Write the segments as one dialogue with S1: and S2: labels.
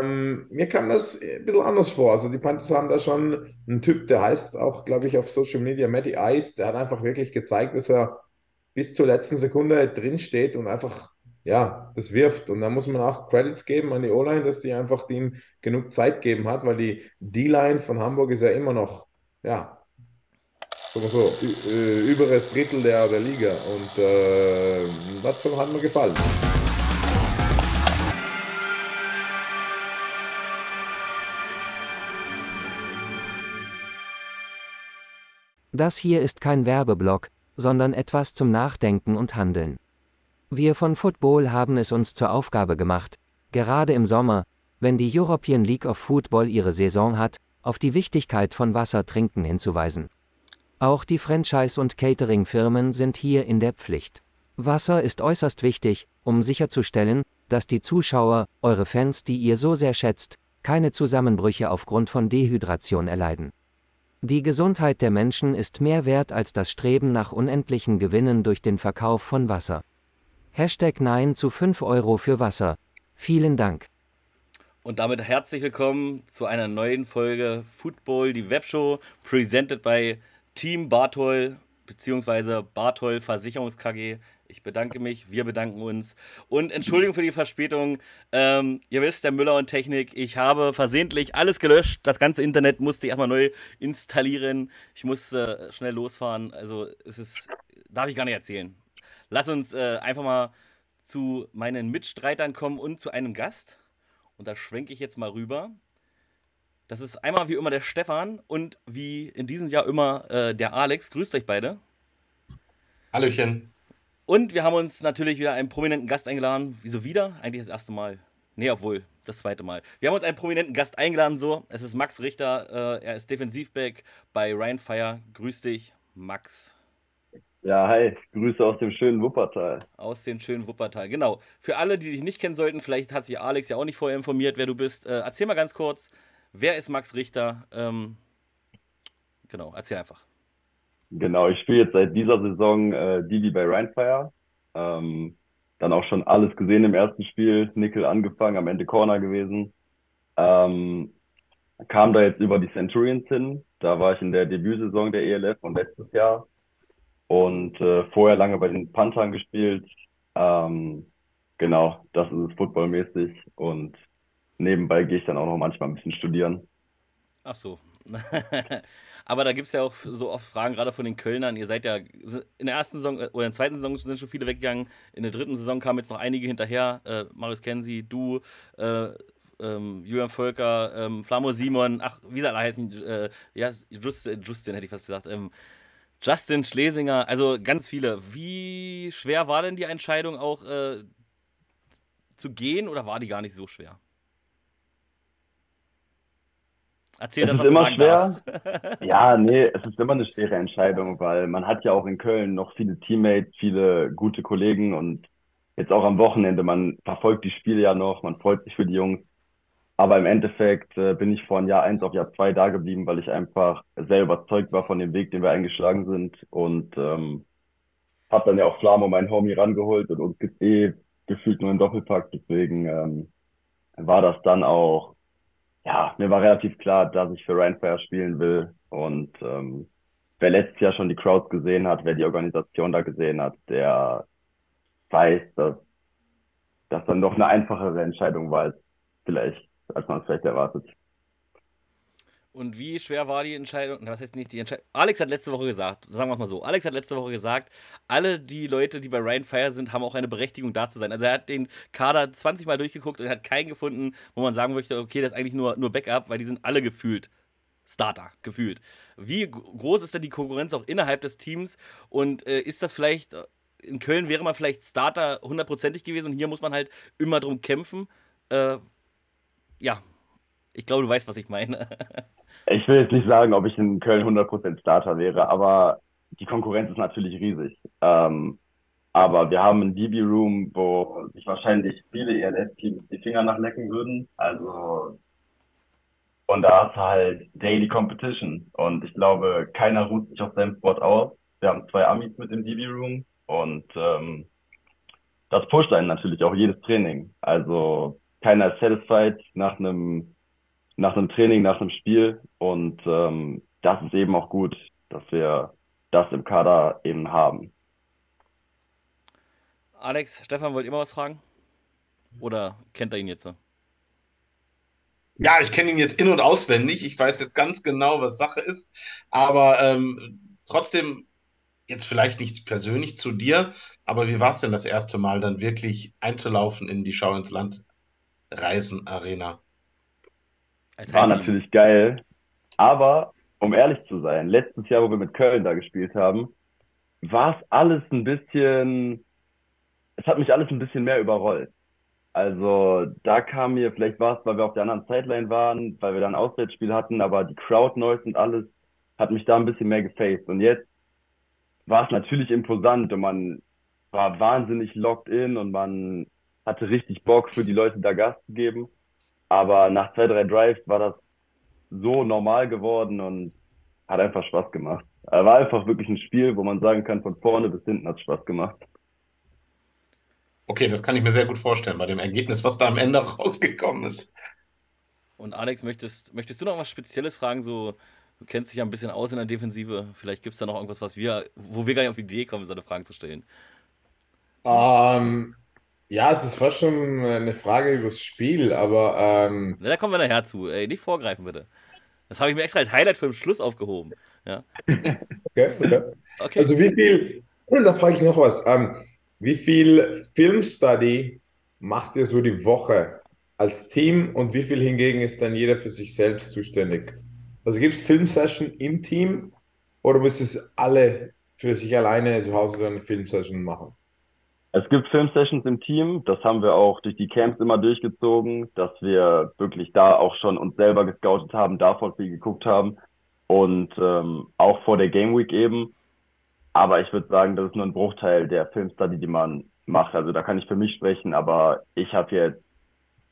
S1: Ähm, mir kam das ein bisschen anders vor. Also die Panthers haben da schon einen Typ, der heißt auch, glaube ich, auf Social Media Matty Ice. Der hat einfach wirklich gezeigt, dass er bis zur letzten Sekunde drin steht und einfach, ja, das wirft. Und da muss man auch Credits geben an die O-Line, dass die einfach ihm genug Zeit gegeben hat, weil die D-Line von Hamburg ist ja immer noch, ja, sagen so, äh, überes Drittel der, der Liga. Und äh, das hat mir gefallen.
S2: Das hier ist kein Werbeblock, sondern etwas zum Nachdenken und Handeln. Wir von Football haben es uns zur Aufgabe gemacht, gerade im Sommer, wenn die European League of Football ihre Saison hat, auf die Wichtigkeit von Wassertrinken hinzuweisen. Auch die Franchise- und Catering-Firmen sind hier in der Pflicht. Wasser ist äußerst wichtig, um sicherzustellen, dass die Zuschauer, eure Fans, die ihr so sehr schätzt, keine Zusammenbrüche aufgrund von Dehydration erleiden. Die Gesundheit der Menschen ist mehr wert als das Streben nach unendlichen Gewinnen durch den Verkauf von Wasser. Hashtag Nein zu 5 Euro für Wasser. Vielen Dank.
S3: Und damit herzlich willkommen zu einer neuen Folge Football, die Webshow, presented by Team Bartol bzw. Bartol Versicherungs KG. Ich bedanke mich, wir bedanken uns. Und Entschuldigung für die Verspätung. Ähm, ihr wisst, der Müller und Technik, ich habe versehentlich alles gelöscht. Das ganze Internet musste ich erstmal neu installieren. Ich musste schnell losfahren. Also es ist, darf ich gar nicht erzählen. Lass uns äh, einfach mal zu meinen Mitstreitern kommen und zu einem Gast. Und da schwenke ich jetzt mal rüber. Das ist einmal wie immer der Stefan und wie in diesem Jahr immer äh, der Alex. Grüßt euch beide.
S4: Hallöchen.
S3: Und wir haben uns natürlich wieder einen prominenten Gast eingeladen. Wieso wieder? Eigentlich das erste Mal. Nee, obwohl, das zweite Mal. Wir haben uns einen prominenten Gast eingeladen, so. Es ist Max Richter. Äh, er ist Defensivback bei Ryan Fire. Grüß dich, Max.
S5: Ja, hi, Grüße aus dem schönen Wuppertal.
S3: Aus dem schönen Wuppertal, genau. Für alle, die dich nicht kennen sollten, vielleicht hat sich Alex ja auch nicht vorher informiert, wer du bist. Äh, erzähl mal ganz kurz, wer ist Max Richter? Ähm, genau, erzähl einfach.
S5: Genau, ich spiele jetzt seit dieser Saison äh, Didi bei Rheinfire. Ähm, dann auch schon alles gesehen im ersten Spiel, Nickel angefangen, am Ende Corner gewesen. Ähm, kam da jetzt über die Centurions hin. Da war ich in der Debütsaison der ELF von letztes Jahr. Und äh, vorher lange bei den Panthern gespielt. Ähm, genau, das ist es footballmäßig. Und nebenbei gehe ich dann auch noch manchmal ein bisschen studieren.
S3: Ach so. Aber da gibt es ja auch so oft Fragen, gerade von den Kölnern. Ihr seid ja in der ersten Saison äh, oder in der zweiten Saison sind schon viele weggegangen. In der dritten Saison kamen jetzt noch einige hinterher. Äh, Marius Kensi, du, äh, ähm, Julian Völker, ähm, Flamo Simon, ach, wie soll er heißen? Äh, ja, Just, Justin hätte ich fast gesagt. Ähm, Justin Schlesinger, also ganz viele. Wie schwer war denn die Entscheidung auch äh, zu gehen oder war die gar nicht so schwer? Erzähl
S5: Es
S3: das,
S5: ist
S3: was du
S5: immer
S3: sagen
S5: schwer.
S3: darfst.
S5: Ja, nee, es ist immer eine schwere Entscheidung, weil man hat ja auch in Köln noch viele Teammates, viele gute Kollegen und jetzt auch am Wochenende, man verfolgt die Spiele ja noch, man freut sich für die Jungs. Aber im Endeffekt äh, bin ich von Jahr eins auf Jahr zwei da geblieben, weil ich einfach sehr überzeugt war von dem Weg, den wir eingeschlagen sind und ähm, habe dann ja auch Flamo, meinen Homie, rangeholt und uns eh gefühlt nur einen Doppelpack. Deswegen ähm, war das dann auch, ja, mir war relativ klar, dass ich für Rheinfire spielen will. Und ähm, wer letztes Jahr schon die Crowds gesehen hat, wer die Organisation da gesehen hat, der weiß, dass das dann doch eine einfachere Entscheidung war als vielleicht, als man es vielleicht erwartet.
S3: Und wie schwer war die Entscheidung? Was heißt nicht die Entscheidung? Alex hat letzte Woche gesagt, sagen wir es mal so, Alex hat letzte Woche gesagt, alle die Leute, die bei Ryan Fire sind, haben auch eine Berechtigung da zu sein. Also er hat den Kader 20 Mal durchgeguckt und hat keinen gefunden, wo man sagen möchte, okay, das ist eigentlich nur, nur Backup, weil die sind alle gefühlt Starter, gefühlt. Wie groß ist denn die Konkurrenz auch innerhalb des Teams? Und äh, ist das vielleicht, äh, in Köln wäre man vielleicht Starter hundertprozentig gewesen und hier muss man halt immer drum kämpfen? Äh, ja, ich glaube, du weißt, was ich meine.
S5: Ich will jetzt nicht sagen, ob ich in Köln 100% Starter wäre, aber die Konkurrenz ist natürlich riesig. Ähm, aber wir haben einen DB-Room, wo sich wahrscheinlich viele ELF-Teams die Finger nachlecken würden. Also, und da ist halt Daily Competition. Und ich glaube, keiner ruht sich auf seinem Spot aus. Wir haben zwei Amis mit im DB-Room und ähm, das pusht einen natürlich auch jedes Training. Also keiner ist satisfied nach einem, nach einem Training, nach einem Spiel. Und ähm, das ist eben auch gut, dass wir das im Kader eben haben.
S3: Alex, Stefan, wollt ihr mal was fragen? Oder kennt er ihn jetzt?
S4: Ja, ich kenne ihn jetzt in- und auswendig. Ich weiß jetzt ganz genau, was Sache ist. Aber ähm, trotzdem, jetzt vielleicht nicht persönlich zu dir, aber wie war es denn das erste Mal dann wirklich einzulaufen in die Schau ins Land Reisen Arena?
S5: Als war natürlich geil. Aber um ehrlich zu sein, letztes Jahr, wo wir mit Köln da gespielt haben, war es alles ein bisschen, es hat mich alles ein bisschen mehr überrollt. Also da kam mir, vielleicht war es, weil wir auf der anderen Sideline waren, weil wir da ein Auswärtsspiel hatten, aber die Crowd Noise und alles hat mich da ein bisschen mehr gefaced. Und jetzt war es natürlich imposant und man war wahnsinnig locked in und man hatte richtig Bock für die Leute da Gas zu geben. Aber nach zwei, drei Drives war das so normal geworden und hat einfach Spaß gemacht. War einfach wirklich ein Spiel, wo man sagen kann, von vorne bis hinten hat es Spaß gemacht.
S4: Okay, das kann ich mir sehr gut vorstellen bei dem Ergebnis, was da am Ende rausgekommen ist.
S3: Und Alex, möchtest, möchtest du noch was Spezielles fragen? So, du kennst dich ja ein bisschen aus in der Defensive. Vielleicht gibt es da noch irgendwas, was wir, wo wir gar nicht auf die Idee kommen, so eine Frage zu stellen.
S1: Ähm, ja, es ist fast schon eine Frage über das Spiel, aber. Ähm,
S3: da kommen wir nachher zu. Ey, nicht vorgreifen, bitte. Das habe ich mir extra als Highlight für den Schluss aufgehoben. Ja.
S1: Okay, okay. okay. Also, wie viel, da frage ich noch was. Ähm, wie viel Filmstudy macht ihr so die Woche als Team und wie viel hingegen ist dann jeder für sich selbst zuständig? Also gibt es Filmsession im Team oder müssen es alle für sich alleine zu Hause eine Filmsession machen?
S5: Es gibt Filmsessions im Team, das haben wir auch durch die Camps immer durchgezogen, dass wir wirklich da auch schon uns selber gescoutet haben, davon viel geguckt haben und ähm, auch vor der Game Week eben. Aber ich würde sagen, das ist nur ein Bruchteil der Filmstudy, die man macht. Also da kann ich für mich sprechen, aber ich habe jetzt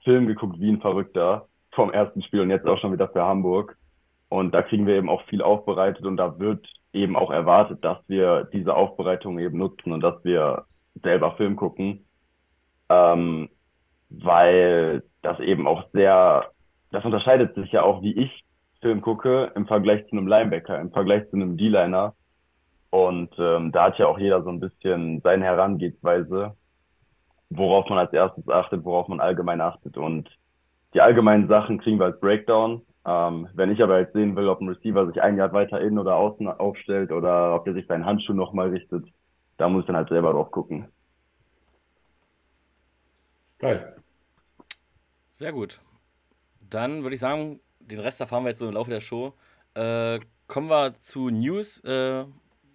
S5: Film geguckt wie ein Verrückter vom ersten Spiel und jetzt auch schon wieder für Hamburg. Und da kriegen wir eben auch viel aufbereitet und da wird eben auch erwartet, dass wir diese Aufbereitung eben nutzen und dass wir selber Film gucken, ähm, weil das eben auch sehr, das unterscheidet sich ja auch, wie ich Film gucke im Vergleich zu einem Linebacker, im Vergleich zu einem D-Liner. Und ähm, da hat ja auch jeder so ein bisschen seine Herangehensweise, worauf man als erstes achtet, worauf man allgemein achtet. Und die allgemeinen Sachen kriegen wir als Breakdown. Ähm, wenn ich aber jetzt sehen will, ob ein Receiver sich ein Jahr weiter innen oder außen aufstellt oder ob er sich seinen Handschuh nochmal richtet, da muss ich dann halt selber drauf gucken.
S1: Geil.
S3: Sehr gut. Dann würde ich sagen, den Rest erfahren wir jetzt so im Laufe der Show. Äh, kommen wir zu News. Äh,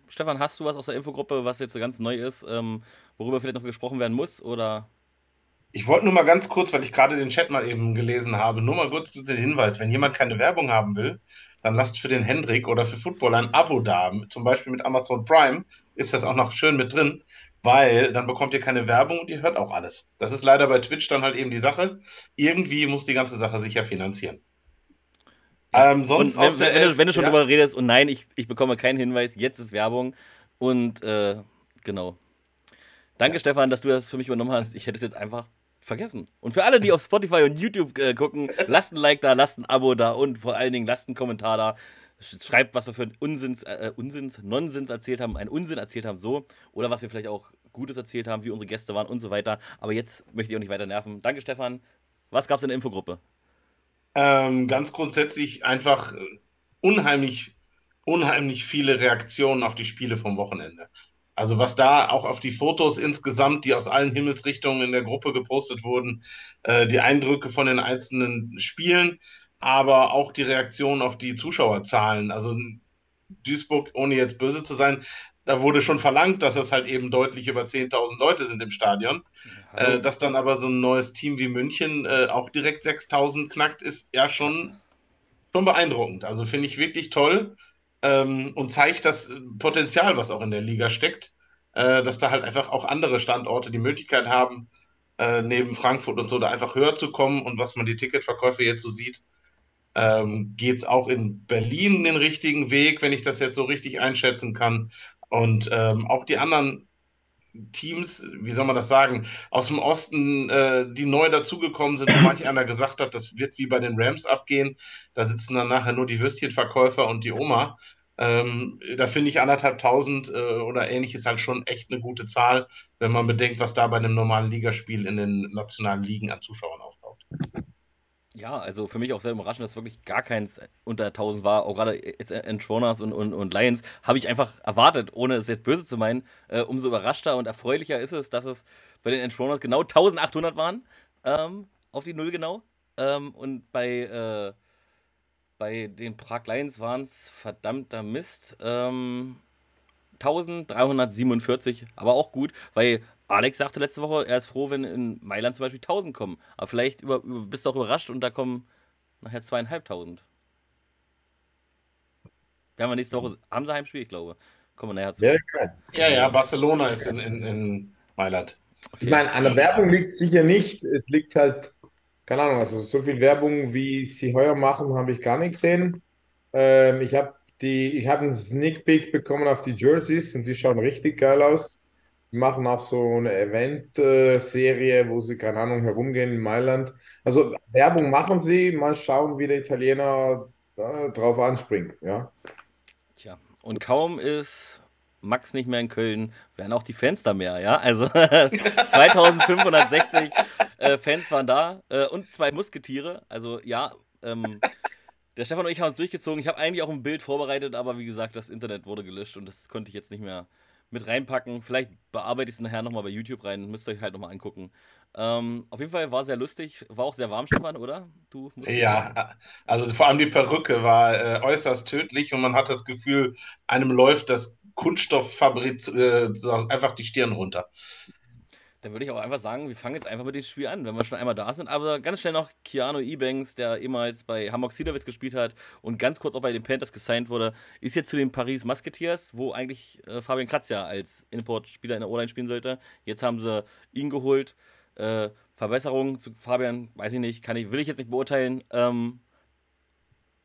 S3: Stefan, hast du was aus der Infogruppe, was jetzt ganz neu ist, ähm, worüber vielleicht noch gesprochen werden muss? Oder?
S4: Ich wollte nur mal ganz kurz, weil ich gerade den Chat mal eben gelesen habe, nur mal kurz den Hinweis, wenn jemand keine Werbung haben will, dann lasst für den Hendrik oder für Football ein Abo da. Zum Beispiel mit Amazon Prime ist das auch noch schön mit drin, weil dann bekommt ihr keine Werbung und ihr hört auch alles. Das ist leider bei Twitch dann halt eben die Sache. Irgendwie muss die ganze Sache sich ja finanzieren.
S3: Ähm, sonst wenn, wenn, wenn, du, wenn, du, schon ja. drüber redest und nein, ich, ich bekomme keinen Hinweis, jetzt ist Werbung und äh, genau. Danke. Stefan, dass du das für mich übernommen hast. Ich hätte es jetzt einfach vergessen. Und für alle, die auf Spotify und YouTube äh, gucken, lasst ein Like da, lasst ein Abo da und vor allen Dingen lasst einen Kommentar da. Schreibt, was wir für einen Unsinns, äh, Unsinns, Nonsens erzählt haben, einen Unsinn erzählt haben, so. Oder was wir vielleicht auch Gutes erzählt haben, wie unsere Gäste waren und so weiter. Aber jetzt möchte ich auch nicht weiter nerven. Danke, Stefan. Was gab es in der Infogruppe?
S4: Ähm, ganz grundsätzlich einfach unheimlich, unheimlich viele Reaktionen auf die Spiele vom Wochenende. Also was da auch auf die Fotos insgesamt, die aus allen Himmelsrichtungen in der Gruppe gepostet wurden, äh, die Eindrücke von den einzelnen Spielen, aber auch die Reaktion auf die Zuschauerzahlen. Also Duisburg, ohne jetzt böse zu sein, da wurde schon verlangt, dass es halt eben deutlich über 10.000 Leute sind im Stadion. Äh, dass dann aber so ein neues Team wie München äh, auch direkt 6.000 knackt, ist ja schon, schon beeindruckend. Also finde ich wirklich toll ähm, und zeigt das Potenzial, was auch in der Liga steckt, äh, dass da halt einfach auch andere Standorte die Möglichkeit haben, äh, neben Frankfurt und so da einfach höher zu kommen und was man die Ticketverkäufe jetzt so sieht, ähm, geht es auch in Berlin den richtigen Weg, wenn ich das jetzt so richtig einschätzen kann. Und ähm, auch die anderen Teams, wie soll man das sagen, aus dem Osten, äh, die neu dazugekommen sind, wo manch einer gesagt hat, das wird wie bei den Rams abgehen. Da sitzen dann nachher nur die Würstchenverkäufer und die Oma. Ähm, da finde ich anderthalb tausend äh, oder ähnliches halt schon echt eine gute Zahl, wenn man bedenkt, was da bei einem normalen Ligaspiel in den nationalen Ligen an Zuschauern auftaucht.
S3: Ja, also für mich auch sehr überraschend, dass wirklich gar keins unter 1000 war. Auch gerade jetzt Entroners und, und, und Lions habe ich einfach erwartet, ohne es jetzt böse zu meinen. Äh, umso überraschter und erfreulicher ist es, dass es bei den Entroners genau 1800 waren. Ähm, auf die Null genau. Ähm, und bei, äh, bei den Prag Lions waren es verdammter Mist. Ähm, 1347, aber auch gut, weil Alex sagte letzte Woche, er ist froh, wenn in Mailand zum Beispiel 1000 kommen. Aber vielleicht über, über, bist du auch überrascht und da kommen nachher zweieinhalbtausend. Werden wir nächste Woche, haben sie Heimspiel, ich glaube. Kommen wir nachher zu.
S4: Ja, ja, ja, Barcelona ist in, in, in Mailand.
S1: Okay. Ich meine, an der Werbung liegt sicher nicht. Es liegt halt, keine Ahnung, also so viel Werbung, wie sie heuer machen, habe ich gar nicht gesehen. Ähm, ich habe die, ich habe einen Sneak Peek bekommen auf die Jerseys und die schauen richtig geil aus. Machen auch so eine Event-Serie, wo sie, keine Ahnung, herumgehen in Mailand. Also Werbung machen sie, mal schauen, wie der Italiener äh, drauf anspringt, ja.
S3: Tja, und kaum ist Max nicht mehr in Köln, werden auch die Fans da mehr, ja? Also 2560 äh, Fans waren da äh, und zwei Musketiere. Also ja, ähm, der Stefan und ich haben es durchgezogen. Ich habe eigentlich auch ein Bild vorbereitet, aber wie gesagt, das Internet wurde gelöscht und das konnte ich jetzt nicht mehr mit reinpacken. Vielleicht bearbeite ich es nachher nochmal bei YouTube rein. Müsst ihr euch halt nochmal angucken. Ähm, auf jeden Fall war sehr lustig. War auch sehr warm, Stefan, oder?
S4: Du ja, also vor allem die Perücke war äh, äußerst tödlich und man hat das Gefühl, einem läuft das Kunststofffabrik äh, einfach die Stirn runter.
S3: Dann würde ich auch einfach sagen, wir fangen jetzt einfach mit dem Spiel an, wenn wir schon einmal da sind. Aber ganz schnell noch Keanu Ebanks, der ehemals bei Hamburg Cedar gespielt hat und ganz kurz auch bei den Panthers gesigned wurde, ist jetzt zu den Paris Musketeers, wo eigentlich äh, Fabian Kratz ja als Import-Spieler in der O-Line spielen sollte. Jetzt haben sie ihn geholt. Äh, Verbesserungen zu Fabian, weiß ich nicht, kann ich, will ich jetzt nicht beurteilen. Ähm,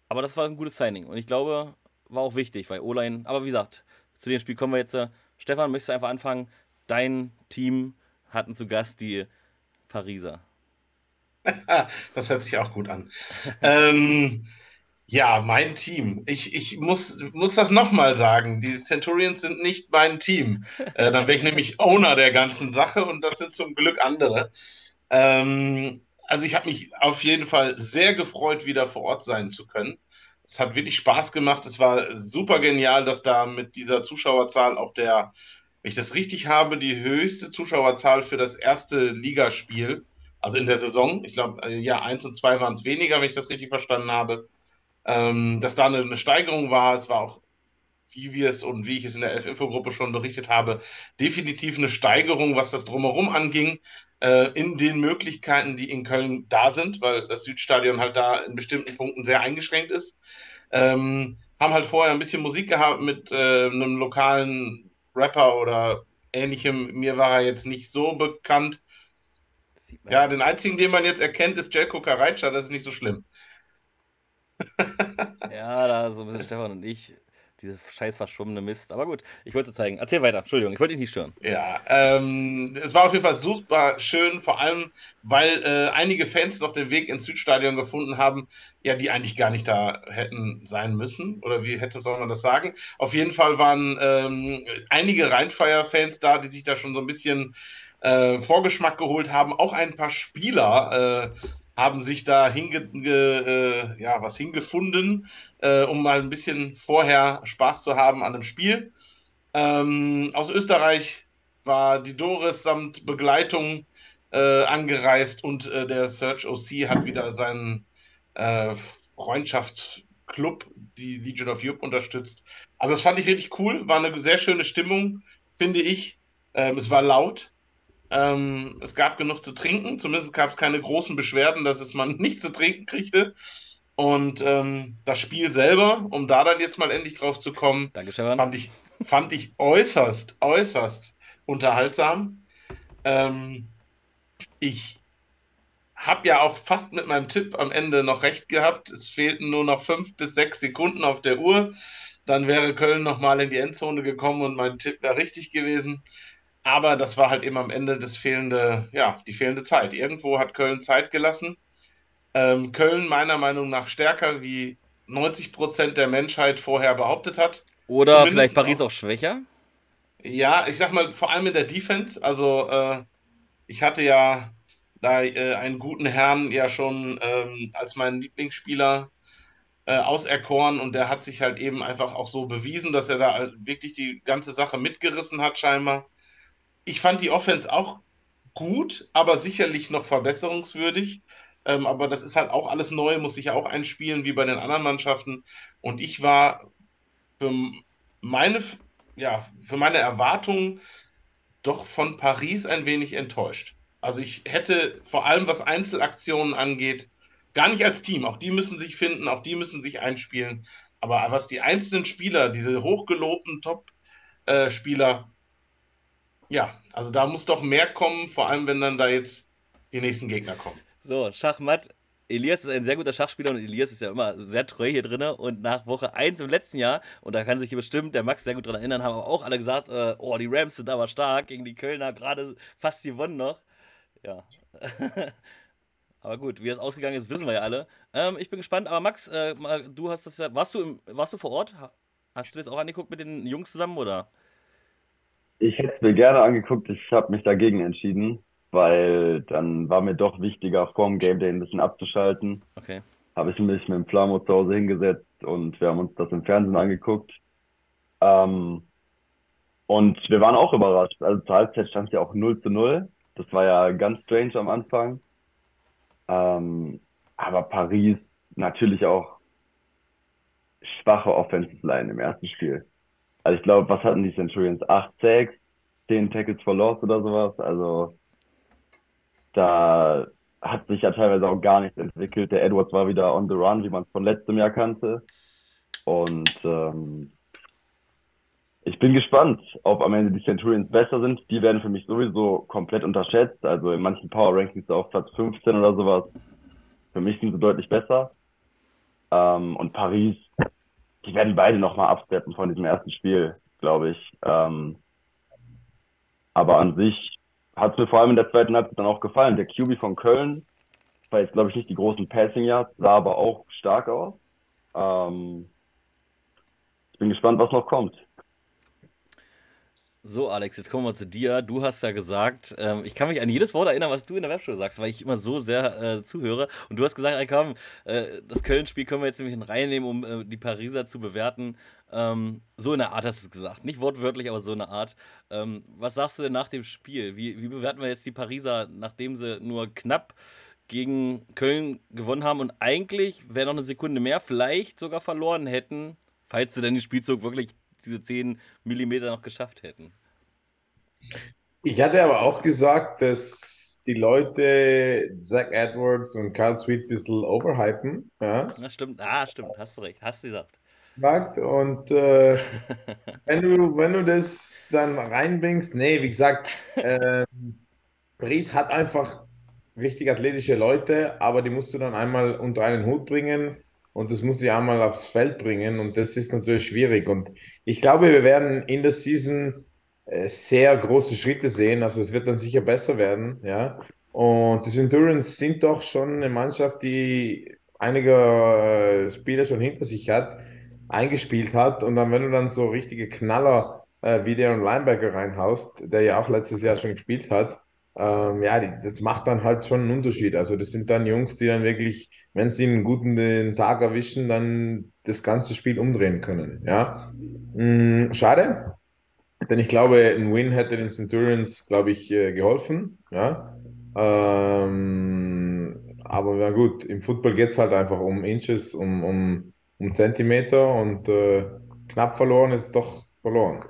S3: aber das war ein gutes Signing und ich glaube, war auch wichtig, weil O-Line, aber wie gesagt, zu dem Spiel kommen wir jetzt. Äh, Stefan, möchtest du einfach anfangen? Dein Team hatten zu Gast die Pariser.
S4: das hört sich auch gut an. ähm, ja, mein Team. Ich, ich muss, muss das nochmal sagen. Die Centurions sind nicht mein Team. Äh, dann wäre ich nämlich Owner der ganzen Sache und das sind zum Glück andere. Ähm, also ich habe mich auf jeden Fall sehr gefreut, wieder vor Ort sein zu können. Es hat wirklich Spaß gemacht. Es war super genial, dass da mit dieser Zuschauerzahl auch der wenn ich das richtig habe, die höchste Zuschauerzahl für das erste Ligaspiel, also in der Saison. Ich glaube, äh, ja, eins und zwei waren es weniger, wenn ich das richtig verstanden habe. Ähm, dass da eine, eine, Steigerung war. Es war auch, wie wir es und wie ich es in der Elf-Info-Gruppe schon berichtet habe, definitiv eine Steigerung, was das Drumherum anging, äh, in den Möglichkeiten, die in Köln da sind, weil das Südstadion halt da in bestimmten Punkten sehr eingeschränkt ist. Ähm, haben halt vorher ein bisschen Musik gehabt mit äh, einem lokalen Rapper oder ähnlichem. Mir war er jetzt nicht so bekannt. Ja, den einzigen, den man jetzt erkennt, ist Jelko Karaitscha. Das ist nicht so schlimm.
S3: ja, da so ein bisschen Stefan und ich diese scheiß verschwommene Mist. Aber gut, ich wollte zeigen. Erzähl weiter. Entschuldigung, ich wollte dich nicht stören.
S4: Ja, ähm, es war auf jeden Fall super schön, vor allem, weil äh, einige Fans noch den Weg ins Südstadion gefunden haben, ja, die eigentlich gar nicht da hätten sein müssen. Oder wie hätte soll man das sagen? Auf jeden Fall waren ähm, einige Rheinfire-Fans da, die sich da schon so ein bisschen äh, Vorgeschmack geholt haben. Auch ein paar Spieler. Äh, haben sich da hinge, äh, ja, was hingefunden, äh, um mal ein bisschen vorher Spaß zu haben an dem Spiel. Ähm, aus Österreich war die Doris samt Begleitung äh, angereist und äh, der Search OC hat wieder seinen äh, Freundschaftsclub, die Legion of Europe, unterstützt. Also das fand ich richtig cool, war eine sehr schöne Stimmung, finde ich. Ähm, es war laut, ähm, es gab genug zu trinken, zumindest gab es keine großen Beschwerden, dass es man nicht zu trinken kriegte. Und ähm, das Spiel selber, um da dann jetzt mal endlich drauf zu kommen, fand ich, fand ich äußerst, äußerst unterhaltsam. Ähm, ich habe ja auch fast mit meinem Tipp am Ende noch recht gehabt. Es fehlten nur noch fünf bis sechs Sekunden auf der Uhr. Dann wäre Köln nochmal in die Endzone gekommen und mein Tipp wäre richtig gewesen. Aber das war halt eben am Ende das fehlende, ja, die fehlende Zeit. Irgendwo hat Köln Zeit gelassen. Ähm, Köln meiner Meinung nach stärker wie 90 Prozent der Menschheit vorher behauptet hat.
S3: Oder Zumindest vielleicht Paris auch, auch, schwächer?
S4: Ja, ich sag mal, vor allem in der Defense. Also, äh, ich hatte ja da äh, einen guten Herrn ja schon ähm, als meinen Lieblingsspieler äh, auserkoren und der hat sich halt eben einfach auch so bewiesen, dass er da wirklich die ganze Sache mitgerissen hat, scheinbar. Ich fand die Offense auch gut, aber sicherlich noch verbesserungswürdig. Ähm, aber das ist halt auch alles neu, muss sich ja auch einspielen wie bei den anderen Mannschaften. Und ich war für meine, ja, für meine Erwartungen doch von Paris ein wenig enttäuscht. Also ich hätte vor allem, was Einzelaktionen angeht, gar nicht als Team. Auch die müssen sich finden, auch die müssen sich einspielen. Aber was die einzelnen Spieler, diese hochgelobten Top-Spieler, ja, also da muss doch mehr kommen, vor allem wenn dann da jetzt die nächsten Gegner kommen.
S3: So, Schachmatt. Elias ist ein sehr guter Schachspieler und Elias ist ja immer sehr treu hier drin. Und nach Woche 1 im letzten Jahr, und da kann sich bestimmt der Max sehr gut dran erinnern, haben auch alle gesagt: äh, Oh, die Rams sind aber stark gegen die Kölner, gerade fast gewonnen noch. Ja. aber gut, wie das ausgegangen ist, wissen wir ja alle. Ähm, ich bin gespannt, aber Max, äh, du hast das ja. Warst du, im, warst du vor Ort? Hast du das auch angeguckt mit den Jungs zusammen oder?
S5: Ich hätte es mir gerne angeguckt, ich habe mich dagegen entschieden weil dann war mir doch wichtiger, vorm Game Day ein bisschen abzuschalten.
S3: Okay.
S5: Habe ich mich mit dem Flamo zu Hause hingesetzt und wir haben uns das im Fernsehen angeguckt. Ähm, und wir waren auch überrascht. Also zur Halbzeit stand es ja auch 0 zu 0. Das war ja ganz strange am Anfang. Ähm, aber Paris natürlich auch schwache Offensive Line im ersten Spiel. Also ich glaube, was hatten die Centurions? 8 Sacks, 10 Tackles for Loss oder sowas. Also da hat sich ja teilweise auch gar nichts entwickelt. Der Edwards war wieder on the run, wie man es von letztem Jahr kannte. Und ähm, ich bin gespannt, ob am Ende die Centurions besser sind. Die werden für mich sowieso komplett unterschätzt. Also in manchen Power Rankings auf Platz 15 oder sowas. Für mich sind sie deutlich besser. Ähm, und Paris, die werden beide nochmal absteppen von diesem ersten Spiel, glaube ich. Ähm, aber an sich hat mir vor allem in der zweiten Halbzeit dann auch gefallen. Der QB von Köln war jetzt, glaube ich, nicht die großen Passing Yards, sah aber auch stark aus. Ähm, ich bin gespannt, was noch kommt.
S3: So, Alex, jetzt kommen wir zu dir. Du hast ja gesagt, ähm, ich kann mich an jedes Wort erinnern, was du in der Webshow sagst, weil ich immer so sehr äh, zuhöre. Und du hast gesagt, ey, komm, äh, das Köln-Spiel können wir jetzt nämlich reinnehmen, um äh, die Pariser zu bewerten. Ähm, so in der Art hast du es gesagt. Nicht wortwörtlich, aber so in der Art. Ähm, was sagst du denn nach dem Spiel? Wie, wie bewerten wir jetzt die Pariser, nachdem sie nur knapp gegen Köln gewonnen haben und eigentlich, wäre noch eine Sekunde mehr, vielleicht sogar verloren hätten, falls sie denn den Spielzug wirklich diese 10 Millimeter noch geschafft hätten.
S1: Ich hatte aber auch gesagt, dass die Leute Zach Edwards und Carl Sweet ein bisschen overhypen. Ja?
S3: Das stimmt, ah, stimmt, hast du recht, hast du gesagt.
S1: Und äh, wenn, du, wenn du das dann reinbringst, nee, wie gesagt, äh, Paris hat einfach richtig athletische Leute, aber die musst du dann einmal unter einen Hut bringen. Und das muss ich einmal aufs Feld bringen und das ist natürlich schwierig. Und ich glaube, wir werden in der Season äh, sehr große Schritte sehen. Also es wird dann sicher besser werden, ja. Und die Centurions sind doch schon eine Mannschaft, die einige äh, Spieler schon hinter sich hat, eingespielt hat. Und dann, wenn du dann so richtige Knaller äh, wie der Linebacker reinhaust, der ja auch letztes Jahr schon gespielt hat, ähm, ja, das macht dann halt schon einen Unterschied. Also das sind dann Jungs, die dann wirklich, wenn sie einen guten Tag erwischen, dann das ganze Spiel umdrehen können. Ja, hm, schade, denn ich glaube, ein Win hätte den Centurions, glaube ich, äh, geholfen. Ja, ähm, aber na gut, im Football geht es halt einfach um Inches, um, um, um Zentimeter und äh, knapp verloren ist doch verloren.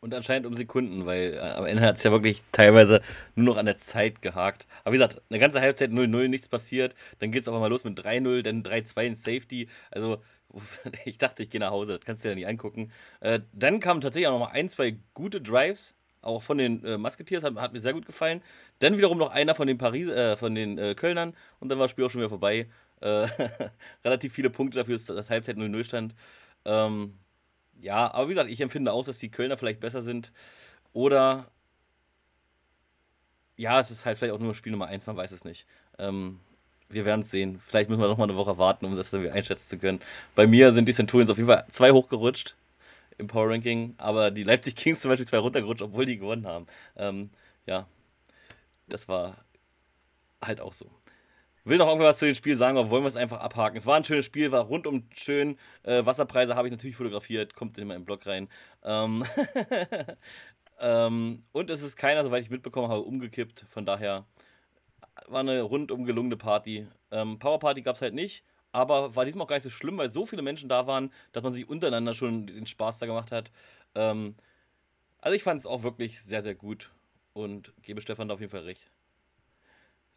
S3: Und anscheinend um Sekunden, weil äh, am Ende hat es ja wirklich teilweise nur noch an der Zeit gehakt. Aber wie gesagt, eine ganze Halbzeit 0-0, nichts passiert. Dann geht es aber mal los mit 3-0, dann 3-2 in Safety. Also, ich dachte, ich gehe nach Hause, das kannst du dir ja nicht angucken. Äh, dann kamen tatsächlich auch noch mal ein, zwei gute Drives, auch von den äh, Musketeers, hat, hat, mir sehr gut gefallen. Dann wiederum noch einer von den Paris, äh, von den äh, Kölnern und dann war das Spiel auch schon wieder vorbei. Äh, relativ viele Punkte dafür, dass das Halbzeit 0-0 stand. Ähm, ja, aber wie gesagt, ich empfinde auch, dass die Kölner vielleicht besser sind. Oder ja, es ist halt vielleicht auch nur Spiel Nummer 1, man weiß es nicht. Ähm, wir werden es sehen. Vielleicht müssen wir noch mal eine Woche warten, um das dann einschätzen zu können. Bei mir sind die Centurions auf jeden Fall zwei hochgerutscht im Power Ranking, aber die Leipzig Kings zum Beispiel zwei runtergerutscht, obwohl die gewonnen haben. Ähm, ja, das war halt auch so. Will noch irgendwas zu dem Spiel sagen, aber wollen wir es einfach abhaken? Es war ein schönes Spiel, war rundum schön. Äh, Wasserpreise habe ich natürlich fotografiert, kommt in meinen Blog rein. Ähm ähm, und es ist keiner, soweit ich mitbekommen habe, umgekippt. Von daher war eine rundum gelungene Party. Ähm, Power Party gab es halt nicht, aber war diesmal auch gar nicht so schlimm, weil so viele Menschen da waren, dass man sich untereinander schon den Spaß da gemacht hat. Ähm, also ich fand es auch wirklich sehr, sehr gut und gebe Stefan da auf jeden Fall recht.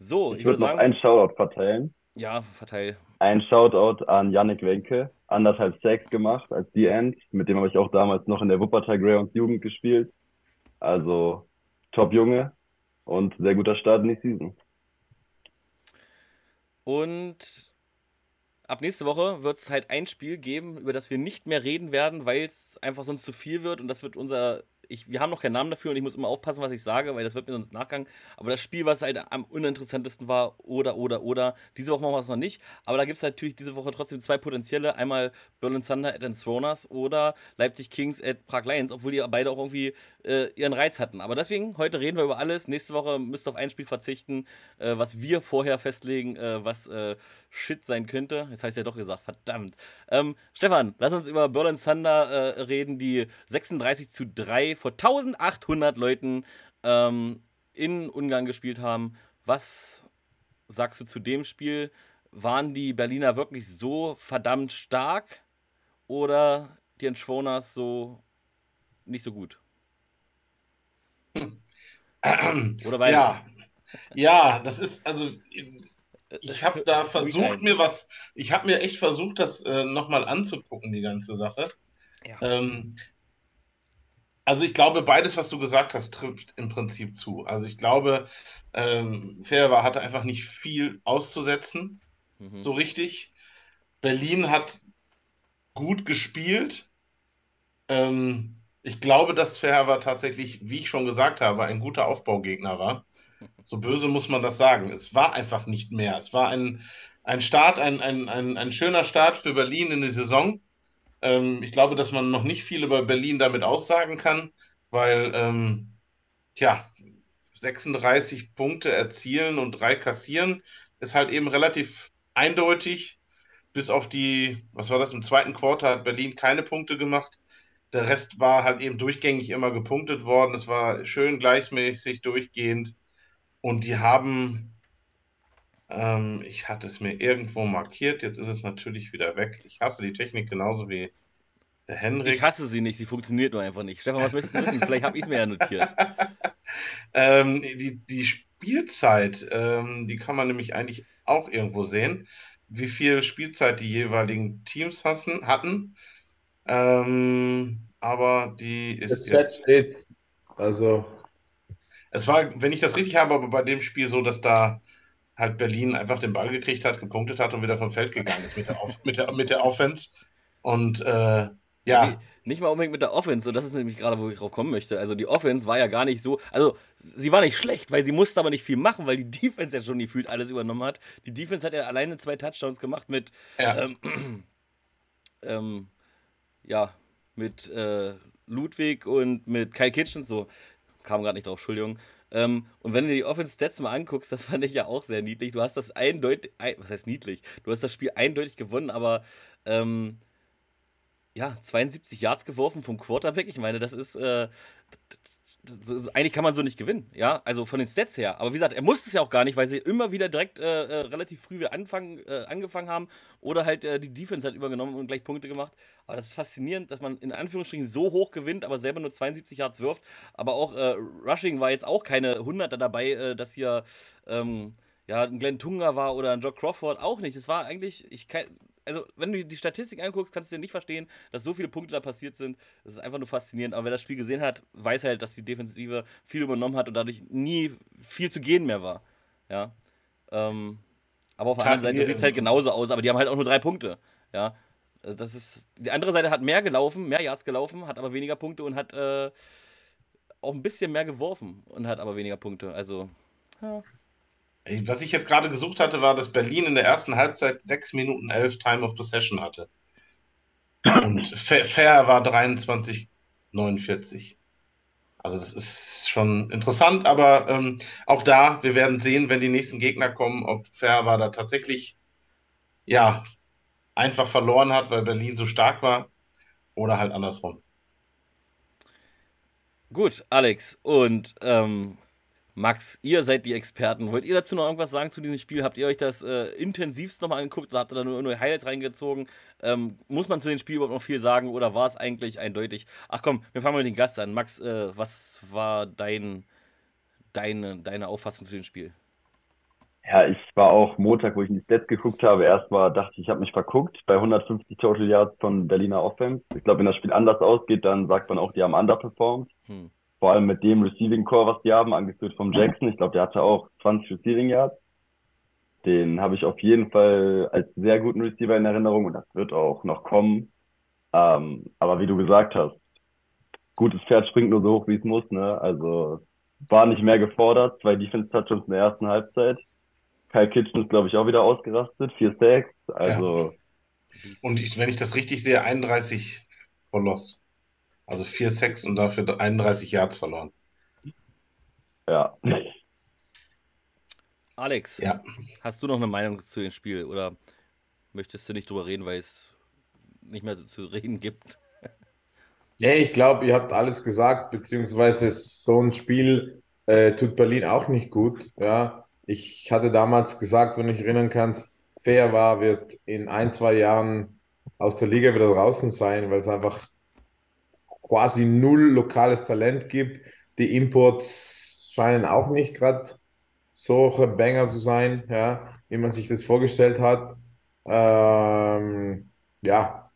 S3: So,
S5: ich, ich würde sagen. Noch einen Shoutout verteilen.
S3: Ja, verteil.
S5: Ein Shoutout an Yannick Wenke, anderthalb Sacks gemacht als D-End. Mit dem habe ich auch damals noch in der Wuppertal Greyhounds Jugend gespielt. Also top Junge und sehr guter Start in die Season.
S3: Und ab nächste Woche wird es halt ein Spiel geben, über das wir nicht mehr reden werden, weil es einfach sonst zu viel wird. Und das wird unser ich, wir haben noch keinen Namen dafür und ich muss immer aufpassen, was ich sage, weil das wird mir sonst nachgang. Aber das Spiel, was halt am uninteressantesten war, oder, oder, oder, diese Woche machen wir es noch nicht. Aber da gibt es natürlich diese Woche trotzdem zwei potenzielle. Einmal Berlin Thunder at Throners oder Leipzig Kings at Prag Lions, obwohl die beide auch irgendwie äh, ihren Reiz hatten. Aber deswegen, heute reden wir über alles. Nächste Woche müsst ihr auf ein Spiel verzichten, äh, was wir vorher festlegen, äh, was äh, Shit sein könnte. Jetzt habe ich ja doch gesagt, verdammt. Ähm, Stefan, lass uns über Berlin Thunder äh, reden, die 36 zu 3 vor 1800 Leuten ähm, in Ungarn gespielt haben. Was sagst du zu dem Spiel? Waren die Berliner wirklich so verdammt stark oder die Entschwoners so nicht so gut?
S4: Oder beides? Ja. ja, das ist also ich habe da versucht mir was, ich habe mir echt versucht, das äh, nochmal anzugucken, die ganze Sache. Ja. Ähm, also ich glaube, beides, was du gesagt hast, trifft im Prinzip zu. Also ich glaube, ähm, Ferber hatte einfach nicht viel auszusetzen, mhm. so richtig. Berlin hat gut gespielt. Ähm, ich glaube, dass Ferber tatsächlich, wie ich schon gesagt habe, ein guter Aufbaugegner war. So böse muss man das sagen. Es war einfach nicht mehr. Es war ein, ein Start, ein, ein, ein, ein schöner Start für Berlin in die Saison. Ähm, ich glaube, dass man noch nicht viel über Berlin damit aussagen kann, weil, ähm, tja, 36 Punkte erzielen und drei kassieren ist halt eben relativ eindeutig. Bis auf die, was war das, im zweiten Quarter hat Berlin keine Punkte gemacht. Der Rest war halt eben durchgängig immer gepunktet worden. Es war schön gleichmäßig durchgehend. Und die haben, ähm, ich hatte es mir irgendwo markiert, jetzt ist es natürlich wieder weg. Ich hasse die Technik genauso wie der Henrik.
S3: Ich hasse sie nicht, sie funktioniert nur einfach nicht. Stefan, was möchtest du wissen? Vielleicht habe ich es mir ja notiert.
S4: ähm, die, die Spielzeit, ähm, die kann man nämlich eigentlich auch irgendwo sehen, wie viel Spielzeit die jeweiligen Teams hassen, hatten. Ähm, aber die ist
S1: das jetzt. Steht, also
S4: es war, wenn ich das richtig habe, aber bei dem Spiel so, dass da halt Berlin einfach den Ball gekriegt hat, gepunktet hat und wieder vom Feld gegangen ist mit der, Off mit der, mit der Offense. Und äh, ja.
S3: Nee, nicht mal unbedingt mit der Offense, und das ist nämlich gerade, wo ich drauf kommen möchte. Also die Offense war ja gar nicht so, also sie war nicht schlecht, weil sie musste aber nicht viel machen, weil die Defense ja schon gefühlt alles übernommen hat. Die Defense hat ja alleine zwei Touchdowns gemacht mit, ja, ähm, ähm, ja mit äh, Ludwig und mit Kai Kitchen so kam gerade nicht drauf, Entschuldigung. Ähm, und wenn du die Offense-Stats mal anguckst, das fand ich ja auch sehr niedlich. Du hast das eindeutig, ein, was heißt niedlich? Du hast das Spiel eindeutig gewonnen, aber ähm, ja, 72 Yards geworfen vom Quarterback. Ich meine, das ist, äh, so, eigentlich kann man so nicht gewinnen, ja, also von den Stats her. Aber wie gesagt, er musste es ja auch gar nicht, weil sie immer wieder direkt äh, äh, relativ früh wieder anfangen, äh, angefangen haben oder halt äh, die Defense hat übergenommen und gleich Punkte gemacht. Aber das ist faszinierend, dass man in Anführungsstrichen so hoch gewinnt, aber selber nur 72 Yards wirft. Aber auch äh, Rushing war jetzt auch keine 100er dabei, dass hier ähm, ja, ein Glenn Tunga war oder ein Jock Crawford auch nicht. Es war eigentlich, ich kann, also wenn du die Statistik anguckst, kannst du dir nicht verstehen, dass so viele Punkte da passiert sind. Das ist einfach nur faszinierend. Aber wer das Spiel gesehen hat, weiß halt, dass die Defensive viel übernommen hat und dadurch nie viel zu gehen mehr war. Ja. Ähm, aber auf der anderen Seite sieht es halt genauso aus, aber die haben halt auch nur drei Punkte. Ja. Also das ist. Die andere Seite hat mehr gelaufen, mehr Yards gelaufen, hat aber weniger Punkte und hat äh, auch ein bisschen mehr geworfen und hat aber weniger Punkte. Also, ja.
S4: Was ich jetzt gerade gesucht hatte, war, dass Berlin in der ersten Halbzeit 6 Minuten 11 Time of Possession hatte. Und Fair war 23,49. Also das ist schon interessant, aber ähm, auch da, wir werden sehen, wenn die nächsten Gegner kommen, ob Fair war da tatsächlich ja einfach verloren hat, weil Berlin so stark war oder halt andersrum.
S3: Gut, Alex und ähm, Max, ihr seid die Experten. Wollt ihr dazu noch irgendwas sagen zu diesem Spiel? Habt ihr euch das äh, intensivst nochmal angeguckt oder habt ihr da nur, nur Highlights reingezogen? Ähm, muss man zu dem Spiel überhaupt noch viel sagen oder war es eigentlich eindeutig? Ach komm, wir fangen mal mit dem Gast an. Max, äh, was war dein, deine, deine Auffassung zu dem Spiel?
S5: Ja, ich war auch Montag, wo ich in die Stats geguckt habe. Erstmal dachte ich, ich habe mich verguckt bei 150 Total Yards von Berliner Offense. Ich glaube, wenn das Spiel anders ausgeht, dann sagt man auch, die haben underperformed. Hm vor allem mit dem Receiving Core, was die haben, angeführt vom Jackson. Ich glaube, der hatte auch 20 Receiving Yards. Den habe ich auf jeden Fall als sehr guten Receiver in Erinnerung und das wird auch noch kommen. Ähm, aber wie du gesagt hast, gutes Pferd springt nur so hoch, wie es muss. Ne? Also war nicht mehr gefordert. Zwei Defense-Touchdowns in der ersten Halbzeit. Kyle Kitchen ist, glaube ich, auch wieder ausgerastet. Vier Sacks. Also.
S4: Ja. Und ich, wenn ich das richtig sehe, 31 Verlust. Also vier Sacks und dafür 31 Yards verloren.
S5: Ja.
S3: Alex, ja. hast du noch eine Meinung zu dem Spiel oder möchtest du nicht drüber reden, weil es nicht mehr zu reden gibt?
S1: Nee, ich glaube, ihr habt alles gesagt, beziehungsweise so ein Spiel äh, tut Berlin auch nicht gut. Ja, ich hatte damals gesagt, wenn du dich erinnern kannst, fair war, wird in ein, zwei Jahren aus der Liga wieder draußen sein, weil es einfach quasi null lokales Talent gibt. Die Imports scheinen auch nicht gerade solche Banger zu sein, ja, wie man sich das vorgestellt hat. Ähm, ja,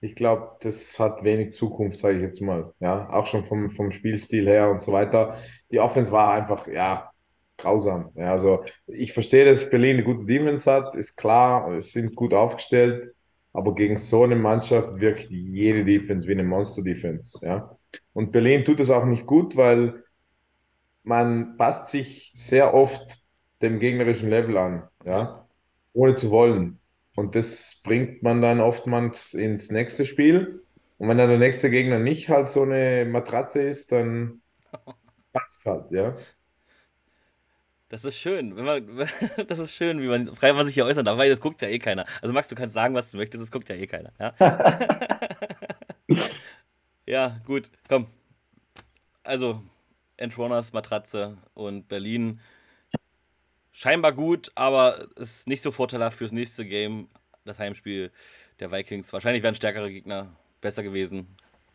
S1: ich glaube, das hat wenig Zukunft, sage ich jetzt mal. Ja, auch schon vom, vom Spielstil her und so weiter. Die Offense war einfach, ja, grausam. Ja, also ich verstehe, dass Berlin eine gute Defense hat, ist klar, sind gut aufgestellt. Aber gegen so eine Mannschaft wirkt jede Defense wie eine Monster-Defense. Ja? Und Berlin tut es auch nicht gut, weil man passt sich sehr oft dem gegnerischen Level an, ja? ohne zu wollen. Und das bringt man dann oftmals ins nächste Spiel. Und wenn dann der nächste Gegner nicht halt so eine Matratze ist, dann passt halt, ja.
S3: Das ist schön, wenn man, das ist schön, wie man frei was sich hier äußern darf, weil das guckt ja eh keiner. Also Max, du kannst sagen, was du möchtest, das guckt ja eh keiner. Ja, ja gut, komm. Also, Entroners Matratze und Berlin scheinbar gut, aber ist nicht so vorteilhaft fürs nächste Game, das Heimspiel der Vikings. Wahrscheinlich wären stärkere Gegner besser gewesen.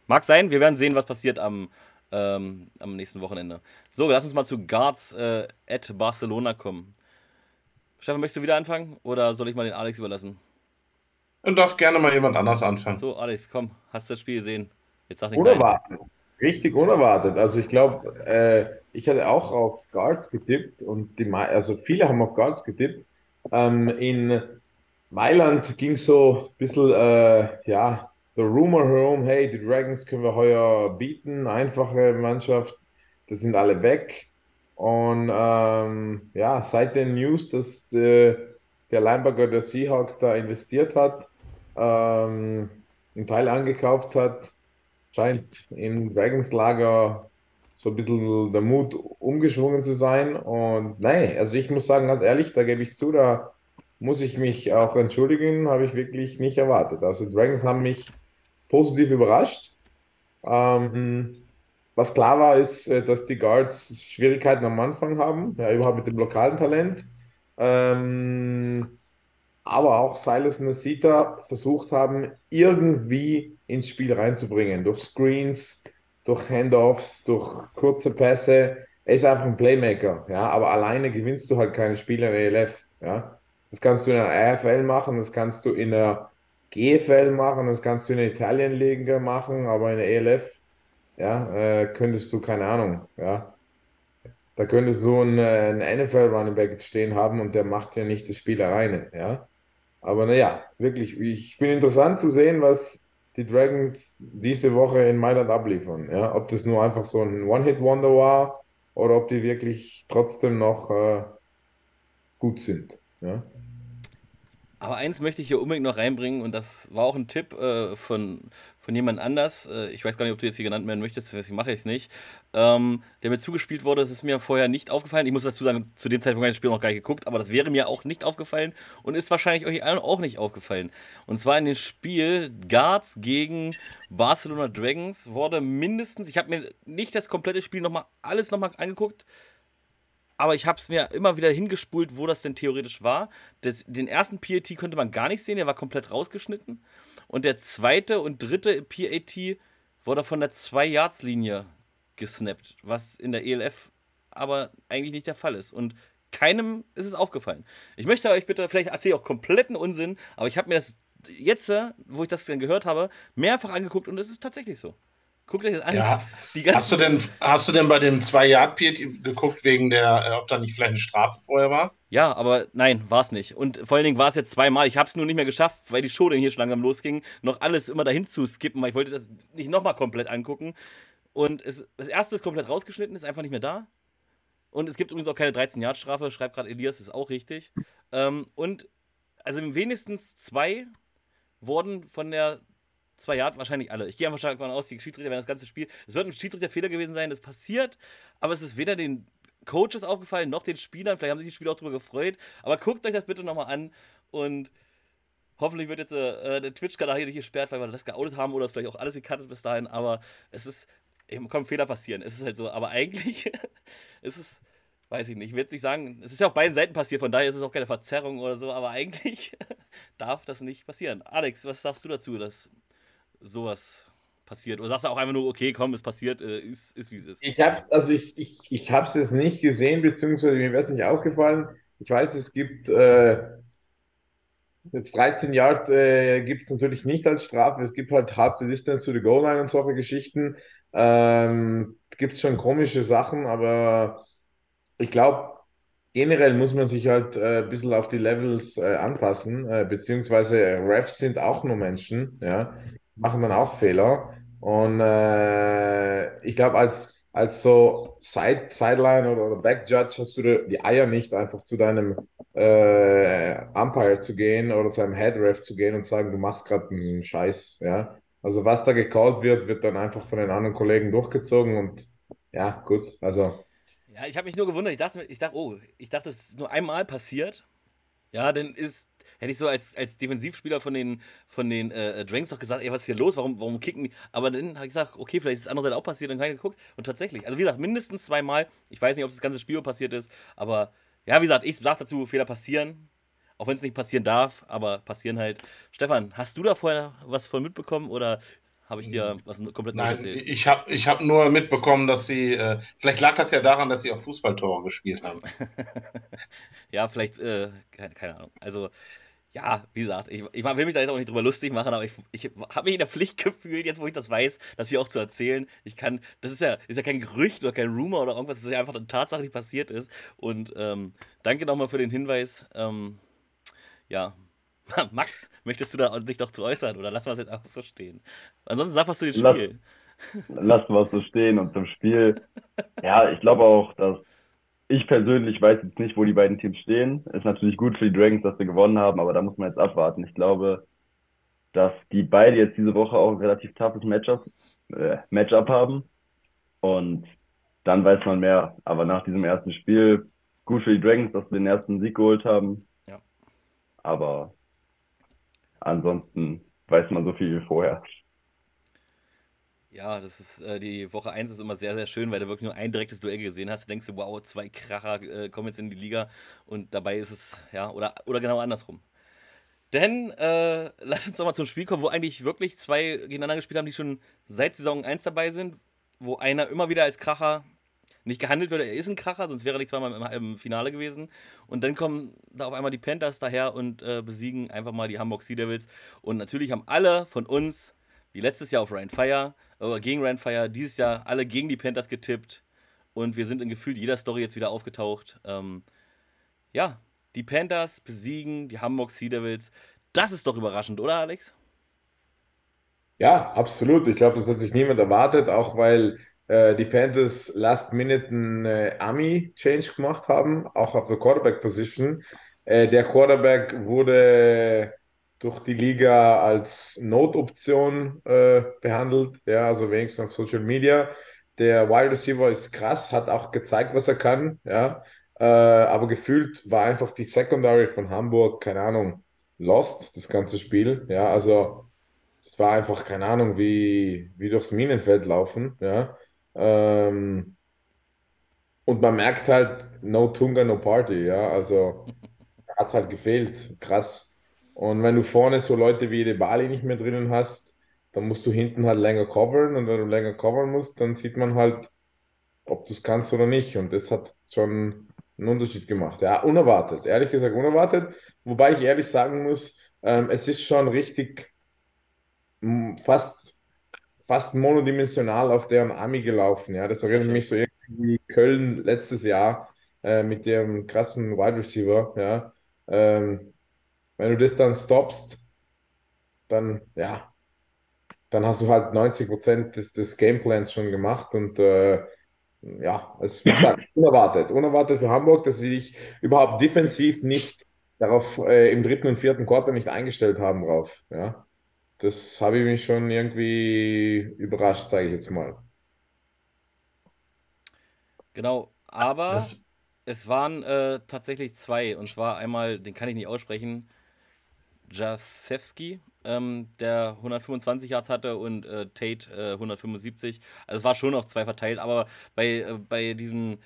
S3: Mag sein, wir werden sehen, was passiert am ähm, am nächsten Wochenende. So, lass uns mal zu Guards äh, at Barcelona kommen. Stefan, möchtest du wieder anfangen oder soll ich mal den Alex überlassen?
S4: Du darfst gerne mal jemand anders anfangen.
S3: So, Alex, komm, hast du das Spiel gesehen?
S1: Jetzt sag unerwartet. Richtig unerwartet. Also ich glaube, äh, ich hatte auch auf Guards getippt und die, also viele haben auf Guards getippt. Ähm, in Mailand ging so ein bisschen, äh, ja, the rumor home, hey, die Dragons können wir heuer bieten, einfache Mannschaft, das sind alle weg. Und ähm, ja, seit den News, dass äh, der Linebacker der Seahawks da investiert hat, ähm, einen Teil angekauft hat, scheint im Dragons Lager so ein bisschen der Mut umgeschwungen zu sein. Und nein, also ich muss sagen, ganz ehrlich, da gebe ich zu, da muss ich mich auch entschuldigen, habe ich wirklich nicht erwartet. Also Dragons haben mich positiv überrascht. Ähm, was klar war, ist, äh, dass die Guards Schwierigkeiten am Anfang haben, ja, überhaupt mit dem lokalen Talent. Ähm, aber auch Silas Nasita versucht haben, irgendwie ins Spiel reinzubringen. Durch Screens, durch Handoffs, durch kurze Pässe. Er ist einfach ein Playmaker, ja, aber alleine gewinnst du halt keine Spiele in der ELF. Ja. Das kannst du in der AFL machen, das kannst du in der GFL machen, das kannst du in der Italien-Liga machen, aber in der ELF, ja, äh, könntest du, keine Ahnung, ja. Da könntest du einen, einen NFL-Running Back stehen haben und der macht ja nicht das Spiel alleine, ja. Aber naja, wirklich, ich bin interessant zu sehen, was die Dragons diese Woche in Mailand abliefern. Ja? Ob das nur einfach so ein One-Hit-Wonder war oder ob die wirklich trotzdem noch äh, gut sind. Ja?
S3: Aber eins möchte ich hier unbedingt noch reinbringen und das war auch ein Tipp äh, von, von jemand anders. Äh, ich weiß gar nicht, ob du jetzt hier genannt werden möchtest, deswegen mache ich es nicht. Ähm, der mir zugespielt wurde, das ist mir vorher nicht aufgefallen. Ich muss dazu sagen, zu dem Zeitpunkt habe ich das Spiel noch gar nicht geguckt, aber das wäre mir auch nicht aufgefallen und ist wahrscheinlich euch allen auch nicht aufgefallen. Und zwar in dem Spiel Guards gegen Barcelona Dragons wurde mindestens, ich habe mir nicht das komplette Spiel nochmal, alles nochmal angeguckt, aber ich habe es mir immer wieder hingespult, wo das denn theoretisch war. Das, den ersten PAT konnte man gar nicht sehen, der war komplett rausgeschnitten. Und der zweite und dritte PAT wurde von der 2-Yards-Linie gesnappt, was in der ELF aber eigentlich nicht der Fall ist. Und keinem ist es aufgefallen. Ich möchte euch bitte, vielleicht erzähle ich auch kompletten Unsinn, aber ich habe mir das jetzt, wo ich das dann gehört habe, mehrfach angeguckt und es ist tatsächlich so. Guckt euch das an.
S4: Ja. hast, du denn, hast du denn bei dem 2-Yard-Piet geguckt, wegen der, äh, ob da nicht vielleicht eine Strafe vorher war?
S3: Ja, aber nein, war es nicht. Und vor allen Dingen war es jetzt zweimal. Ich habe es nur nicht mehr geschafft, weil die Show dann hier schon langsam losging, noch alles immer dahin zu skippen, weil ich wollte das nicht nochmal komplett angucken. Und es, das erste ist komplett rausgeschnitten, ist einfach nicht mehr da. Und es gibt übrigens auch keine 13-Yard-Strafe, schreibt gerade Elias, ist auch richtig. Ähm, und also wenigstens zwei wurden von der zwei Yard wahrscheinlich alle. Ich gehe einfach davon aus, die Schiedsrichter werden das ganze Spiel. Es wird ein Schiedsrichterfehler gewesen sein, das passiert, aber es ist weder den Coaches aufgefallen noch den Spielern. Vielleicht haben sich die Spieler auch darüber gefreut. Aber guckt euch das bitte nochmal an und hoffentlich wird jetzt äh, der Twitch-Kanal hier nicht gesperrt, weil wir das geoutet haben oder es vielleicht auch alles gecuttet bis dahin. Aber es ist, eben kommen Fehler passieren. Es ist halt so. Aber eigentlich ist es weiß ich nicht, ich will jetzt nicht sagen, es ist ja auf beiden Seiten passiert, von daher ist es auch keine Verzerrung oder so, aber eigentlich darf das nicht passieren. Alex, was sagst du dazu, dass sowas passiert? Oder sagst du auch einfach nur, okay, komm, es passiert, äh, ist, ist wie es ist?
S1: Ich hab's, also ich, ich, ich habe es jetzt nicht gesehen, beziehungsweise mir wäre es nicht aufgefallen. Ich weiß, es gibt äh, jetzt 13 Yard äh, gibt es natürlich nicht als Strafe. Es gibt halt half the distance to the goal line und solche Geschichten. Ähm, gibt es schon komische Sachen, aber ich glaube, generell muss man sich halt äh, ein bisschen auf die Levels äh, anpassen, äh, beziehungsweise Refs sind auch nur Menschen, ja, machen dann auch Fehler. Und äh, ich glaube, als, als so Side, Sideline oder, oder Back Judge hast du die Eier nicht, einfach zu deinem äh, Umpire zu gehen oder seinem Head Ref zu gehen und sagen, du machst gerade einen Scheiß, ja. Also was da gecallt wird, wird dann einfach von den anderen Kollegen durchgezogen und ja, gut, also
S3: ja, ich habe mich nur gewundert. Ich dachte, ich dachte, oh, ich dachte, es ist nur einmal passiert. Ja, dann ist, hätte ich so als, als Defensivspieler von den, von den äh, Dranks doch gesagt, ey, was ist hier los? Warum, warum kicken die? Aber dann habe ich gesagt, okay, vielleicht ist es andererseits auch passiert, dann habe ich geguckt. Und tatsächlich, also wie gesagt, mindestens zweimal. Ich weiß nicht, ob das ganze Spiel passiert ist, aber ja, wie gesagt, ich sage dazu, Fehler passieren. Auch wenn es nicht passieren darf, aber passieren halt. Stefan, hast du da vorher was von mitbekommen oder habe ich dir was komplett
S4: Nein, erzählt? Ich habe ich hab nur mitbekommen, dass sie, äh, vielleicht lag das ja daran, dass sie auf Fußballtore gespielt haben.
S3: ja, vielleicht, äh, keine, keine, Ahnung. Also, ja, wie gesagt, ich, ich will mich da jetzt auch nicht drüber lustig machen, aber ich, ich habe mich in der Pflicht gefühlt, jetzt wo ich das weiß, das hier auch zu erzählen. Ich kann, das ist ja, ist ja kein Gerücht oder kein Rumor oder irgendwas, das ist ja einfach eine Tatsache, die passiert ist. Und ähm, danke nochmal für den Hinweis. Ähm, ja, Max, möchtest du da dich doch zu äußern oder lassen wir es jetzt einfach so stehen? Ansonsten sag was zu dem Spiel.
S5: Lassen wir es so stehen und zum Spiel. Ja, ich glaube auch, dass ich persönlich weiß jetzt nicht, wo die beiden Teams stehen. Ist natürlich gut für die Dragons, dass sie gewonnen haben, aber da muss man jetzt abwarten. Ich glaube, dass die beide jetzt diese Woche auch ein relativ toughes Matchup, äh, Matchup haben. Und dann weiß man mehr. Aber nach diesem ersten Spiel, gut für die Dragons, dass sie den ersten Sieg geholt haben. Ja. Aber Ansonsten weiß man so viel wie vorher.
S3: Ja, das ist äh, die Woche 1 ist immer sehr, sehr schön, weil du wirklich nur ein direktes Duell gesehen hast. Du denkst, wow, zwei Kracher äh, kommen jetzt in die Liga und dabei ist es, ja, oder, oder genau andersrum. Denn äh, lass uns doch mal zum Spiel kommen, wo eigentlich wirklich zwei gegeneinander gespielt haben, die schon seit Saison 1 dabei sind, wo einer immer wieder als Kracher nicht gehandelt wird. Er ist ein Kracher, sonst wäre er nicht zweimal im, im, Finale gewesen. Und dann kommen da auf einmal die Panthers daher und äh, besiegen einfach mal die Hamburg Sea Devils. Und natürlich haben alle von uns, wie letztes Jahr auf Ryan Fire, oder gegen Ryan Fire, dieses Jahr alle gegen die Panthers getippt. Und wir sind in gefühlt jeder Story jetzt wieder aufgetaucht. Ähm, ja, die Panthers besiegen die Hamburg Sea Devils. Das ist doch überraschend, oder Alex?
S1: Ja, absolut. Ich glaube, das hat sich niemand erwartet, auch weil äh, die Panthers last minute einen äh, Army-Change gemacht haben, auch auf der Quarterback-Position. Äh, der Quarterback wurde durch die Liga als Notoption äh, behandelt, ja, also wenigstens auf Social Media. Der Wide Receiver ist krass, hat auch gezeigt, was er kann, ja. Äh, aber gefühlt war einfach die Secondary von Hamburg, keine Ahnung, lost, das ganze Spiel, ja, also. Es war einfach, keine Ahnung, wie, wie durchs Minenfeld laufen, ja. Ähm, und man merkt halt, no Tunga, no Party, ja. Also hat es halt gefehlt. Krass. Und wenn du vorne so Leute wie De Bali nicht mehr drinnen hast, dann musst du hinten halt länger covern. Und wenn du länger covern musst, dann sieht man halt, ob du es kannst oder nicht. Und das hat schon einen Unterschied gemacht. Ja, unerwartet. Ehrlich gesagt, unerwartet. Wobei ich ehrlich sagen muss, ähm, es ist schon richtig fast, fast monodimensional auf deren Army gelaufen. Ja, das erinnert mich so irgendwie Köln letztes Jahr äh, mit dem krassen Wide Receiver. Ja, ähm, wenn du das dann stoppst, dann ja, dann hast du halt 90 Prozent des, des Gameplans schon gemacht und äh, ja, es ist wie gesagt unerwartet. Unerwartet für Hamburg, dass sie sich überhaupt defensiv nicht darauf äh, im dritten und vierten Quarter nicht eingestellt haben drauf. Ja. Das habe ich mich schon irgendwie überrascht, sage ich jetzt mal.
S3: Genau, aber
S4: Das,
S3: es waren äh, tatsächlich zwei. Und zwar einmal, den kann ich nicht aussprechen, Jasewski, ähm, der 125 Yards hatte und äh, Tate äh, 175. Also es war schon auf zwei verteilt, aber bei, äh, bei diesen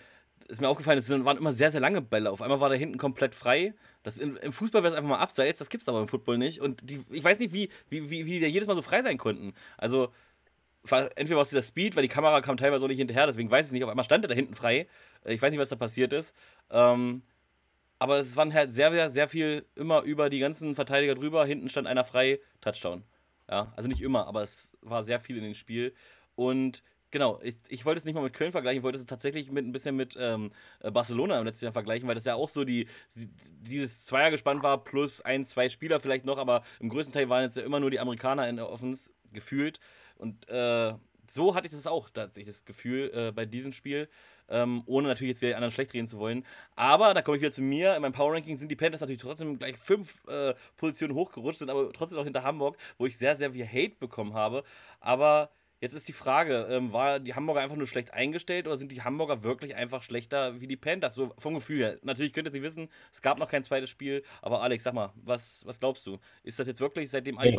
S3: ist mir aufgefallen, es waren immer sehr, sehr lange Bälle. Auf einmal war der hinten komplett frei. Das in, Im Fußball wäre es einfach mal abseits, das gibt es aber im Football nicht. Und die, ich weiß nicht, wie, wie, wie, wie die jedes Mal so frei sein konnten. Also entweder war es dieser Speed, weil die Kamera kam teilweise auch nicht hinterher, deswegen weiß ich es nicht. Auf einmal stand er da hinten frei. Äh, Ich weiß nicht, was da passiert ist. Ähm, aber es waren halt sehr, sehr, sehr viel immer über die ganzen Verteidiger drüber. Hinten stand einer frei, Touchdown. Ja, also nicht immer, aber es war sehr viel in dem Spiel. Und genau, ich, ich wollte es nicht mal mit Köln vergleichen, ich wollte es tatsächlich mit ein bisschen mit ähm, äh, Barcelona im letzten Jahr vergleichen, weil das ja auch so die, die dieses Zweiergespann war, plus ein, zwei Spieler vielleicht noch, aber im größten Teil waren jetzt ja immer nur die Amerikaner in der Offense gefühlt. Und äh, so hatte ich das auch tatsächlich das Gefühl äh, bei diesem Spiel, ähm, ohne natürlich jetzt wieder anderen schlecht reden zu wollen. Aber da komme ich wieder zu mir. In meinem Power Ranking sind die Panthers natürlich trotzdem gleich fünf äh, Positionen hochgerutscht, sind aber trotzdem noch hinter Hamburg, wo ich sehr, sehr viel Hate bekommen habe. Aber jetzt ist die Frage: ähm, War die Hamburger einfach nur schlecht eingestellt oder sind die Hamburger wirklich einfach schlechter wie die Panthers? So vom Gefühl her. Natürlich könnt ihr sie wissen, es gab noch kein zweites Spiel. Aber Alex, sag mal, was, was glaubst du? Ist das jetzt wirklich seitdem.
S1: Nee.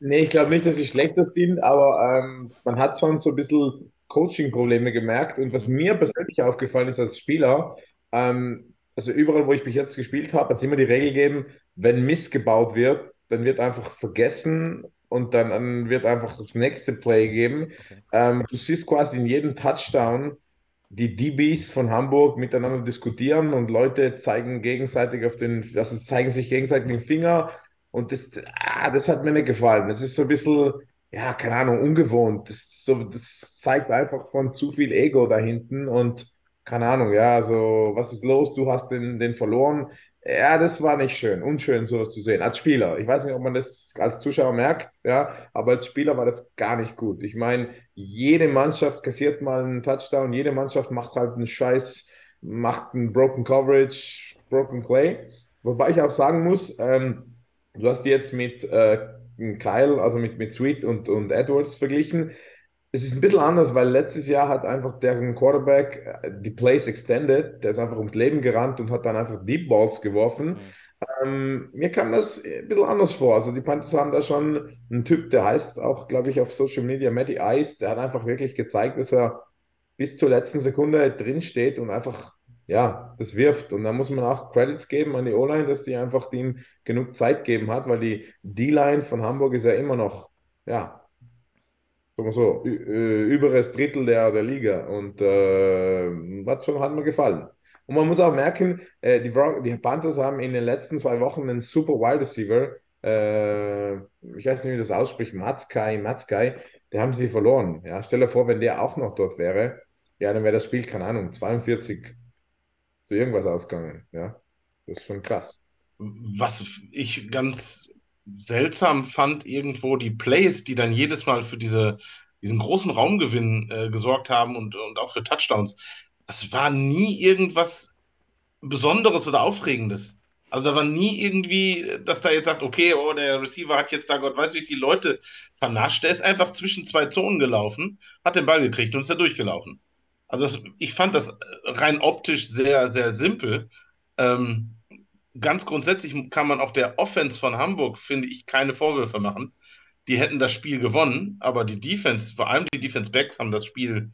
S1: Nee, ich glaube nicht, dass sie schlechter sind, aber ähm, man hat schon so ein bisschen Coaching-Probleme gemerkt. Und was mir persönlich aufgefallen ist als Spieler, ähm, also überall, wo ich bis jetzt gespielt habe, hat es immer die Regel gegeben, wenn Mist gebaut wird, dann wird einfach vergessen und dann, dann wird einfach das nächste Play gegeben.
S3: Okay.
S1: Ähm, du siehst quasi in jedem Touchdown die DBs von Hamburg miteinander diskutieren und Leute zeigen gegenseitig auf den, also zeigen sich gegenseitig den Finger und das, ah, das hat mir nicht gefallen. Das ist so ein bisschen, ja, keine Ahnung, ungewohnt. Das, so, das zeigt einfach von zu viel Ego da hinten und keine Ahnung, ja, also was ist los? Du hast den, den verloren. Ja, das war nicht schön, unschön, sowas zu sehen. Als Spieler. Ich weiß nicht, ob man das als Zuschauer merkt, ja, aber als Spieler war das gar nicht gut. Ich meine, jede Mannschaft kassiert mal einen Touchdown, jede Mannschaft macht halt einen Scheiß, macht einen Broken Coverage, Broken Play. Wobei ich auch sagen muss, ähm, du hast jetzt mit äh, Kyle, also mit, mit Sweet und, und Edwards verglichen. Es ist ein bisschen anders, weil letztes Jahr hat einfach deren Quarterback äh, die Plays extended, der ist einfach ums Leben gerannt und hat dann einfach Deep Balls geworfen.
S3: Mhm.
S1: Ähm, mir kam das ein bisschen anders vor. Also die Panthers haben da schon einen Typ, der heißt auch, glaube ich, auf Social Media Matty Ice, der hat einfach wirklich gezeigt, dass er bis zur letzten Sekunde drin steht und einfach, ja, das wirft. Und da muss man auch Credits geben an die O-Line, dass die einfach ihm genug Zeit gegeben hat, weil die D-Line von Hamburg ist ja immer noch, ja, sagen wir so, äh, überes Drittel der, der Liga und äh, hat schon, hat mir gefallen. Und man muss auch merken, äh, die, die Panthers haben in den letzten zwei Wochen einen super Wide Receiver, äh, ich weiß nicht, wie das ausspricht, Matzkai, Matzkai, der haben sie verloren. Ja, stell dir vor, wenn der auch noch dort wäre, ja, dann wäre das Spiel, keine Ahnung, 42 zu irgendwas ausgegangen. Ja, das ist schon krass.
S4: was ich ganz seltsam fand irgendwo die Plays, die dann jedes Mal für diese, diesen großen Raumgewinn äh, gesorgt haben und, und auch für Touchdowns. Das war nie irgendwas Besonderes oder Aufregendes. Also da war nie irgendwie, dass da jetzt sagt, okay, oh, der Receiver hat jetzt da Gott weiß wie viele Leute vernascht. Der ist einfach zwischen zwei Zonen gelaufen, hat den Ball gekriegt und ist da durchgelaufen. Also das, ich fand das rein optisch sehr, sehr simpel. Ähm, ganz grundsätzlich kann man auch der Offense von Hamburg, finde ich, keine Vorwürfe machen. Die hätten das Spiel gewonnen, aber die Defense, vor allem die Defense Backs, haben das Spiel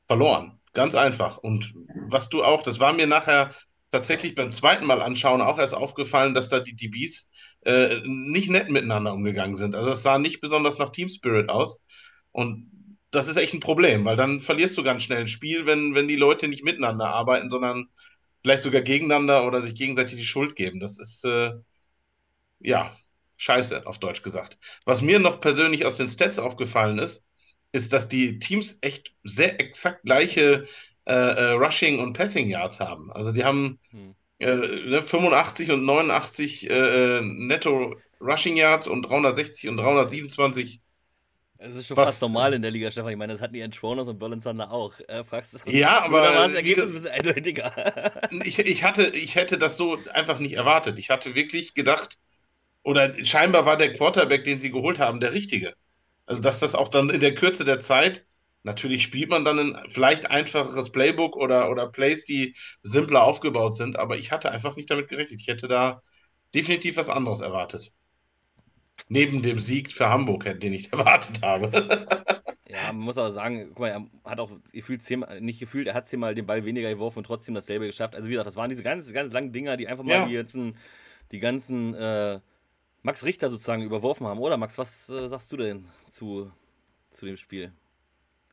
S4: verloren. Ganz einfach. Und was du auch, das war mir nachher tatsächlich beim zweiten Mal anschauen auch erst aufgefallen, dass da die DBs äh, nicht nett miteinander umgegangen sind. Also es sah nicht besonders nach Team Spirit aus. Und das ist echt ein Problem, weil dann verlierst du ganz schnell ein Spiel, wenn, wenn die Leute nicht miteinander arbeiten, sondern vielleicht sogar gegeneinander oder sich gegenseitig die Schuld geben. Das ist äh, ja scheiße, auf Deutsch gesagt. Was mir noch persönlich aus den Stats aufgefallen ist, ist, dass die Teams echt sehr exakt gleiche äh, äh, Rushing und Passing Yards haben. Also die haben hm. äh, 85 ne, und 89 äh, äh, netto Rushing Yards und 360 und 327
S3: es ist schon was, fast normal in der Liga, Stefan. Ich meine, das hatten die Entschwoners und Berlin Thunder auch. Äh, fragst
S4: du ja, aber
S3: da war das Ergebnis ein bisschen eindeutiger.
S4: ich, ich, hatte, ich hätte das so einfach nicht erwartet. Ich hatte wirklich gedacht, oder scheinbar war der Quarterback, den sie geholt haben, der richtige. Also, dass das auch dann in der Kürze der Zeit Natürlich spielt man dann ein vielleicht einfacheres Playbook oder, oder Plays, die simpler aufgebaut sind, aber ich hatte einfach nicht damit gerechnet. Ich hätte da definitiv was anderes erwartet. Neben dem Sieg für Hamburg, den ich erwartet habe.
S3: ja, man muss aber sagen, guck mal, er hat auch gefühlt zehnmal, nicht gefühlt, er hat zehnmal den Ball weniger geworfen und trotzdem dasselbe geschafft. Also wie gesagt, das waren diese ganz, ganz langen Dinger, die einfach mal ja. die ganzen, die ganzen äh, Max Richter sozusagen überworfen haben. Oder Max, was äh, sagst du denn zu, zu dem Spiel?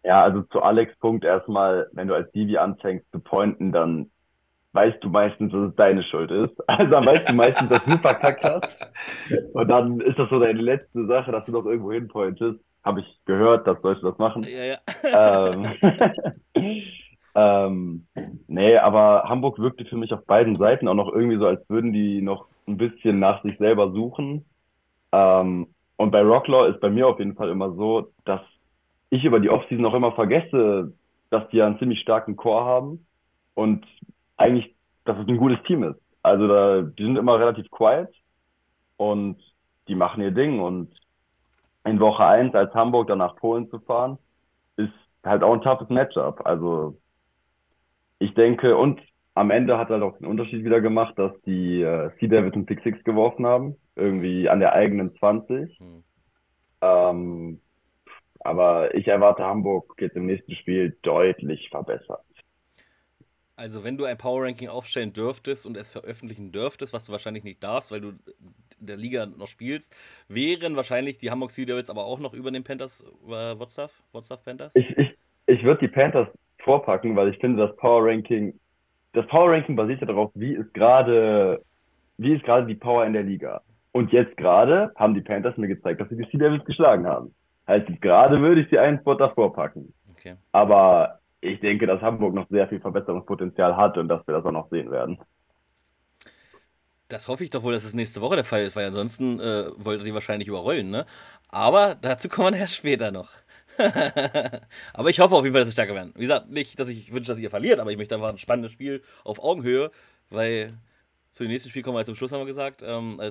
S5: Ja, also zu Alex Punkt erstmal, wenn du als Divi anfängst zu pointen, dann weißt du meistens, dass es deine Schuld ist. Also dann weißt du meistens, dass du verkackt hast. Und dann ist das so deine letzte Sache, dass du noch irgendwo hinpointest. Habe ich gehört, dass Leute das machen.
S3: Ja, ja.
S5: ähm, ähm, nee, aber Hamburg wirkte für mich auf beiden Seiten auch noch irgendwie so, als würden die noch ein bisschen nach sich selber suchen. Ähm, und bei Rocklaw ist bei mir auf jeden Fall immer so, dass ich über die Offseason auch immer vergesse, dass die ja einen ziemlich starken Core haben und eigentlich, dass es ein gutes Team ist. Also da, die sind immer relativ quiet und die machen ihr Ding und in Woche 1 als Hamburg dann nach Polen zu fahren, ist halt auch ein toughes Matchup. Also ich denke, und am Ende hat er auch den Unterschied wieder gemacht, dass die äh, Sea Devils einen Pick 6 geworfen haben, irgendwie an der eigenen 20. Hm. Ähm, aber ich erwarte Hamburg jetzt im nächsten Spiel deutlich verbessert.
S3: Also wenn du ein Power Ranking aufstellen dürftest und es veröffentlichen dürftest, was du wahrscheinlich nicht darfst, weil du der Liga noch spielst, wären wahrscheinlich die Hamburg Sea Devils aber auch noch über den Panthers, äh, WhatsApp, WhatsApp Panthers?
S5: Ich, ich, ich würde die Panthers vorpacken, weil ich finde, das Power Ranking, das Power Ranking basiert ja darauf, wie ist gerade, wie ist gerade die Power in der Liga. Und jetzt gerade haben die Panthers mir gezeigt, dass sie die Sea Devils geschlagen haben. Halt, gerade würde ich sie einen Spot davor packen. Okay. Aber ich denke, dass Hamburg noch sehr viel Verbesserungspotenzial hat und dass wir das auch noch sehen werden.
S3: Das hoffe ich doch wohl, dass es nächste Woche der Fall ist, weil ansonsten äh, wollte die wahrscheinlich überrollen, ne? Aber dazu kommen wir erst später noch. aber ich hoffe auf jeden Fall, dass sie stärker werden. Wie gesagt, nicht, dass ich wünsche, dass ihr verliert, aber ich möchte einfach ein spannendes Spiel auf Augenhöhe, weil zu dem nächsten Spiel kommen wir zum Schluss, haben wir gesagt. Ähm,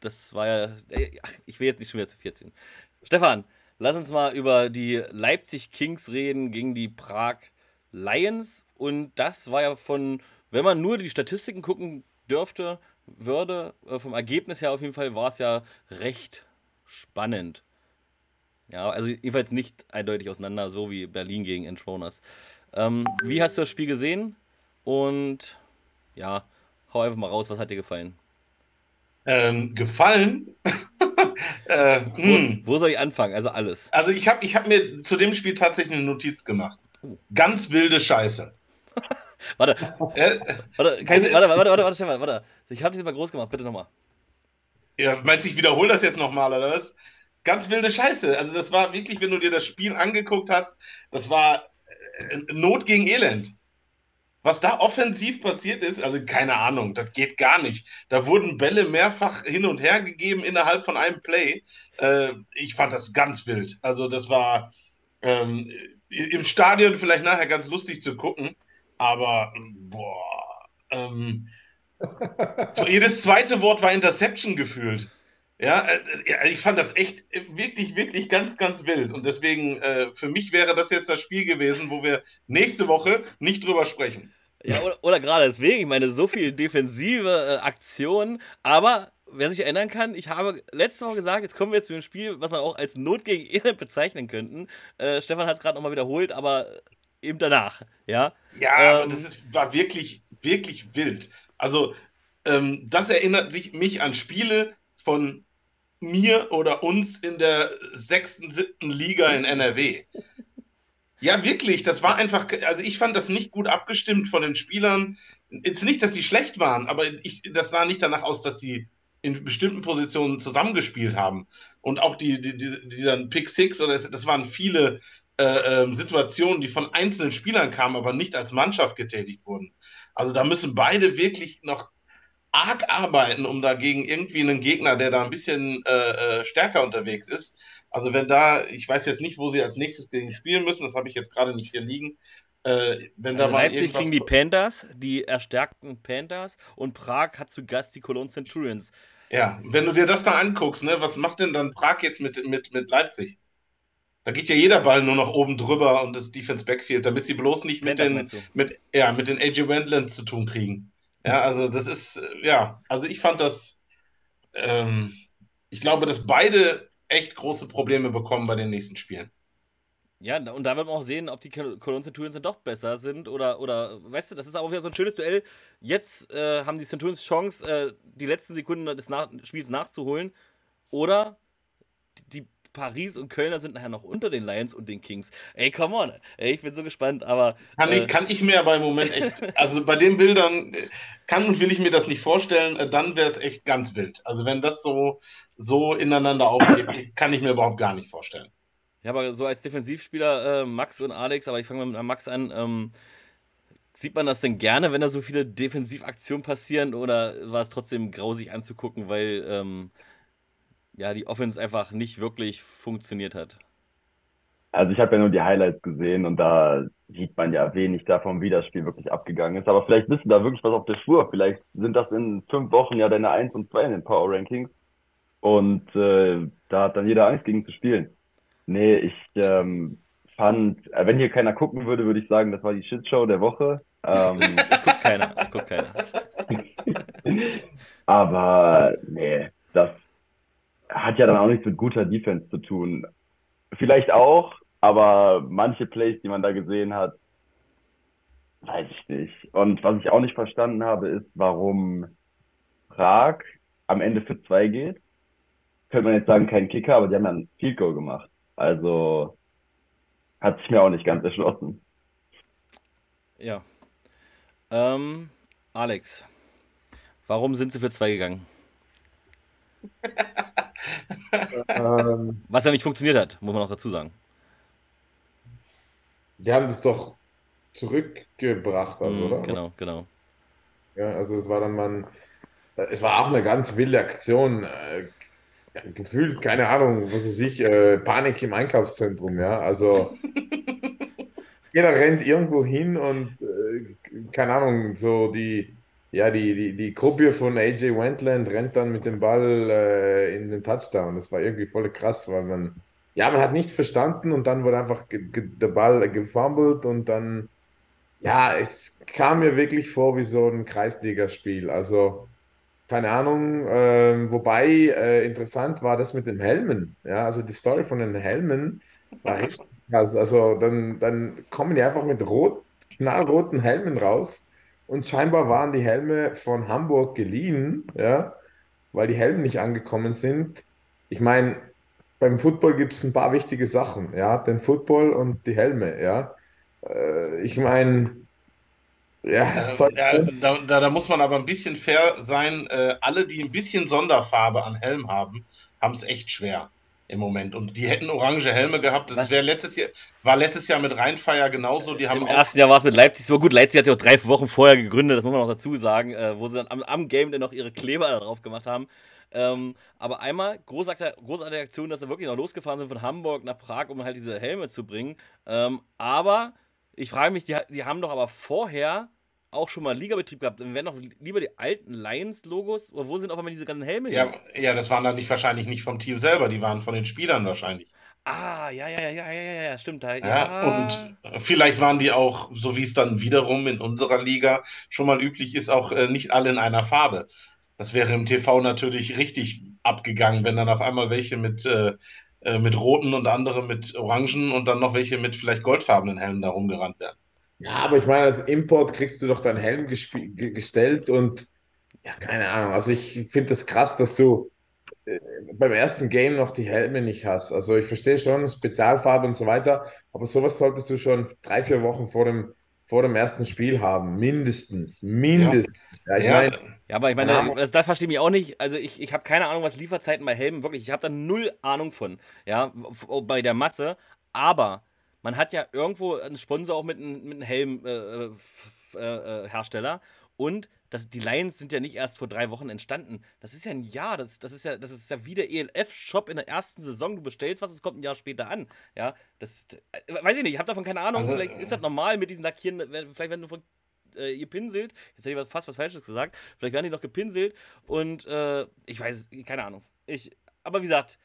S3: das war ja. Ich will jetzt nicht schon wieder zu 14. Stefan, Lass uns mal über die Leipzig Kings reden gegen die Prag Lions. Und das war ja von, wenn man nur die Statistiken gucken dürfte, würde, äh, vom Ergebnis her auf jeden Fall, war es ja recht spannend. Ja, also jedenfalls nicht eindeutig auseinander, so wie Berlin gegen Entroners. Ähm, wie hast du das Spiel gesehen? Und ja, hau einfach mal raus, was hat dir gefallen?
S4: Ähm, gefallen?
S3: Äh, wo, hm. wo, soll ich anfangen? Also alles.
S4: Also ich habe ich hab mir zu dem Spiel tatsächlich eine Notiz gemacht. Oh. Ganz wilde Scheiße.
S3: warte. Äh, warte, kann, äh, warte, warte, warte, warte, Stefan, warte. Ich habe das mal groß gemacht, bitte nochmal.
S4: Ja, meinst du, ich wiederhole das jetzt nochmal, oder was? Ganz wilde Scheiße. Also das war wirklich, wenn du dir das Spiel angeguckt hast, das war äh, Not gegen Elend. Was da offensiv passiert ist, also keine Ahnung, das geht gar nicht. Da wurden Bälle mehrfach hin und her gegeben innerhalb von einem Play. Äh, ich fand das ganz wild. Also das war ähm, im Stadion vielleicht nachher ganz lustig zu gucken, aber boah, ähm, so jedes zweite Wort war Interception gefühlt. Ja, äh, ich fand das echt wirklich, wirklich ganz, ganz wild. Und deswegen, äh, für mich wäre das jetzt das Spiel gewesen, wo wir nächste Woche nicht drüber sprechen.
S3: Ja, oder, oder gerade deswegen, ich meine, so viel defensive äh, Aktionen, aber wer sich erinnern kann, ich habe letzte Woche gesagt, jetzt kommen wir jetzt zu einem Spiel, was man auch als Not gegen Irland bezeichnen könnten. Äh, Stefan hat es gerade nochmal wiederholt, aber eben danach, ja.
S4: Ja, ähm, aber das ist, war wirklich, wirklich wild. Also, ähm, das erinnert sich mich an Spiele von mir oder uns in der sechsten, siebten Liga in NRW. Ja, wirklich, das war einfach, also ich fand das nicht gut abgestimmt von den Spielern. Jetzt nicht, dass sie schlecht waren, aber ich, das sah nicht danach aus, dass sie in bestimmten Positionen zusammengespielt haben. Und auch die, die, die, dieser Pick Six, oder das, das waren viele äh, äh, Situationen, die von einzelnen Spielern kamen, aber nicht als Mannschaft getätigt wurden. Also da müssen beide wirklich noch arg arbeiten, um dagegen irgendwie einen Gegner, der da ein bisschen äh, äh, stärker unterwegs ist. Also wenn da, ich weiß jetzt nicht, wo sie als nächstes gegen spielen müssen, das habe ich jetzt gerade nicht hier liegen.
S3: Äh, wenn da also mal Leipzig gegen die Panthers, die erstärkten Panthers und Prag hat zu Gast die Cologne Centurions.
S4: Ja, wenn du dir das da anguckst, ne, was macht denn dann Prag jetzt mit, mit, mit Leipzig? Da geht ja jeder Ball nur noch oben drüber und das Defense Backfield, damit sie bloß nicht mit den, mit, ja, mit den AJ Wendland zu tun kriegen. Ja, also das ist, äh, ja, also ich fand das, ähm, ich glaube, dass beide echt große Probleme bekommen bei den nächsten Spielen.
S3: Ja, und da wird man auch sehen, ob die Cologne Centurions dann doch besser sind oder, oder, weißt du, das ist auch wieder so ein schönes Duell. Jetzt äh, haben die Centurions Chance, äh, die letzten Sekunden des Nach Spiels nachzuholen. Oder die Paris und Kölner sind nachher noch unter den Lions und den Kings. Ey, come on. Ey, ich bin so gespannt, aber.
S4: Kann, äh, ich, kann ich mir aber im Moment echt. Also bei den Bildern äh, kann und will ich mir das nicht vorstellen, äh, dann wäre es echt ganz wild. Also wenn das so, so ineinander aufgeht, kann ich mir überhaupt gar nicht vorstellen.
S3: Ja, aber so als Defensivspieler, äh, Max und Alex, aber ich fange mal mit Max an. Ähm, sieht man das denn gerne, wenn da so viele Defensivaktionen passieren oder war es trotzdem grausig anzugucken, weil ähm, ja, die Offense einfach nicht wirklich funktioniert hat.
S5: Also ich habe ja nur die Highlights gesehen und da sieht man ja wenig davon, wie das Spiel wirklich abgegangen ist. Aber vielleicht bist du da wirklich was auf der Spur. Vielleicht sind das in fünf Wochen ja deine 1 und 2 in den Power Rankings. Und äh, da hat dann jeder Angst gegen zu spielen. Nee, ich ähm, fand, äh, wenn hier keiner gucken würde, würde ich sagen, das war die Shitshow der Woche.
S3: Ähm, das guckt keiner, das guckt keiner.
S5: Aber nee, das hat ja dann auch nichts mit guter Defense zu tun. Vielleicht auch, aber manche Plays, die man da gesehen hat, weiß ich nicht. Und was ich auch nicht verstanden habe, ist, warum Prag am Ende für zwei geht. Könnte man jetzt sagen, kein Kicker, aber die haben ja ein Field Goal gemacht. Also hat sich mir auch nicht ganz erschlossen.
S3: Ja. Ähm, Alex, warum sind sie für zwei gegangen? ähm, Was ja nicht funktioniert hat, muss man auch dazu sagen.
S1: Die haben das doch zurückgebracht, also, mm, oder?
S3: Genau, genau.
S1: Ja, also es war dann mal, es war auch eine ganz wilde Aktion. Äh, gefühlt, keine Ahnung, was weiß ich, äh, Panik im Einkaufszentrum, ja. Also jeder rennt irgendwo hin und äh, keine Ahnung, so die ja, die, die, die Gruppe von AJ Wentland rennt dann mit dem Ball äh, in den Touchdown. Das war irgendwie voll krass, weil man, ja, man hat nichts verstanden und dann wurde einfach der Ball gefummelt und dann, ja, es kam mir wirklich vor wie so ein Kreisligaspiel. Also, keine Ahnung, äh, wobei äh, interessant war das mit den Helmen. Ja, also die Story von den Helmen war echt krass. Also, dann, dann kommen die einfach mit rot, knallroten Helmen raus und scheinbar waren die Helme von Hamburg geliehen, ja, weil die Helme nicht angekommen sind. Ich meine, beim Football gibt es ein paar wichtige Sachen, ja, den Football und die Helme, ja. Äh, ich meine,
S4: ja, äh, ja da, da, da, muss man aber ein bisschen fair sein. Äh, alle, die ein bisschen Sonderfarbe an Helm haben, haben es echt schwer. Im Moment. Und die hätten orange Helme gehabt. Das wäre letztes Jahr, war letztes Jahr mit Rheinfeier genauso. Die haben
S3: Im ersten Jahr war es mit Leipzig so gut. Leipzig hat sich auch drei Wochen vorher gegründet, das muss man noch dazu sagen, äh, wo sie dann am, am Game dann noch ihre Kleber drauf gemacht haben. Ähm, aber einmal großartige, großartige Aktion, dass sie wirklich noch losgefahren sind von Hamburg nach Prag, um halt diese Helme zu bringen. Ähm, aber ich frage mich, die, die haben doch aber vorher auch schon mal Ligabetrieb gehabt. Dann wären doch lieber die alten Lions-Logos. Wo sind auf einmal diese ganzen Helme
S4: ja, ja, das waren dann nicht wahrscheinlich nicht vom Team selber, die waren von den Spielern wahrscheinlich.
S3: Ah, ja, ja, ja, ja, ja, ja, stimmt. Ja,
S4: ja, und vielleicht waren die auch, so wie es dann wiederum in unserer Liga schon mal üblich ist, auch äh, nicht alle in einer Farbe. Das wäre im TV natürlich richtig abgegangen, wenn dann auf einmal welche mit, äh, äh, mit roten und andere mit orangen und dann noch welche mit vielleicht goldfarbenen Helmen da rumgerannt werden.
S1: Ja, aber ich meine, als Import kriegst du doch deinen Helm gestellt und ja, keine Ahnung. Also ich finde das krass, dass du äh, beim ersten Game noch die Helme nicht hast. Also ich verstehe schon, Spezialfarbe und so weiter, aber sowas solltest du schon drei, vier Wochen vor dem, vor dem ersten Spiel haben. Mindestens. Mindestens.
S3: Ja, ja, ich mein, ja aber ich meine, das, das verstehe ich auch nicht. Also ich, ich habe keine Ahnung, was Lieferzeiten bei Helmen wirklich, ich habe da null Ahnung von. Ja, bei der Masse. Aber man hat ja irgendwo einen Sponsor auch mit einem, mit einem Helmhersteller. Äh, äh, und das, die Lions sind ja nicht erst vor drei Wochen entstanden. Das ist ja ein Jahr. Das, das, ist, ja, das ist ja wie der ELF-Shop in der ersten Saison. Du bestellst was, es kommt ein Jahr später an. Ja, das äh, weiß ich nicht. Ich habe davon keine Ahnung. Also, vielleicht ist das normal mit diesen Lackieren. Vielleicht werden du von äh, gepinselt. Jetzt hätte ich fast was Falsches gesagt. Vielleicht werden die noch gepinselt. Und äh, ich weiß, keine Ahnung. Ich, aber wie gesagt,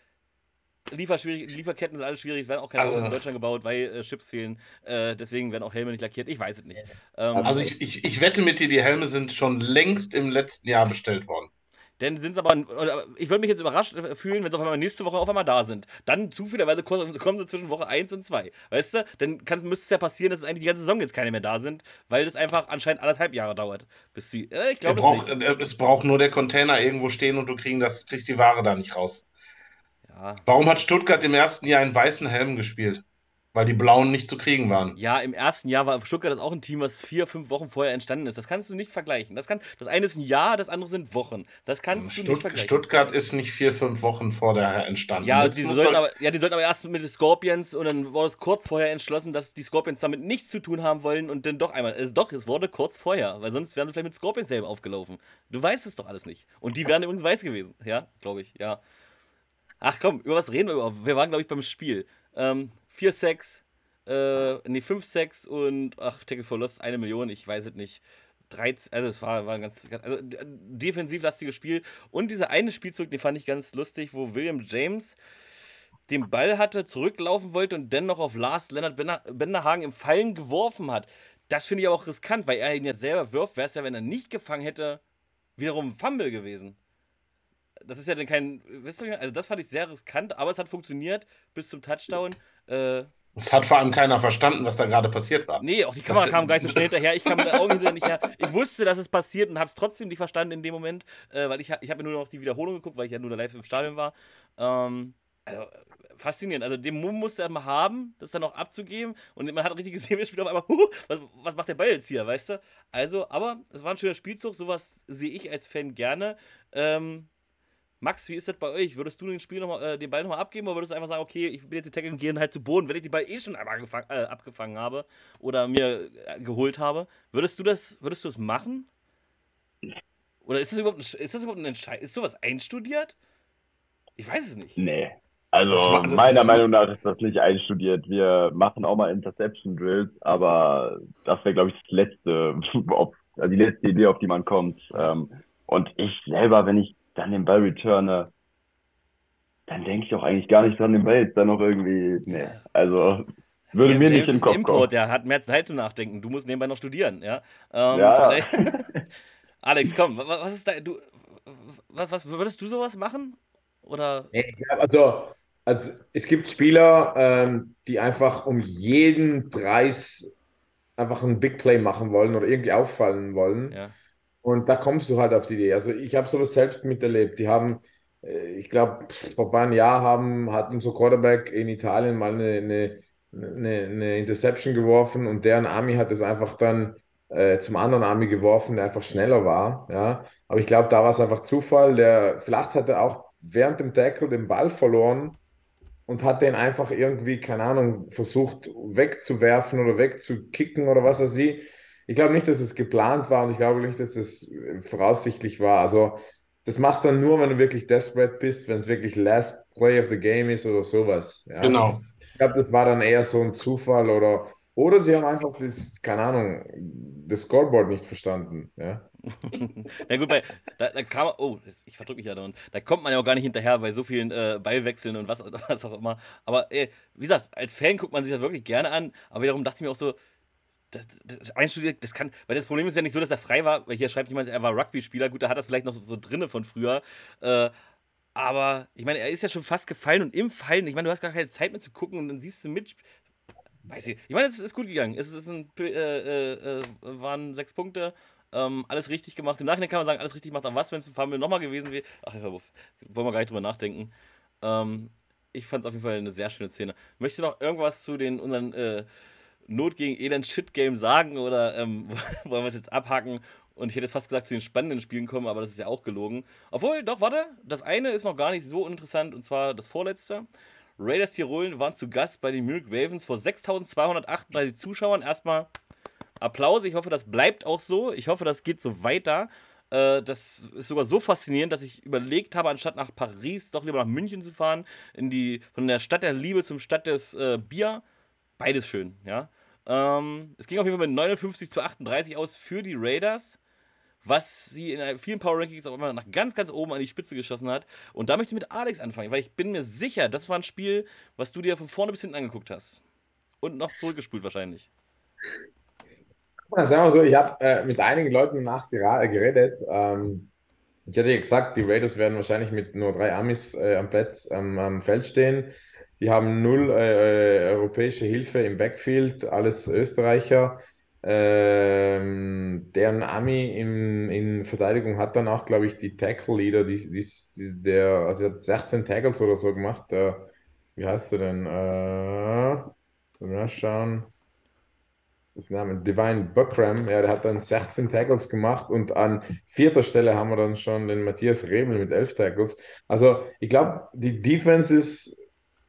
S3: Lieferketten sind alles schwierig, es werden auch keine also, Autos in Deutschland gebaut, weil äh, Chips fehlen. Äh, deswegen werden auch Helme nicht lackiert. Ich weiß es nicht.
S4: Ähm, also ich, ich, ich wette mit dir, die Helme sind schon längst im letzten Jahr bestellt worden.
S3: Denn sind es aber, ich würde mich jetzt überrascht äh, fühlen, wenn sie auf einmal nächste Woche auf einmal da sind. Dann zufälligerweise kommen sie zwischen Woche 1 und 2. Weißt du? Dann müsste es ja passieren, dass es eigentlich die ganze Saison jetzt keine mehr da sind, weil das einfach anscheinend anderthalb Jahre dauert. Bis sie. Äh, ich glaube
S4: es. Äh, es braucht nur der Container irgendwo stehen und du das, kriegst die Ware da nicht raus. Warum hat Stuttgart im ersten Jahr einen weißen Helm gespielt? Weil die blauen nicht zu kriegen waren.
S3: Ja, im ersten Jahr war Stuttgart das auch ein Team, was vier, fünf Wochen vorher entstanden ist. Das kannst du nicht vergleichen. Das, kann, das eine ist ein Jahr, das andere sind Wochen. Das kannst Stutt du nicht vergleichen.
S4: Stuttgart ist nicht vier, fünf Wochen vorher entstanden.
S3: Ja, die sollten, aber, ja die sollten aber erst mit den Scorpions und dann wurde es kurz vorher entschlossen, dass die Scorpions damit nichts zu tun haben wollen und dann doch einmal. Also doch, es wurde kurz vorher, weil sonst wären sie vielleicht mit Scorpions selber aufgelaufen. Du weißt es doch alles nicht. Und die wären übrigens weiß gewesen. Ja, glaube ich, ja. Ach komm, über was reden wir überhaupt? Wir waren, glaube ich, beim Spiel. Ähm, 4 Sex, äh, nee, 5 Sex und, ach, Tackle for Lost, eine Million, ich weiß es nicht. 13, also es war, war ein ganz, also defensiv lastiges Spiel. Und dieser eine Spielzug, den fand ich ganz lustig, wo William James den Ball hatte, zurücklaufen wollte und dennoch auf Lars Lennart Benderhagen im Fallen geworfen hat. Das finde ich aber auch riskant, weil er ihn ja selber wirft. Wäre es ja, wenn er nicht gefangen hätte, wiederum ein Fumble gewesen das ist ja dann kein, wisst ihr, also das fand ich sehr riskant, aber es hat funktioniert bis zum Touchdown. Äh,
S4: es hat vor allem keiner verstanden, was da gerade passiert war.
S3: Nee, auch die Kamera das kam gar nicht so schnell hinterher. Ich kam mit den Augen nicht her. Ich wusste, dass es passiert und habe es trotzdem nicht verstanden in dem Moment, äh, weil ich, ich habe mir nur noch die Wiederholung geguckt, weil ich ja nur live im Stadion war. Ähm, also, faszinierend. Also den Mumm musste er mal haben, das dann auch abzugeben. Und man hat richtig gesehen, der spielt auf einmal, huh, was, was, macht der Ball jetzt hier, weißt du? Also, aber es war ein schöner Spielzug, sowas sehe ich als Fan gerne. Ähm, Max, wie ist das bei euch? Würdest du den, Spiel noch mal, äh, den Ball nochmal abgeben oder würdest du einfach sagen, okay, ich bin jetzt die Tackle und gehe halt zu Boden, wenn ich den Ball eh schon einmal äh, abgefangen habe oder mir äh, geholt habe? Würdest du das, würdest du das machen? Oder ist das überhaupt ein, ist das überhaupt ein Entscheid? Ist sowas einstudiert? Ich weiß es nicht.
S5: Nee. Also das meiner Meinung nach ist das nicht einstudiert. Wir machen auch mal Interception Drills, aber das wäre, glaube ich, das letzte, auf, also die letzte Idee, auf die man kommt. Ähm, und ich selber, wenn ich dann den Ball returne, dann denke ich auch eigentlich gar nicht dran, den Ball jetzt dann noch irgendwie. Nee, also würde mir James nicht in den Kopf Import, kommen.
S3: Der hat mehr Zeit zum Nachdenken. Du musst nebenbei noch studieren, ja. Ähm, ja. Alex, komm, was ist da? Du, was, was würdest du sowas machen? Oder?
S1: Also, also es gibt Spieler, ähm, die einfach um jeden Preis einfach ein Big Play machen wollen oder irgendwie auffallen wollen. Ja. Und da kommst du halt auf die Idee. Also ich habe sowas selbst miterlebt. Die haben, äh, ich glaube, vor ein Jahren haben, hat unser Quarterback in Italien mal eine, eine, eine, eine Interception geworfen und deren Army hat es einfach dann äh, zum anderen Army geworfen, der einfach schneller war. Ja. Aber ich glaube, da war es einfach Zufall. Der vielleicht hat er auch während dem Tackle den Ball verloren und hat den einfach irgendwie, keine Ahnung, versucht wegzuwerfen oder wegzukicken oder was weiß ich. Ich glaube nicht, dass es geplant war und ich glaube nicht, dass es voraussichtlich war. Also das machst du dann nur, wenn du wirklich desperate bist, wenn es wirklich Last Play of the Game ist oder sowas. Ja?
S4: Genau.
S1: Ich glaube, das war dann eher so ein Zufall oder, oder sie haben einfach das, keine Ahnung, das Scoreboard nicht verstanden. Ja.
S3: Na gut, bei, da, da kam oh, ich verdrücke mich ja da da kommt man ja auch gar nicht hinterher bei so vielen äh, Ballwechseln und was, was auch immer. Aber äh, wie gesagt, als Fan guckt man sich das wirklich gerne an, aber wiederum dachte ich mir auch so, das, das einstudiert, das kann, weil das Problem ist ja nicht so, dass er frei war, weil hier schreibt jemand, er war Rugby-Spieler, gut, da hat er vielleicht noch so drinne von früher, äh, aber ich meine, er ist ja schon fast gefallen und im Fallen, ich meine, du hast gar keine Zeit mehr zu gucken und dann siehst du mit, weiß ich, ich meine, es ist gut gegangen, es ist ein, äh, äh, äh, waren sechs Punkte, ähm, alles richtig gemacht, im Nachhinein kann man sagen, alles richtig gemacht, aber was, wenn es ein Fumble nochmal gewesen wäre, ach, wollen wir gar nicht drüber nachdenken, ähm, ich fand es auf jeden Fall eine sehr schöne Szene. Möchte noch irgendwas zu den unseren äh, Not gegen Elend Shit Game sagen oder ähm, wollen wir es jetzt abhacken und ich hätte jetzt fast gesagt zu den spannenden Spielen kommen, aber das ist ja auch gelogen. Obwohl, doch, warte, das eine ist noch gar nicht so interessant und zwar das vorletzte. Raiders Tirol waren zu Gast bei den Munich Ravens vor 6238 Zuschauern. Erstmal Applaus. Ich hoffe, das bleibt auch so. Ich hoffe, das geht so weiter. Äh, das ist sogar so faszinierend, dass ich überlegt habe, anstatt nach Paris doch lieber nach München zu fahren, in die, von der Stadt der Liebe zum Stadt des äh, Bier. Beides schön, ja. Ähm, es ging auf jeden Fall mit 59 zu 38 aus für die Raiders, was sie in vielen Power Rankings auch immer nach ganz, ganz oben an die Spitze geschossen hat. Und da möchte ich mit Alex anfangen, weil ich bin mir sicher, das war ein Spiel, was du dir von vorne bis hinten angeguckt hast. Und noch zurückgespult wahrscheinlich.
S1: Ja, sagen wir so, ich habe äh, mit einigen Leuten nach geredet. Ähm, ich hatte gesagt, die Raiders werden wahrscheinlich mit nur drei Amis äh, am Platz ähm, am Feld stehen. Die haben null äh, europäische Hilfe im Backfield, alles Österreicher. Ähm, deren Ami in, in Verteidigung hat dann auch, glaube ich, die Tackle-Leader, die, die, die, der, also hat 16 Tackles oder so gemacht. Der, wie heißt er denn? Äh, mal schauen. Das Name Divine Buckram, ja, der hat dann 16 Tackles gemacht und an vierter Stelle haben wir dann schon den Matthias Rebel mit 11 Tackles. Also ich glaube, die Defenses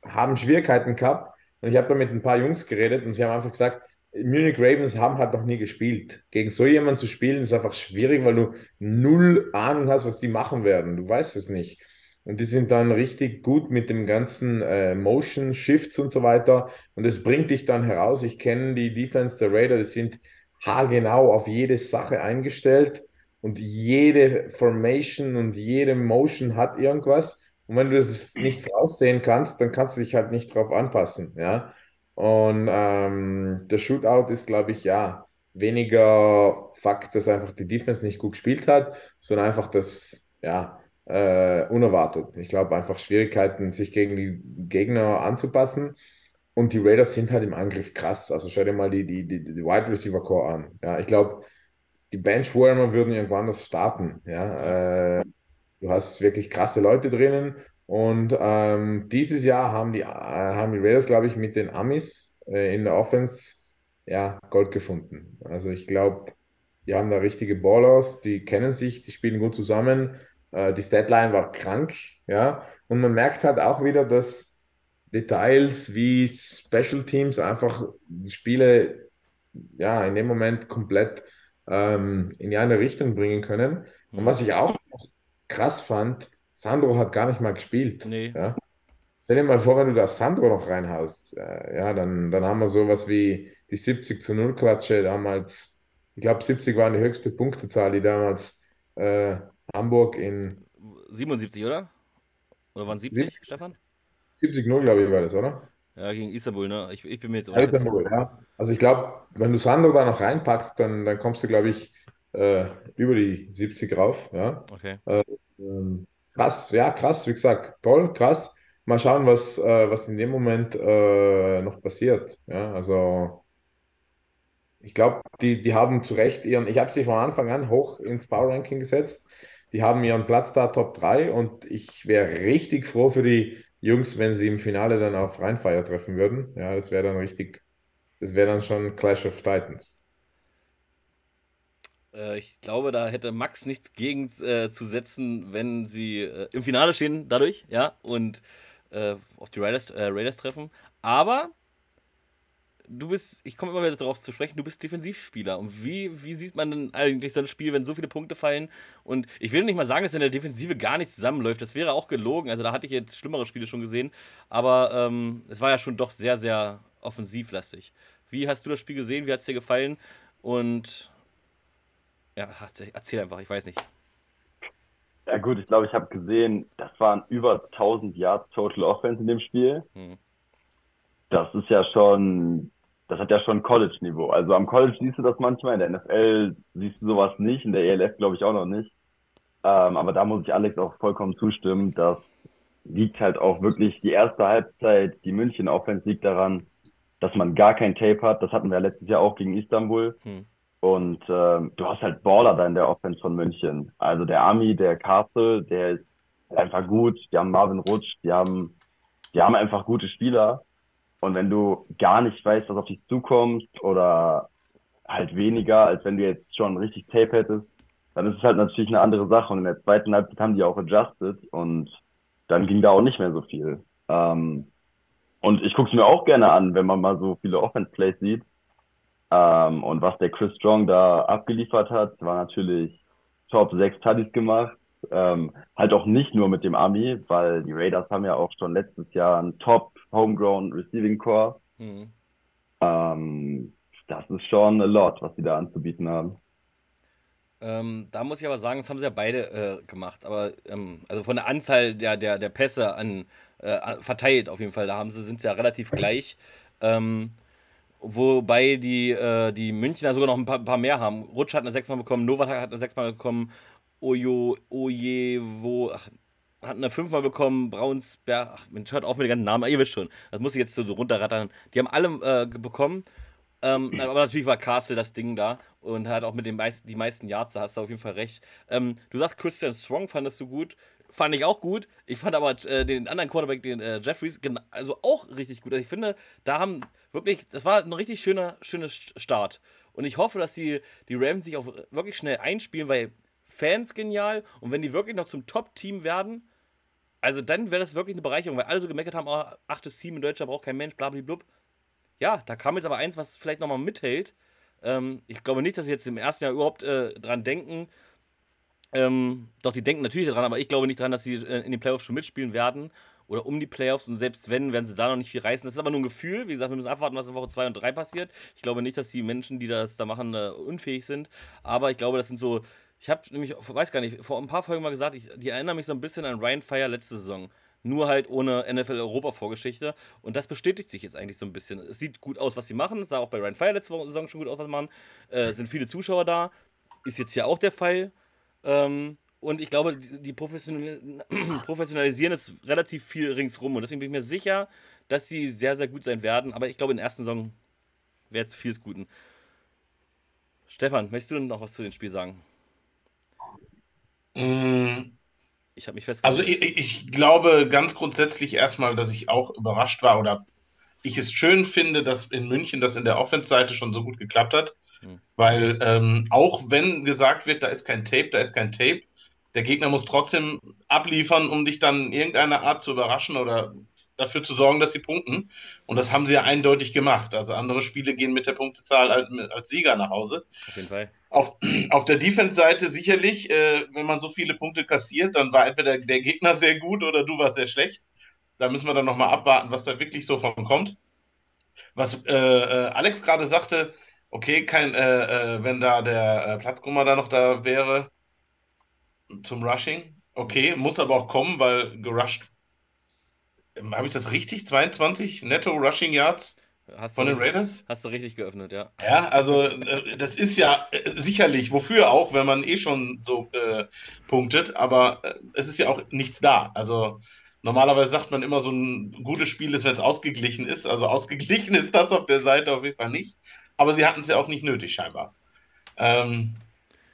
S1: haben Schwierigkeiten gehabt. Und ich habe da mit ein paar Jungs geredet und sie haben einfach gesagt, Munich Ravens haben halt noch nie gespielt. Gegen so jemanden zu spielen ist einfach schwierig, weil du null Ahnung hast, was die machen werden. Du weißt es nicht. Und die sind dann richtig gut mit dem ganzen äh, Motion Shifts und so weiter. Und es bringt dich dann heraus. Ich kenne die Defense der Raider, die sind haargenau auf jede Sache eingestellt. Und jede Formation und jede Motion hat irgendwas. Und wenn du das nicht voraussehen kannst, dann kannst du dich halt nicht drauf anpassen. Ja? Und ähm, der Shootout ist, glaube ich, ja, weniger Fakt, dass einfach die Defense nicht gut gespielt hat, sondern einfach das, ja, äh, unerwartet. Ich glaube einfach Schwierigkeiten, sich gegen die Gegner anzupassen. Und die Raiders sind halt im Angriff krass. Also schau dir mal die, die, die, die Wide Receiver Core an. Ja, ich glaube, die Benchwarmer würden irgendwann das starten. Ja, äh, Du hast wirklich krasse Leute drinnen. Und ähm, dieses Jahr haben die, äh, haben die Raiders, glaube ich, mit den Amis äh, in der Offense ja, Gold gefunden. Also ich glaube, die haben da richtige Ballers, die kennen sich, die spielen gut zusammen. Äh, die Statline war krank, ja. Und man merkt halt auch wieder, dass Details wie Special Teams einfach Spiele ja in dem Moment komplett ähm, in die eine Richtung bringen können. Und was ich auch krass fand, Sandro hat gar nicht mal gespielt.
S3: Nee.
S1: Ja? Stell dir mal vor, wenn du da Sandro noch reinhaust, äh, ja, dann, dann haben wir sowas wie die 70 zu 0 Klatsche damals. Ich glaube, 70 war die höchste Punktezahl, die damals äh, Hamburg in
S3: 77, oder? Oder waren 70, 70 Stefan?
S1: 70-0, glaube ich, war das, oder?
S3: Ja, gegen Istanbul, ne? Ich, ich bin mir jetzt
S1: ja, Istanbul, ja. Also ich glaube, wenn du Sandro da noch reinpackst, dann, dann kommst du, glaube ich, äh, über die 70 rauf. Ja?
S3: Okay.
S1: Äh, ähm, krass, ja, krass, wie gesagt, toll, krass. Mal schauen, was, äh, was in dem Moment äh, noch passiert. Ja, also ich glaube, die, die haben zu Recht ihren, ich habe sie von Anfang an hoch ins Power Ranking gesetzt. Die haben ihren Platz da Top 3 und ich wäre richtig froh für die Jungs, wenn sie im Finale dann auf Rheinfire treffen würden. Ja, das wäre dann richtig, das wäre dann schon Clash of Titans.
S3: Äh, ich glaube, da hätte Max nichts gegen äh, zu setzen, wenn sie äh, im Finale stehen, dadurch, ja. Und äh, auf die Raiders, äh, Raiders treffen. Aber du bist, ich komme immer wieder darauf zu sprechen, du bist Defensivspieler. Und wie, wie sieht man denn eigentlich so ein Spiel, wenn so viele Punkte fallen? Und ich will nicht mal sagen, dass in der Defensive gar nichts zusammenläuft. Das wäre auch gelogen. Also da hatte ich jetzt schlimmere Spiele schon gesehen. Aber ähm, es war ja schon doch sehr, sehr offensivlastig. Wie hast du das Spiel gesehen? Wie hat es dir gefallen? Und ja, erzähl einfach, ich weiß nicht.
S5: Ja gut, ich glaube, ich habe gesehen, das waren über 1000 Yards Total Offense in dem Spiel. Hm. Das ist ja schon das hat ja schon College-Niveau. Also am College siehst du das manchmal, in der NFL siehst du sowas nicht, in der ELF glaube ich auch noch nicht. Ähm, aber da muss ich Alex auch vollkommen zustimmen. Das liegt halt auch wirklich die erste Halbzeit, die München Offense liegt daran, dass man gar kein Tape hat. Das hatten wir letztes Jahr auch gegen Istanbul. Hm. Und ähm, du hast halt Baller da in der Offense von München. Also der Ami, der Castle, der ist einfach gut. Die haben Marvin Rutsch, die haben, die haben einfach gute Spieler. Und wenn du gar nicht weißt, was auf dich zukommt oder halt weniger, als wenn du jetzt schon richtig Tape hättest, dann ist es halt natürlich eine andere Sache. Und in der zweiten Halbzeit haben die auch adjusted und dann ging da auch nicht mehr so viel. Ähm, und ich gucke es mir auch gerne an, wenn man mal so viele Offense-Plays sieht. Ähm, und was der Chris Strong da abgeliefert hat, war natürlich Top 6 Tuddies gemacht. Ähm, halt auch nicht nur mit dem Army, weil die Raiders haben ja auch schon letztes Jahr einen Top Homegrown Receiving Core. Mhm. Ähm, das ist schon a lot, was sie da anzubieten haben.
S3: Ähm, da muss ich aber sagen, das haben sie ja beide äh, gemacht. Aber ähm, also von der Anzahl der, der, der Pässe an, äh, verteilt auf jeden Fall, da haben sie, sind sie ja relativ gleich. Ähm, wobei die, äh, die Münchner sogar noch ein paar, paar, mehr haben. Rutsch hat eine sechsmal bekommen, Novak hat eine sechsmal bekommen, Ojo, Ojewo, ach, hat eine fünfmal bekommen, Braunsberg, ach Mensch, hört auf mit den ganzen Namen, ihr wisst schon, das muss ich jetzt so runterrattern. Die haben alle äh, bekommen, ähm, aber natürlich war Castle das Ding da und hat auch mit den meisten, die meisten Yards, da hast du auf jeden Fall recht. Ähm, du sagst, Christian Strong fandest du gut, fand ich auch gut. Ich fand aber äh, den anderen Quarterback, den äh, Jeffries, also auch richtig gut. Also ich finde, da haben wirklich, das war ein richtig schöner, schöner Start. Und ich hoffe, dass die, die Rams sich auch wirklich schnell einspielen, weil Fans genial und wenn die wirklich noch zum Top-Team werden, also dann wäre das wirklich eine Bereicherung, weil alle so gemeckert haben, oh, achtes Team in Deutschland braucht kein Mensch, blablablub. Ja, da kam jetzt aber eins, was vielleicht nochmal mithält. Ähm, ich glaube nicht, dass sie jetzt im ersten Jahr überhaupt äh, dran denken. Ähm, doch, die denken natürlich daran, aber ich glaube nicht daran, dass sie äh, in den Playoffs schon mitspielen werden oder um die Playoffs und selbst wenn, werden sie da noch nicht viel reißen. Das ist aber nur ein Gefühl. Wie gesagt, wir müssen abwarten, was in Woche 2 und 3 passiert. Ich glaube nicht, dass die Menschen, die das da machen, äh, unfähig sind. Aber ich glaube, das sind so ich habe nämlich, weiß gar nicht, vor ein paar Folgen mal gesagt, ich, die erinnern mich so ein bisschen an Ryan Fire letzte Saison. Nur halt ohne NFL-Europa-Vorgeschichte. Und das bestätigt sich jetzt eigentlich so ein bisschen. Es sieht gut aus, was sie machen. Es sah auch bei Ryan Fire letzte Saison schon gut aus, was sie machen. Äh, sind viele Zuschauer da. Ist jetzt hier auch der Fall. Ähm, und ich glaube, die, professionalisieren es relativ viel ringsrum. Und deswegen bin ich mir sicher, dass sie sehr, sehr gut sein werden. Aber ich glaube, in der ersten Saison wäre es vieles Guten. Stefan, möchtest du noch was zu dem Spiel sagen?
S4: Mm. Ich habe mich festgehalten. Also ich, ich, glaube ganz grundsätzlich erstmal, dass ich auch überrascht war oder ich es schön finde, dass in München das in der Offense-Seite schon so gut geklappt hat. Hm. Weil ähm, auch wenn gesagt wird, da ist kein Tape, da ist kein Tape, der Gegner muss trotzdem abliefern, um dich dann in irgendeiner Art zu überraschen oder dafür zu sorgen, dass sie punkten. Und das haben sie ja eindeutig gemacht. Also andere Spiele gehen mit der Punktezahl als, als Sieger nach Hause. Auf jeden Fall. Auf, auf der Defense-Seite sicherlich, äh, wenn man so viele Punkte kassiert, dann war entweder der Gegner sehr gut oder du warst sehr schlecht. Da müssen wir dann nochmal abwarten, was da wirklich so von kommt. Was äh, äh, Alex gerade sagte, okay, kein, äh, äh, wenn da der äh, Platzkummer da noch da wäre zum Rushing, okay, muss aber auch kommen, weil gerusht ähm, habe ich das richtig? 22 netto Rushing Yards
S3: hast von den Raiders? Hast du richtig geöffnet, ja.
S4: Ja, also äh, das ist ja äh, sicherlich, wofür auch, wenn man eh schon so äh, punktet, aber äh, es ist ja auch nichts da. Also normalerweise sagt man immer, so ein gutes Spiel ist, wenn es ausgeglichen ist. Also ausgeglichen ist das auf der Seite auf jeden Fall nicht. Aber sie hatten es ja auch nicht nötig, scheinbar. Ähm,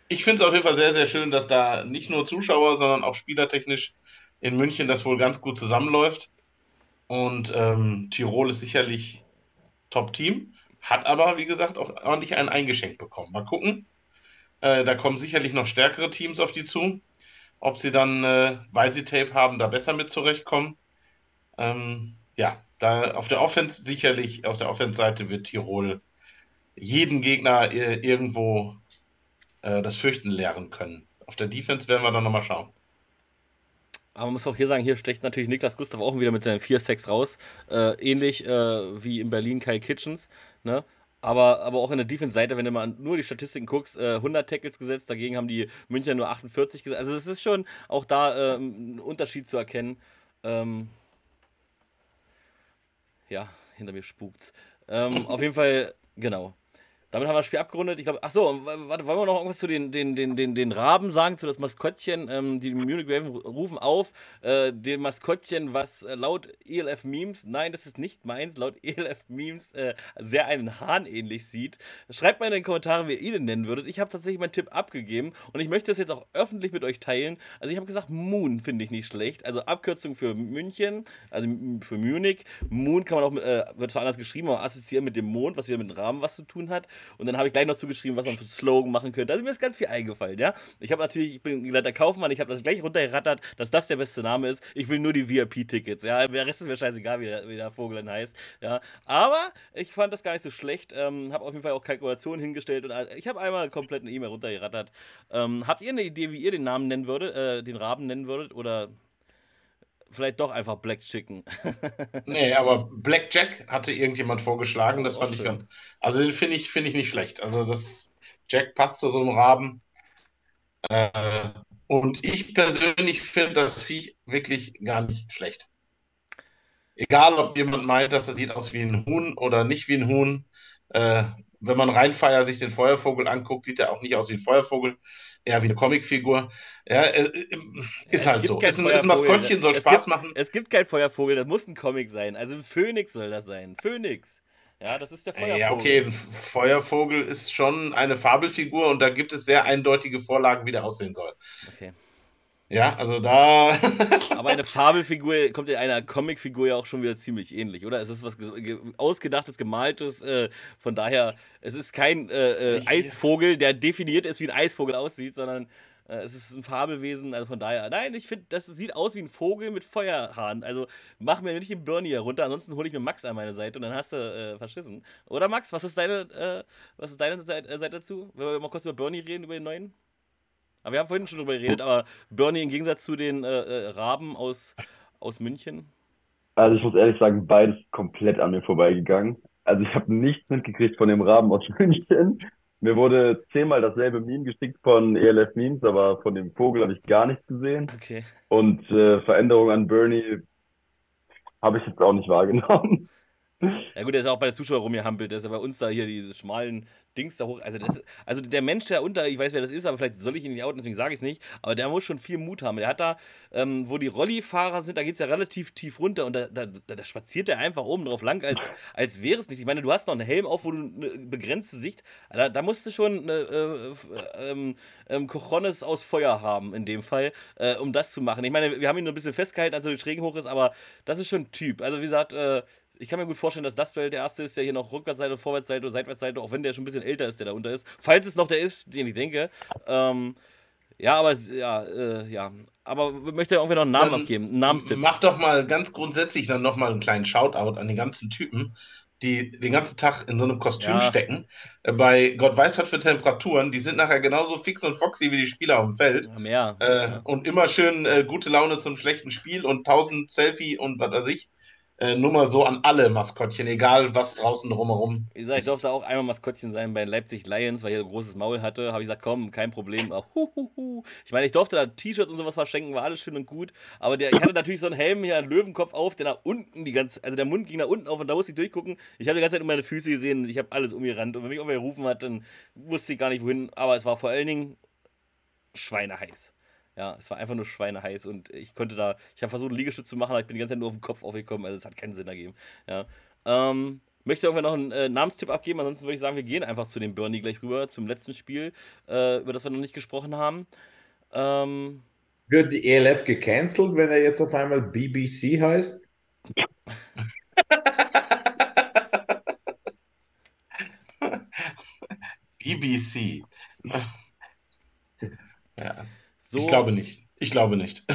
S4: ich finde es auf jeden Fall sehr, sehr schön, dass da nicht nur Zuschauer, sondern auch spielertechnisch in München das wohl ganz gut zusammenläuft. Und ähm, Tirol ist sicherlich Top-Team, hat aber, wie gesagt, auch ordentlich einen eingeschenkt bekommen. Mal gucken. Äh, da kommen sicherlich noch stärkere Teams auf die zu. Ob sie dann, äh, weil sie Tape haben, da besser mit zurechtkommen. Ähm, ja, da auf der Offense sicherlich, auf der Offense-Seite wird Tirol jeden Gegner äh, irgendwo äh, das Fürchten lehren können. Auf der Defense werden wir dann nochmal schauen.
S3: Aber man muss auch hier sagen, hier stecht natürlich Niklas Gustav auch wieder mit seinen 4-6 raus. Äh, ähnlich äh, wie in Berlin Kai Kitchens. Ne? Aber, aber auch in der Defense-Seite, wenn du mal nur die Statistiken guckst, äh, 100 Tackles gesetzt, dagegen haben die Münchner nur 48 gesetzt. Also es ist schon auch da ähm, ein Unterschied zu erkennen. Ähm, ja, hinter mir spukt. Ähm, auf jeden Fall, genau. Damit haben wir das Spiel abgerundet. Ich glaube, ach so, warte, wollen wir noch irgendwas zu den, den, den, den, den Raben sagen, zu das Maskottchen? Ähm, die Munich Raven rufen auf, äh, dem Maskottchen, was äh, laut ELF Memes, nein, das ist nicht meins, laut ELF Memes äh, sehr einen Hahn ähnlich sieht. Schreibt mal in den Kommentaren, wie ihr ihn nennen würdet. Ich habe tatsächlich meinen Tipp abgegeben und ich möchte das jetzt auch öffentlich mit euch teilen. Also ich habe gesagt, Moon finde ich nicht schlecht. Also Abkürzung für München, also für Munich. Moon kann man auch, äh, wird zwar anders geschrieben, aber assoziieren mit dem Mond, was wieder mit dem Rahmen was zu tun hat. Und dann habe ich gleich noch zugeschrieben, was man für Slogan machen könnte. Also mir ist ganz viel eingefallen, ja. Ich habe natürlich, ich bin gelernter Kaufmann, ich habe das gleich runtergerattert, dass das der beste Name ist. Ich will nur die VIP-Tickets, ja. Der Rest ist mir scheißegal, wie der, wie der Vogel dann heißt, ja. Aber ich fand das gar nicht so schlecht. Ähm, habe auf jeden Fall auch Kalkulationen hingestellt und ich habe einmal komplett eine E-Mail runtergerattert. Ähm, habt ihr eine Idee, wie ihr den Namen nennen würdet, äh, den Raben nennen würdet oder vielleicht doch einfach Black Chicken.
S4: nee, aber Black Jack hatte irgendjemand vorgeschlagen, das fand ich ganz. Also den finde ich, find ich nicht schlecht. Also das Jack passt zu so einem Raben. Äh, und ich persönlich finde das Viech wirklich gar nicht schlecht. Egal, ob jemand meint, dass er sieht aus wie ein Huhn oder nicht wie ein Huhn. Äh, wenn man Rheinfeier sich den Feuervogel anguckt, sieht er auch nicht aus wie ein Feuervogel eher wie eine Comicfigur. Ja, äh, äh ist ja, halt so. Ist ein, ist ein Maskottchen, soll es Spaß
S3: gibt,
S4: machen.
S3: Es gibt kein Feuervogel, das muss ein Comic sein. Also ein Phönix soll das sein. Phönix. Ja, das ist der Feuervogel. Ja,
S4: okay, ein Feuervogel ist schon eine Fabelfigur und da gibt es sehr eindeutige Vorlagen, wie der aussehen soll. Okay. Ja, also da.
S3: Aber eine Fabelfigur kommt in einer Comicfigur ja auch schon wieder ziemlich ähnlich, oder? Es ist was ausgedachtes, gemaltes. Äh, von daher, es ist kein äh, äh, Eisvogel, der definiert ist, wie ein Eisvogel aussieht, sondern äh, es ist ein Fabelwesen. Also von daher, nein, ich finde, das sieht aus wie ein Vogel mit Feuerhahn. Also mach mir nicht den Bernie herunter, ansonsten hole ich mir Max an meine Seite und dann hast du äh, verschissen. Oder Max, was ist deine, äh, was ist deine Seite, Seite dazu? Wenn wir mal kurz über Bernie reden, über den neuen? Aber wir haben vorhin schon drüber geredet, aber Bernie im Gegensatz zu den äh, äh, Raben aus, aus München?
S5: Also ich muss ehrlich sagen, beides komplett an mir vorbeigegangen. Also ich habe nichts mitgekriegt von dem Raben aus München. Mir wurde zehnmal dasselbe Meme geschickt von ELF Memes, aber von dem Vogel habe ich gar nichts gesehen.
S3: Okay.
S5: Und äh, Veränderung an Bernie habe ich jetzt auch nicht wahrgenommen.
S3: Ja gut, der ist auch bei der Zuschauer rumgehampelt, der ist ja bei uns da hier diese schmalen Dings da hoch. Also, das, also der Mensch da unter, ich weiß, wer das ist, aber vielleicht soll ich ihn nicht outen, deswegen sage ich es nicht. Aber der muss schon viel Mut haben. Der hat da, ähm, wo die Rollifahrer sind, da geht es ja relativ tief runter und da, da, da, spaziert er einfach oben drauf lang, als, als wäre es nicht. Ich meine, du hast noch einen Helm auf, wo du eine begrenzte Sicht. Da, da musst du schon äh, äh, ähm, ähm, Cochones aus Feuer haben, in dem Fall, äh, um das zu machen. Ich meine, wir haben ihn nur ein bisschen festgehalten, als er die Schrägen hoch ist, aber das ist schon ein Typ. Also, wie gesagt, äh, ich kann mir gut vorstellen, dass das der erste ist, der hier noch Rückwärtsseite, Vorwärtsseite Seitwärtsseite, auch wenn der schon ein bisschen älter ist, der da unter ist. Falls es noch der ist, den ich denke. Ähm, ja, aber ja, äh, ja. Aber möchte irgendwie noch einen Namen dann abgeben, einen Namenstipp.
S4: Mach doch mal ganz grundsätzlich dann nochmal einen kleinen Shoutout an die ganzen Typen, die den ganzen Tag in so einem Kostüm ja. stecken. Äh, bei Gott weiß was für Temperaturen, die sind nachher genauso fix und foxy wie die Spieler auf dem Feld.
S3: Ja, mehr.
S4: Äh, ja. Und immer schön äh, gute Laune zum schlechten Spiel und tausend Selfie und was weiß ich. Äh, nur mal so an alle Maskottchen, egal was draußen drumherum.
S3: Wie gesagt, ich durfte auch einmal Maskottchen sein bei Leipzig Lions, weil ich ein großes Maul hatte. Habe ich gesagt, komm, kein Problem. Auch, hu, hu, hu. Ich meine, ich durfte da T-Shirts und sowas verschenken, war alles schön und gut. Aber der, ich hatte natürlich so einen Helm hier, einen Löwenkopf auf, der nach unten die ganze, also der Mund ging nach unten auf und da musste ich durchgucken. Ich habe die ganze Zeit nur meine Füße gesehen und ich habe alles umgerannt. Und wenn mich irgendwer gerufen hat, dann wusste ich gar nicht wohin. Aber es war vor allen Dingen schweineheiß. Ja, es war einfach nur schweineheiß und ich konnte da, ich habe versucht, einen Liegestütz zu machen, aber ich bin die ganze Zeit nur auf den Kopf aufgekommen, also es hat keinen Sinn ergeben. Ja. Ähm, möchte irgendwer noch einen äh, Namenstipp abgeben, ansonsten würde ich sagen, wir gehen einfach zu dem Bernie gleich rüber, zum letzten Spiel, äh, über das wir noch nicht gesprochen haben. Ähm,
S1: Wird die ELF gecancelt, wenn er jetzt auf einmal BBC heißt?
S4: BBC. ja. So, ich glaube nicht. Ich glaube nicht.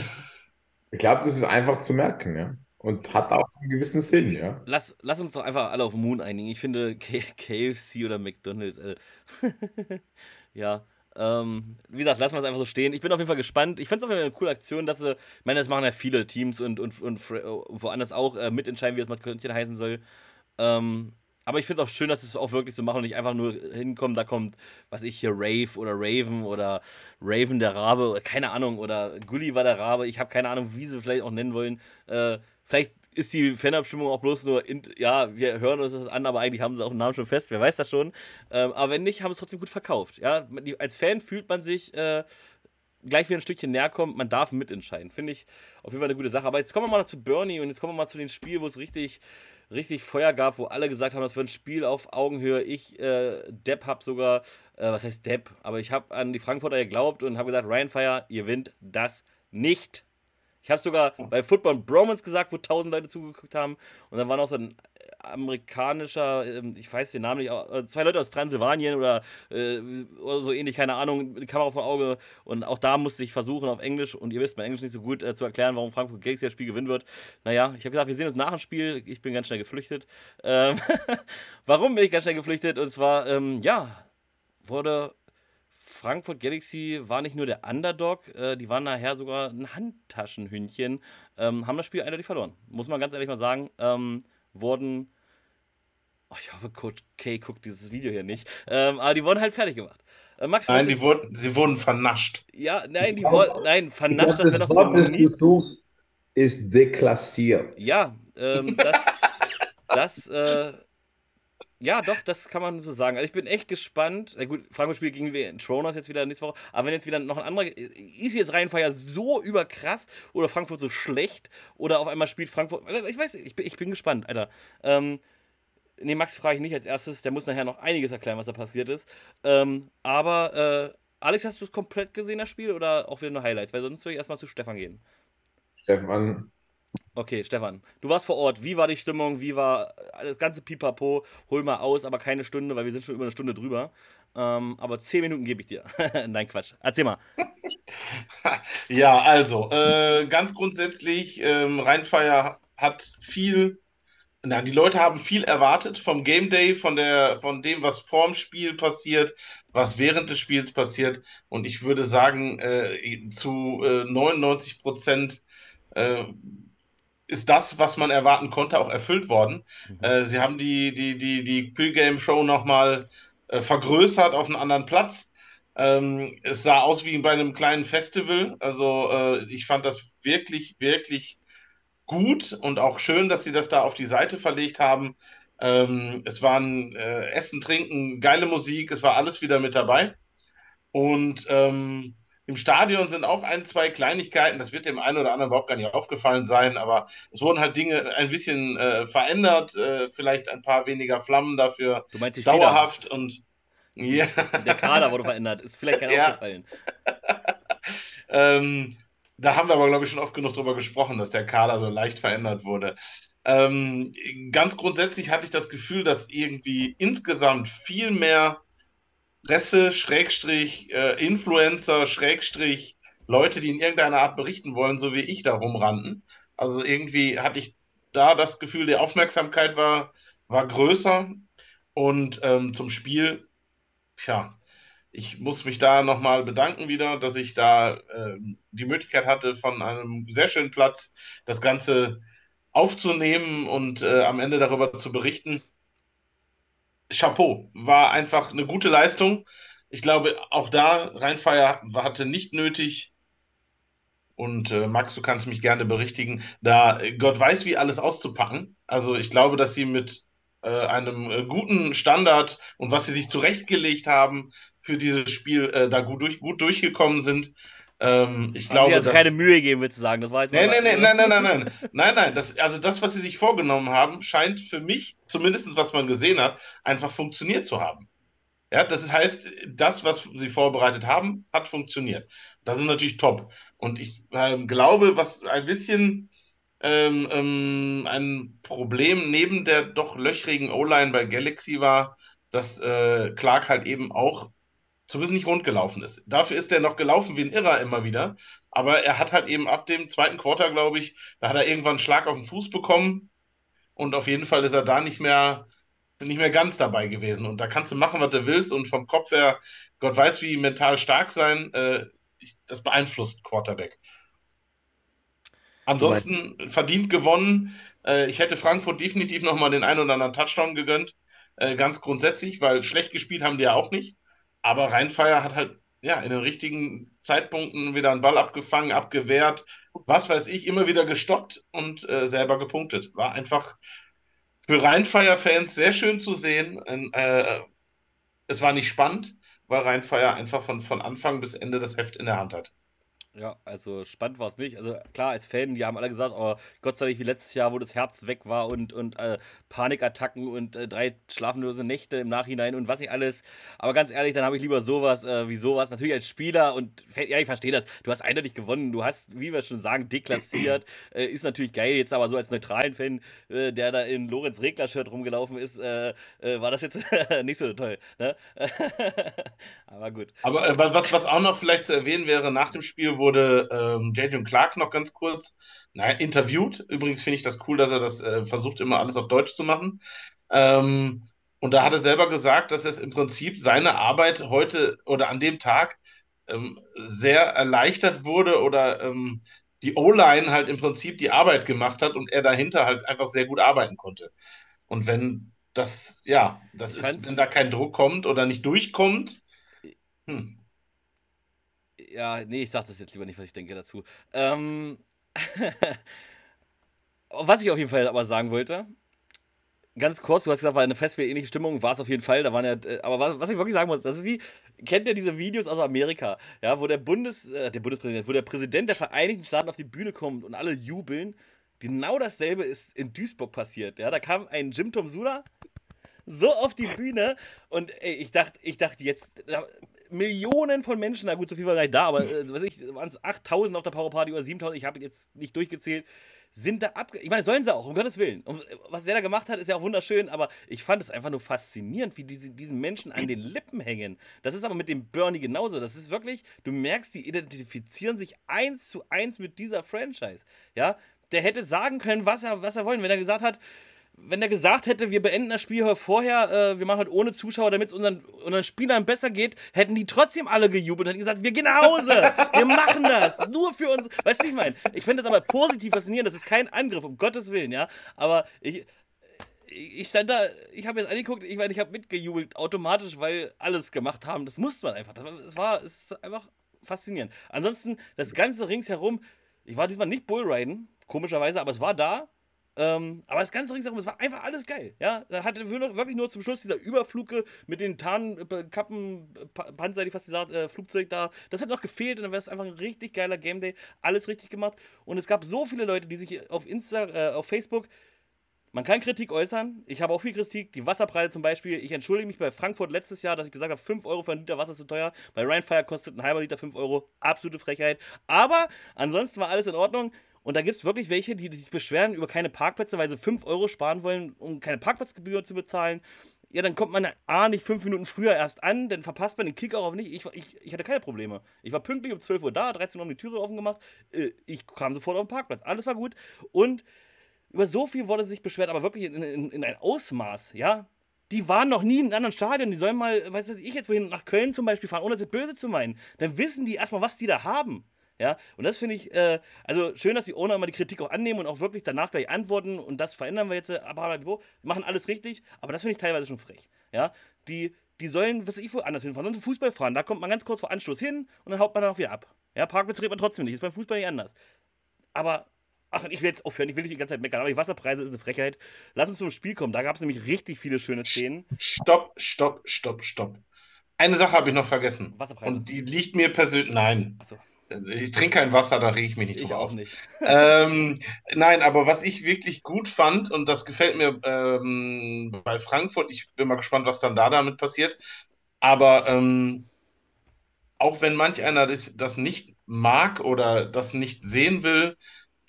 S1: Ich glaube, das ist einfach zu merken, ja. und hat auch einen gewissen Sinn, ja.
S3: Lass, lass uns doch einfach alle auf Moon einigen. Ich finde K KFC oder McDonalds. Äh, ja. Ähm, wie gesagt, lassen wir es einfach so stehen. Ich bin auf jeden Fall gespannt. Ich finde es auf jeden Fall eine coole Aktion, dass sie, ich meine, das machen ja viele Teams und, und, und, und woanders auch äh, mitentscheiden, wie das Maskottchen heißen soll. Ähm, aber ich finde es auch schön, dass sie es auch wirklich so machen und nicht einfach nur hinkommen, da kommt, was ich hier, Rave oder Raven oder Raven der Rabe, keine Ahnung, oder Gully war der Rabe. Ich habe keine Ahnung, wie sie vielleicht auch nennen wollen. Äh, vielleicht ist die Fanabstimmung auch bloß nur, in, ja, wir hören uns das an, aber eigentlich haben sie auch einen Namen schon fest, wer weiß das schon. Ähm, aber wenn nicht, haben es trotzdem gut verkauft. Ja, als Fan fühlt man sich äh, gleich wieder ein Stückchen näher kommt, man darf mitentscheiden. Finde ich auf jeden Fall eine gute Sache. Aber jetzt kommen wir mal zu Bernie und jetzt kommen wir mal zu dem Spiel, wo es richtig, richtig Feuer gab, wo alle gesagt haben, das wird ein Spiel auf Augenhöhe. Ich, äh, Depp, habe sogar, äh, was heißt Depp, aber ich habe an die Frankfurter geglaubt und habe gesagt, Ryan Fire, ihr winnt das nicht. Ich habe sogar bei Football Bromance gesagt, wo tausend Leute zugeguckt haben. Und dann war noch so ein amerikanischer, ähm, ich weiß den Namen nicht, äh, zwei Leute aus Transsilvanien oder, äh, oder so ähnlich, keine Ahnung, die Kamera vor Auge. Und auch da musste ich versuchen auf Englisch, und ihr wisst, mein Englisch nicht so gut, äh, zu erklären, warum Frankfurt Galaxy das Spiel gewinnen wird. Naja, ich habe gesagt, wir sehen uns nach dem Spiel. Ich bin ganz schnell geflüchtet. Ähm, warum bin ich ganz schnell geflüchtet? Und zwar, ähm, ja, wurde Frankfurt Galaxy war nicht nur der Underdog, äh, die waren nachher sogar ein Handtaschenhündchen, ähm, haben das Spiel eindeutig verloren. Muss man ganz ehrlich mal sagen. Ähm, wurden. Oh, ich hoffe, Coach K guckt dieses Video hier nicht. Ähm, aber die wurden halt fertig gemacht.
S4: Äh, Max, nein, die wurden, sie wurden vernascht.
S3: Ja, nein, die wurden. Nein, vernascht,
S1: glaub, das, das Wort, das du suchst, ist deklassiert.
S3: Ja, ähm, das. das äh, ja, doch, das kann man so sagen. Also ich bin echt gespannt. Na gut, Frankfurt spielt gegen Tronos jetzt wieder nächste Woche. Aber wenn jetzt wieder noch ein anderer. Ist jetzt Reihenfeier so überkrass oder Frankfurt so schlecht oder auf einmal spielt Frankfurt. Also ich weiß, ich bin, ich bin gespannt, Alter. Ähm, ne, Max frage ich nicht als erstes. Der muss nachher noch einiges erklären, was da passiert ist. Ähm, aber, äh, Alex, hast du es komplett gesehen, das Spiel, oder auch wieder nur Highlights? Weil sonst würde ich erstmal zu Stefan gehen.
S1: Stefan,
S3: Okay, Stefan, du warst vor Ort. Wie war die Stimmung? Wie war das ganze Pipapo? Hol mal aus, aber keine Stunde, weil wir sind schon über eine Stunde drüber. Ähm, aber zehn Minuten gebe ich dir. Nein, Quatsch. Erzähl mal.
S4: ja, also, äh, ganz grundsätzlich, ähm, Rheinfeier hat viel, na, die Leute haben viel erwartet vom Game Day, von, der, von dem, was vorm Spiel passiert, was während des Spiels passiert. Und ich würde sagen, äh, zu äh, 99 Prozent äh, ist das, was man erwarten konnte, auch erfüllt worden. Mhm. Äh, sie haben die, die, die, die Pre-Game-Show nochmal äh, vergrößert auf einen anderen Platz. Ähm, es sah aus wie bei einem kleinen Festival. Also äh, ich fand das wirklich, wirklich gut und auch schön, dass sie das da auf die Seite verlegt haben. Ähm, es waren äh, Essen, Trinken, geile Musik, es war alles wieder mit dabei. Und ähm, im Stadion sind auch ein, zwei Kleinigkeiten, das wird dem einen oder anderen überhaupt gar nicht aufgefallen sein, aber es wurden halt Dinge ein bisschen äh, verändert, äh, vielleicht ein paar weniger Flammen dafür
S3: du meinst die
S4: dauerhaft und
S3: ja. Der Kader wurde verändert, ist vielleicht keiner ja. aufgefallen.
S4: ähm, da haben wir aber, glaube ich, schon oft genug drüber gesprochen, dass der Kader so leicht verändert wurde. Ähm, ganz grundsätzlich hatte ich das Gefühl, dass irgendwie insgesamt viel mehr Presse, Schrägstrich, äh, Influencer, Schrägstrich, Leute, die in irgendeiner Art berichten wollen, so wie ich da rumrannten. Also irgendwie hatte ich da das Gefühl, die Aufmerksamkeit war, war größer. Und ähm, zum Spiel, tja, ich muss mich da nochmal bedanken wieder, dass ich da äh, die Möglichkeit hatte, von einem sehr schönen Platz das Ganze aufzunehmen und äh, am Ende darüber zu berichten. Chapeau, war einfach eine gute Leistung. Ich glaube, auch da, Rheinfeier hatte nicht nötig, und äh, Max, du kannst mich gerne berichtigen, da Gott weiß, wie alles auszupacken. Also ich glaube, dass sie mit äh, einem äh, guten Standard und was sie sich zurechtgelegt haben für dieses Spiel äh, da gut, durch, gut durchgekommen sind. Ähm, ich Haben glaube,
S3: also dass, keine Mühe geben, würdest du sagen. Das war jetzt
S4: nein, nein, nein, nein, nein, nein, nein, nein, nein. Das, also das, was sie sich vorgenommen haben, scheint für mich, zumindest was man gesehen hat, einfach funktioniert zu haben. Ja, das heißt, das, was sie vorbereitet haben, hat funktioniert. Das ist natürlich top. Und ich ähm, glaube, was ein bisschen ähm, ähm, ein Problem neben der doch löchrigen O-Line bei Galaxy war, dass äh, Clark halt eben auch zumindest nicht rund gelaufen ist. Dafür ist er noch gelaufen wie ein Irrer immer wieder. Aber er hat halt eben ab dem zweiten Quarter, glaube ich, da hat er irgendwann einen Schlag auf den Fuß bekommen. Und auf jeden Fall ist er da nicht mehr, nicht mehr ganz dabei gewesen. Und da kannst du machen, was du willst. Und vom Kopf her, Gott weiß, wie mental stark sein, äh, das beeinflusst Quarterback. Ansonsten verdient gewonnen. Äh, ich hätte Frankfurt definitiv nochmal den einen oder anderen Touchdown gegönnt. Äh, ganz grundsätzlich, weil schlecht gespielt haben die ja auch nicht. Aber Rheinfeier hat halt ja in den richtigen Zeitpunkten wieder einen Ball abgefangen, abgewehrt, was weiß ich, immer wieder gestoppt und äh, selber gepunktet. War einfach für Rheinfeier-Fans sehr schön zu sehen. Äh, es war nicht spannend, weil Rheinfeier einfach von, von Anfang bis Ende das Heft in der Hand hat.
S3: Ja, also spannend war es nicht. Also klar, als Fan, die haben alle gesagt, oh, Gott sei Dank wie letztes Jahr, wo das Herz weg war und, und äh, Panikattacken und äh, drei schlaflose Nächte im Nachhinein und was nicht alles. Aber ganz ehrlich, dann habe ich lieber sowas äh, wie sowas. Natürlich als Spieler und ja, ich verstehe das. Du hast eindeutig gewonnen. Du hast, wie wir schon sagen, deklassiert. Äh, ist natürlich geil. Jetzt aber so als neutralen Fan, äh, der da in Lorenz Regler-Shirt rumgelaufen ist, äh, war das jetzt nicht so toll. Ne?
S4: aber gut. Aber was, was auch noch vielleicht zu erwähnen wäre, nach dem Spiel wurde ähm, Jadon Clark noch ganz kurz naja, interviewt. Übrigens finde ich das cool, dass er das äh, versucht, immer alles auf Deutsch zu machen. Ähm, und da hat er selber gesagt, dass es im Prinzip seine Arbeit heute oder an dem Tag ähm, sehr erleichtert wurde oder ähm, die O-Line halt im Prinzip die Arbeit gemacht hat und er dahinter halt einfach sehr gut arbeiten konnte. Und wenn das, ja, das ich ist, wenn da kein Druck kommt oder nicht durchkommt, hm
S3: ja, nee, ich sag das jetzt lieber nicht, was ich denke dazu. Ähm, was ich auf jeden Fall aber sagen wollte, ganz kurz, du hast gesagt, war eine ähnliche Stimmung, war es auf jeden Fall, da waren ja, äh, aber was, was, ich wirklich sagen muss, das ist wie, kennt ihr diese Videos aus Amerika, ja, wo der Bundes, äh, der Bundespräsident, wo der Präsident der Vereinigten Staaten auf die Bühne kommt und alle jubeln, genau dasselbe ist in Duisburg passiert, ja, da kam ein Jim Tom Sula so auf die Bühne und ey, ich dachte, ich dachte jetzt, Millionen von Menschen, na gut, so viel war nicht da, aber äh, was ich, waren es 8000 auf der Powerparty oder 7000, ich habe jetzt nicht durchgezählt, sind da ab. Ich meine, sollen sie auch, um Gottes Willen. Und äh, was der da gemacht hat, ist ja auch wunderschön, aber ich fand es einfach nur faszinierend, wie diese, diesen Menschen an den Lippen hängen. Das ist aber mit dem Bernie genauso. Das ist wirklich, du merkst, die identifizieren sich eins zu eins mit dieser Franchise. Ja, der hätte sagen können, was er, was er wollen, wenn er gesagt hat, wenn er gesagt hätte, wir beenden das Spiel vorher, äh, wir machen halt ohne Zuschauer, damit es unseren, unseren Spielern besser geht, hätten die trotzdem alle gejubelt und hätten gesagt, wir gehen nach Hause, wir machen das, nur für uns. Weißt du, ich meine, ich finde das aber positiv faszinierend, das ist kein Angriff, um Gottes Willen, ja, aber ich, ich stand da, ich habe jetzt angeguckt, ich meine, ich habe mitgejubelt, automatisch, weil alles gemacht haben, das musste man einfach, es war, es ist einfach faszinierend. Ansonsten, das ganze ringsherum, ich war diesmal nicht Bullriden, komischerweise, aber es war da, ähm, aber das ganze ringsherum, es war einfach alles geil. Ja, da hatte wirklich nur zum Schluss dieser Überfluge mit den Tarnkappen, Panzer, die fast gesagt, äh, Flugzeug da. Das hat noch gefehlt und dann wäre es einfach ein richtig geiler Game Day. Alles richtig gemacht. Und es gab so viele Leute, die sich auf Insta, äh, auf Facebook man kann Kritik äußern. Ich habe auch viel Kritik. Die Wasserpreise zum Beispiel. Ich entschuldige mich bei Frankfurt letztes Jahr, dass ich gesagt habe, 5 Euro für ein Liter Wasser ist zu teuer. Bei Rheinfire kostet ein halber Liter 5 Euro. Absolute Frechheit. Aber ansonsten war alles in Ordnung. Und da gibt es wirklich welche, die sich beschweren über keine Parkplätze, weil sie 5 Euro sparen wollen, um keine Parkplatzgebühr zu bezahlen. Ja, dann kommt man A nicht fünf Minuten früher erst an, dann verpasst man den Kick auch nicht. Ich, ich, ich hatte keine Probleme. Ich war pünktlich um 12 Uhr da, 13 Uhr haben die Türe offen gemacht. Äh, ich kam sofort auf den Parkplatz. Alles war gut. Und über so viel wurde sich beschwert, aber wirklich in, in, in ein Ausmaß, ja. Die waren noch nie in einem anderen Stadion. Die sollen mal, weiß ich jetzt, wohin, nach Köln zum Beispiel fahren, ohne das böse zu meinen. Dann wissen die erstmal, was die da haben. Ja, und das finde ich, äh, also schön, dass die Owner immer die Kritik auch annehmen und auch wirklich danach gleich antworten und das verändern wir jetzt, aber wir machen alles richtig, aber das finde ich teilweise schon frech. Ja, die, die sollen, was ich wo anders hinfahren, sonst Fußball fahren, da kommt man ganz kurz vor Anschluss hin und dann haut man dann auch wieder ab. Ja, Parkplätze redet man trotzdem nicht, ist beim Fußball nicht anders. Aber Ach, ich will jetzt aufhören, ich will nicht die ganze Zeit meckern, aber die Wasserpreise ist eine Frechheit. Lass uns zum Spiel kommen, da gab es nämlich richtig viele schöne Szenen.
S4: Stopp, stopp, stopp, stopp. Eine Sache habe ich noch vergessen. Wasserpreise. Und die liegt mir persönlich. Nein. Achso. Ich trinke kein Wasser, da rege ich mich nicht
S3: ich auch nicht.
S4: Ähm, nein, aber was ich wirklich gut fand, und das gefällt mir ähm, bei Frankfurt, ich bin mal gespannt, was dann da damit passiert, aber ähm, auch wenn manch einer das, das nicht mag oder das nicht sehen will,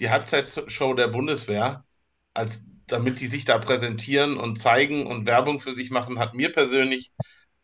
S4: die Halbzeitshow der Bundeswehr, als damit die sich da präsentieren und zeigen und Werbung für sich machen, hat mir persönlich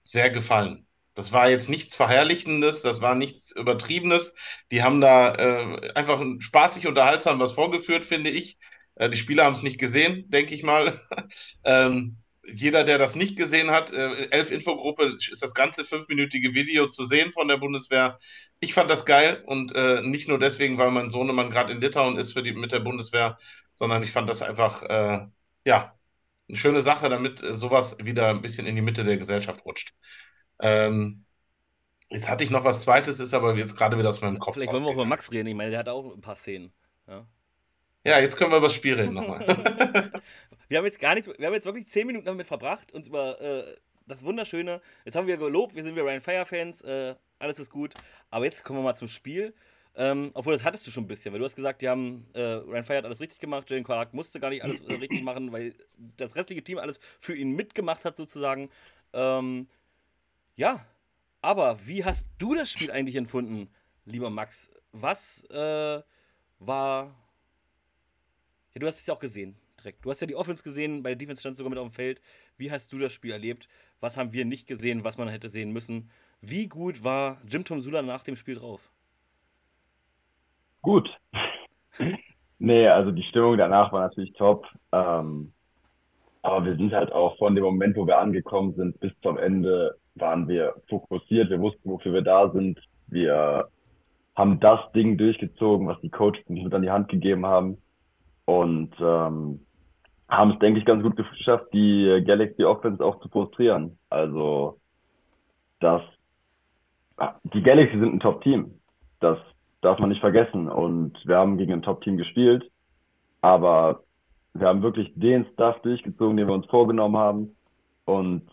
S4: sehr gefallen. Das war jetzt nichts Verherrlichendes, das war nichts Übertriebenes. Die haben da äh, einfach spaßig unterhaltsam was vorgeführt, finde ich. Äh, die Spieler haben es nicht gesehen, denke ich mal. ähm, jeder, der das nicht gesehen hat, äh, Elf Infogruppe ist das ganze fünfminütige Video zu sehen von der Bundeswehr. Ich fand das geil und äh, nicht nur deswegen, weil mein Sohnemann gerade in Litauen ist für die, mit der Bundeswehr, sondern ich fand das einfach, äh, ja, eine schöne Sache, damit äh, sowas wieder ein bisschen in die Mitte der Gesellschaft rutscht. Ähm, jetzt hatte ich noch was Zweites, ist aber jetzt gerade wieder aus meinem Kopf.
S3: Vielleicht wollen wir auch über Max reden. Ich meine, der hat auch ein paar Szenen. Ja,
S4: ja jetzt können wir über das Spiel reden nochmal.
S3: wir haben jetzt gar nichts, wir haben jetzt wirklich zehn Minuten damit verbracht, uns über äh, das Wunderschöne. Jetzt haben wir gelobt, wir sind wir Ryan Fire-Fans, äh, alles ist gut. Aber jetzt kommen wir mal zum Spiel. Ähm, obwohl, das hattest du schon ein bisschen, weil du hast gesagt, die haben, äh, Ryan Fire hat alles richtig gemacht, Jalen Clark musste gar nicht alles äh, richtig machen, weil das restliche Team alles für ihn mitgemacht hat, sozusagen. Ähm, ja, aber wie hast du das Spiel eigentlich empfunden, lieber Max? Was äh, war. Ja, du hast es ja auch gesehen, direkt. Du hast ja die Offense gesehen, bei der Defense stand sogar mit auf dem Feld. Wie hast du das Spiel erlebt? Was haben wir nicht gesehen, was man hätte sehen müssen? Wie gut war Jim Tom Sula nach dem Spiel drauf?
S5: Gut. nee, also die Stimmung danach war natürlich top. Ähm, aber wir sind halt auch von dem Moment, wo wir angekommen sind, bis zum Ende waren wir fokussiert. Wir wussten, wofür wir da sind. Wir haben das Ding durchgezogen, was die Coaches uns mit an die Hand gegeben haben. Und ähm, haben es, denke ich, ganz gut geschafft, die Galaxy Offense auch zu frustrieren. Also, das, die Galaxy sind ein Top-Team. Das darf man nicht vergessen. Und wir haben gegen ein Top-Team gespielt. Aber wir haben wirklich den Stuff durchgezogen, den wir uns vorgenommen haben. Und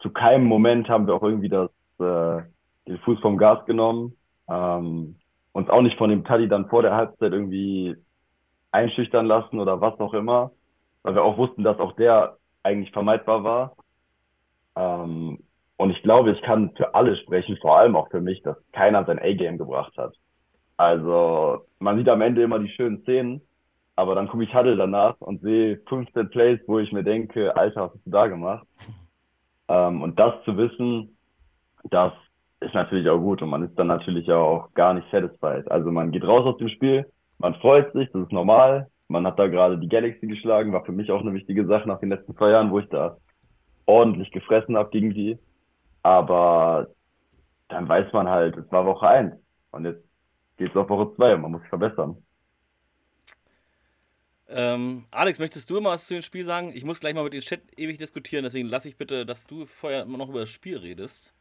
S5: zu keinem Moment haben wir auch irgendwie das, äh, den Fuß vom Gas genommen. Ähm, uns auch nicht von dem Taddy dann vor der Halbzeit irgendwie einschüchtern lassen oder was auch immer, weil wir auch wussten, dass auch der eigentlich vermeidbar war. Ähm, und ich glaube, ich kann für alle sprechen, vor allem auch für mich, dass keiner sein A-Game gebracht hat. Also man sieht am Ende immer die schönen Szenen, aber dann gucke ich Huddle danach und sehe 15 Plays, wo ich mir denke, Alter, was hast du da gemacht? Ähm, und das zu wissen, das ist natürlich auch gut und man ist dann natürlich auch gar nicht satisfied. Also man geht raus aus dem Spiel, man freut sich, das ist normal. Man hat da gerade die Galaxy geschlagen, war für mich auch eine wichtige Sache nach den letzten zwei Jahren, wo ich da ordentlich gefressen habe gegen die. Aber dann weiß man halt, es war Woche eins und jetzt geht es auf Woche zwei und man muss sich verbessern.
S3: Ähm, Alex, möchtest du mal was zu dem Spiel sagen? Ich muss gleich mal mit dem Chat ewig diskutieren, deswegen lasse ich bitte, dass du vorher noch über das Spiel redest.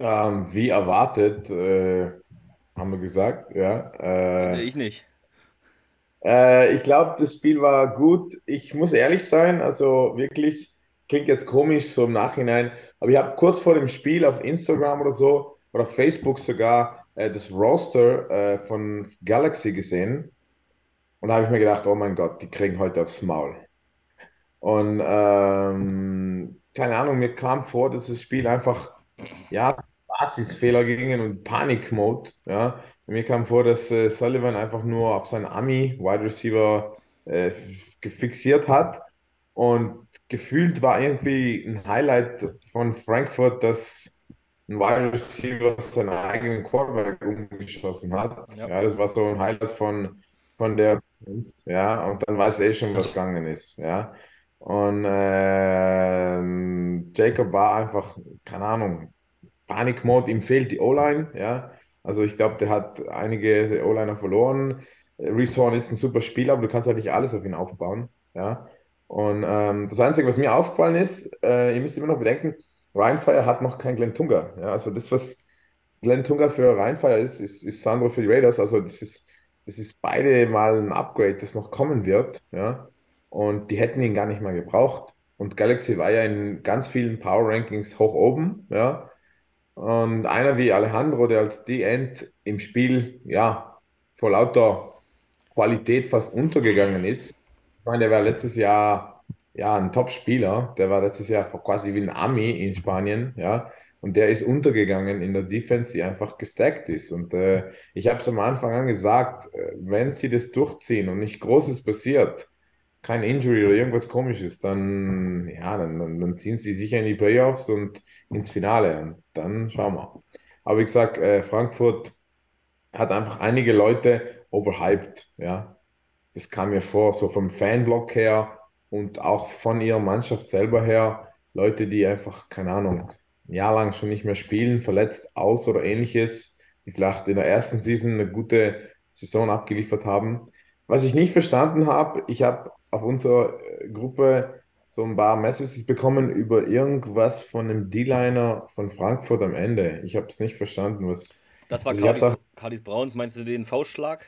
S1: Ähm, wie erwartet, äh, haben wir gesagt, ja. Äh,
S3: ich nicht.
S1: Äh, ich glaube, das Spiel war gut. Ich muss ehrlich sein, also wirklich, klingt jetzt komisch so im Nachhinein, aber ich habe kurz vor dem Spiel auf Instagram oder so oder auf Facebook sogar äh, das Roster äh, von Galaxy gesehen. Und da habe ich mir gedacht, oh mein Gott, die kriegen heute aufs Maul. Und ähm, keine Ahnung, mir kam vor, dass das Spiel einfach, ja, Basisfehler gingen und Panikmode. Ja. Mir kam vor, dass äh, Sullivan einfach nur auf seinen Ami, Wide Receiver, äh, fixiert hat. Und gefühlt war irgendwie ein Highlight von Frankfurt, dass ein Wide Receiver seinen eigenen Quarterback umgeschossen hat. Ja. ja, das war so ein Highlight von von der ja, und dann weiß eh schon, was gegangen ist, ja. Und äh, Jacob war einfach, keine Ahnung, Panikmode, ihm fehlt die O-Line, ja. Also ich glaube, der hat einige O-Liner verloren. Reese Horn ist ein super Spieler, aber du kannst halt nicht alles auf ihn aufbauen, ja. Und ähm, das Einzige, was mir aufgefallen ist, äh, ihr müsst immer noch bedenken, Rheinfire hat noch kein Glenn Tunga. Ja, also das, was Glenn Tunga für Rheinfire ist, ist, ist Sandro für die Raiders. Also das ist es ist beide mal ein Upgrade, das noch kommen wird, ja. Und die hätten ihn gar nicht mal gebraucht. Und Galaxy war ja in ganz vielen Power Rankings hoch oben, ja. Und einer wie Alejandro, der als D-End im Spiel, ja, vor lauter Qualität fast untergegangen ist. Ich meine, der war letztes Jahr, ja, ein Top-Spieler. Der war letztes Jahr quasi wie ein Ami in Spanien, ja. Und der ist untergegangen in der Defense, die einfach gestackt ist. Und äh, ich habe es am Anfang an gesagt, äh, wenn sie das durchziehen und nicht Großes passiert, kein Injury oder irgendwas komisches, dann, ja, dann, dann, ziehen sie sicher in die Playoffs und ins Finale. Und dann schauen wir. Aber wie gesagt, äh, Frankfurt hat einfach einige Leute overhyped, ja. Das kam mir vor, so vom Fanblock her und auch von ihrer Mannschaft selber her. Leute, die einfach, keine Ahnung, ein Jahr lang schon nicht mehr spielen, verletzt aus oder ähnliches, die vielleicht in der ersten Season eine gute Saison abgeliefert haben. Was ich nicht verstanden habe, ich habe auf unserer äh, Gruppe so ein paar Messages bekommen über irgendwas von einem D-Liner von Frankfurt am Ende. Ich habe es nicht verstanden, was.
S3: Das war
S1: Also
S3: Cardis,
S1: auch,
S3: Browns, meinst du den Faustschlag?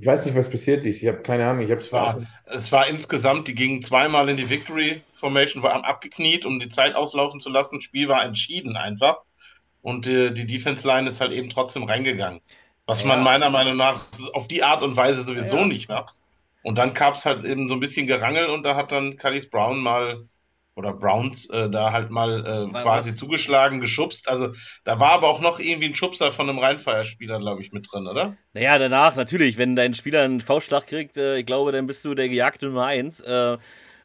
S1: Ich weiß nicht, was passiert ist. Ich habe keine Ahnung. Ich
S4: Es war, es war insgesamt, die gingen zweimal in die Victory Formation, waren abgekniet, um die Zeit auslaufen zu lassen. Das Spiel war entschieden einfach. Und äh, die Defense Line ist halt eben trotzdem reingegangen. Was man
S3: Ja,
S4: meiner Meinung nach auf die Art und Weise sowieso
S3: ja.
S4: nicht macht. Und dann gab es halt eben so ein bisschen Gerangel und da hat dann Callis Brown mal, oder Browns, äh, da halt mal äh, quasi
S3: Was,
S4: zugeschlagen, geschubst. Also da war aber auch noch irgendwie ein Schubser von einem Rheinfire-Spieler, glaube ich, mit drin, oder?
S3: Naja, danach natürlich, wenn dein Spieler einen Faustschlag kriegt, äh, ich glaube, dann bist du der gejagte Nummer 1.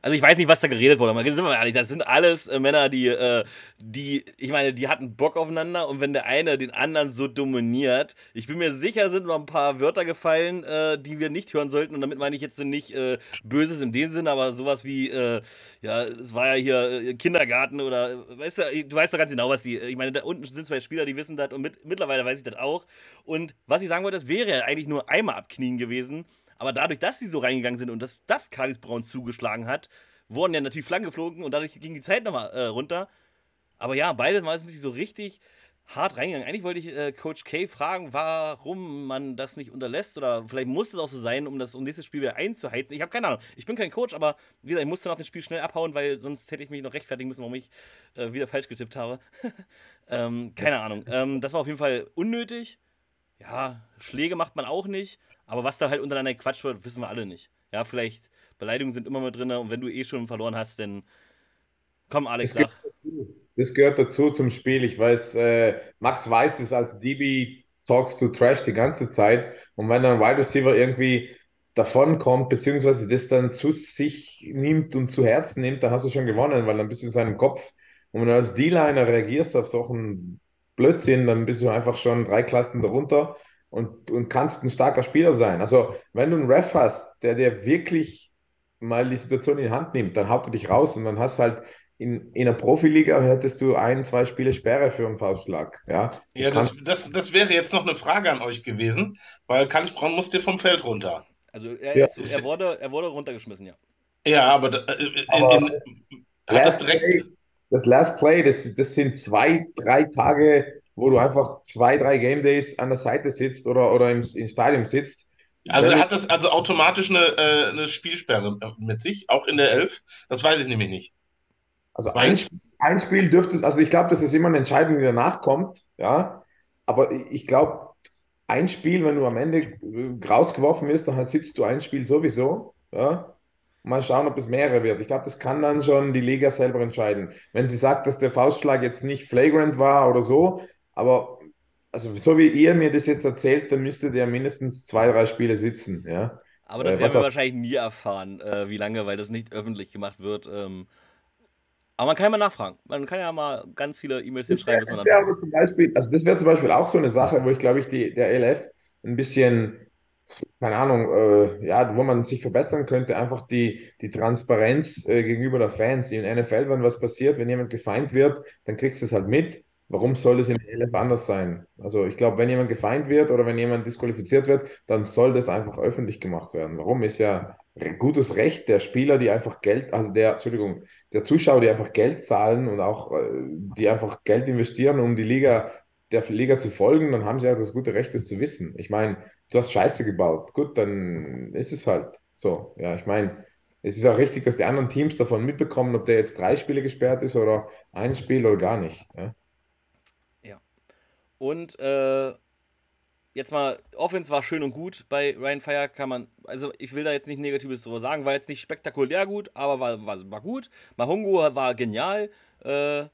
S3: Also ich weiß nicht, was da geredet wurde, aber sind wir mal ehrlich, das sind alles äh, Männer, die, äh, die, ich meine, die hatten Bock aufeinander und wenn der eine den anderen so dominiert, ich bin mir sicher, sind noch ein paar Wörter gefallen, äh, die wir nicht hören sollten und damit meine ich jetzt nicht äh, Böses in dem Sinne, aber sowas wie, äh, ja, es war ja hier äh, Kindergarten oder, weißt du, du weißt doch ganz genau, was die, ich meine, da unten sind zwei Spieler, die wissen das und mit, mittlerweile weiß ich das auch und was ich sagen wollte, das wäre ja eigentlich nur einmal abknien gewesen. Aber dadurch, dass sie so reingegangen sind und dass das Cardis Braun zugeschlagen hat, wurden ja natürlich Flaggen geflogen und dadurch ging die Zeit nochmal äh, runter. Aber ja, beide sind nicht so richtig hart reingegangen. Eigentlich wollte ich äh, Coach K fragen, warum man das nicht unterlässt oder vielleicht muss es auch so sein, um das nächstes Spiel wieder einzuheizen. Ich habe keine Ahnung. Ich bin kein Coach, aber wie gesagt, ich musste nach dem Spiel schnell abhauen, weil sonst hätte ich mich noch rechtfertigen müssen, warum ich äh, wieder falsch getippt habe. ähm, keine Ahnung. Ähm, das war auf jeden Fall unnötig. Ja, Schläge macht man auch nicht, aber was da halt untereinander Quatsch wird, wissen wir alle nicht. Ja, vielleicht Beleidigungen sind immer mit drin und wenn du eh schon verloren hast, dann komm, Alex,
S1: Das
S3: sag.
S1: Das gehört dazu zum Spiel. Ich weiß, äh, Max weiß es als DB, talks to trash die ganze Zeit. Und wenn ein Wide Receiver irgendwie davonkommt, beziehungsweise das dann zu sich nimmt und zu Herzen nimmt, dann hast du schon gewonnen, weil dann bist du in seinem Kopf. Und wenn du als D-Liner reagierst auf solchen Blödsinn, dann bist du einfach schon drei Klassen darunter und, und kannst ein starker Spieler sein. Also, wenn du einen Ref hast, der dir wirklich mal die Situation in die Hand nimmt, dann haut er dich raus und dann hast halt in, in der Profiliga hättest du ein, zwei Spiele Sperre für einen Faustschlag. Ja, das
S4: Ja, das, das, das wäre jetzt noch eine Frage an euch gewesen, weil Callis Brown musste vom Feld runter.
S3: Also er,
S1: Ja.
S3: ist, er, wurde, er wurde runtergeschmissen, ja.
S4: Ja, aber da- äh, in,
S1: Aber
S4: in,
S1: das
S4: hat das
S1: Last
S4: direkt.
S1: Play, das Last Play, das, das sind zwei, drei Tage, wo du einfach zwei, drei Game Days an der Seite sitzt oder, oder im, im Stadion sitzt.
S4: Also
S1: Wenn
S4: hat das also automatisch eine, äh, eine Spielsperre mit sich, auch in der Elf? Das weiß ich nämlich nicht.
S1: Also
S4: Weil-
S1: ein, Sp- ein Spiel dürfte, also ich glaube, das ist immer eine Entscheidung, die danach kommt, ja. Aber ich ich glaube, ein Spiel, wenn du am Ende äh, rausgeworfen wirst, dann sitzt du ein Spiel sowieso, ja. Mal schauen, ob es mehrere wird. Ich glaube, das kann dann schon die Liga selber entscheiden. Wenn sie sagt, dass der Faustschlag jetzt nicht flagrant war oder so, aber also so wie ihr mir das jetzt erzählt, dann müsstet ihr mindestens zwei, drei Spiele sitzen, ja.
S3: Aber das
S1: Äh,
S3: werden wir wahrscheinlich nie erfahren, äh, wie lange, weil das nicht öffentlich gemacht wird. Ähm, aber man kann ja mal nachfragen. Man kann ja mal ganz viele E-Mails
S1: Das wäre
S3: schreiben,
S1: das wär
S3: dann.
S1: aber zum Beispiel, also das wäre zum Beispiel auch so eine Sache, wo ich glaube ich die, der LF ein bisschen, keine Ahnung, äh, ja, wo man sich verbessern könnte, einfach die, die Transparenz äh, gegenüber der Fans. In NFL, wenn was passiert, wenn jemand gefeind wird, dann kriegst du es halt mit. Warum soll das in der LF anders sein? Also ich glaube, wenn jemand gefeind wird oder wenn jemand disqualifiziert wird, dann soll das einfach öffentlich gemacht werden. Warum ist ja gutes Recht der Spieler, die einfach Geld, also der, Entschuldigung, der Zuschauer, die einfach Geld zahlen und auch äh, die einfach Geld investieren, um die Liga, der Liga zu folgen, dann haben sie ja das gute Recht, das zu wissen. Ich meine, du hast Scheiße gebaut. Gut, dann ist es halt so. Ja, ich meine, es ist auch richtig, dass die anderen Teams davon mitbekommen, ob der jetzt drei Spiele gesperrt ist oder ein Spiel oder gar nicht. Ja.
S3: Und äh, jetzt mal, Offense war schön und gut bei Ryan Fire, kann man, also ich will da jetzt nicht Negatives drüber sagen, war jetzt nicht spektakulär gut, aber war, war, war gut. Mahongo war genial. Äh,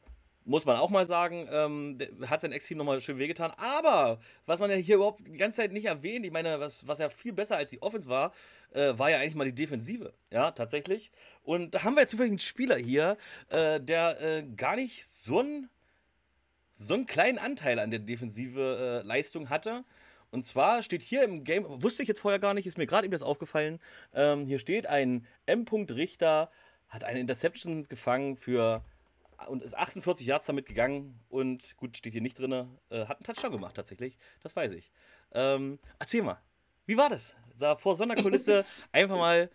S3: muss man auch mal sagen, ähm, hat sein Ex-Team nochmal schön wehgetan. Aber was man ja hier überhaupt die ganze Zeit nicht erwähnt, ich meine, was, was ja viel besser als die Offense war, äh, war ja eigentlich mal die Defensive. Ja, tatsächlich. Und da haben wir jetzt zufällig einen Spieler hier, äh, der äh, gar nicht so einen so einen kleinen Anteil an der defensive äh, Leistung hatte. Und zwar steht hier im Game, wusste ich jetzt vorher gar nicht, ist mir gerade eben das aufgefallen. Ähm, hier steht ein M. Richter, hat eine Interception gefangen für und ist 48 Yards damit gegangen und gut, steht hier nicht drin, äh, hat einen Touchdown gemacht tatsächlich, das weiß ich. Ähm, erzähl mal, wie war das? Sah vor Sonderkulisse einfach mal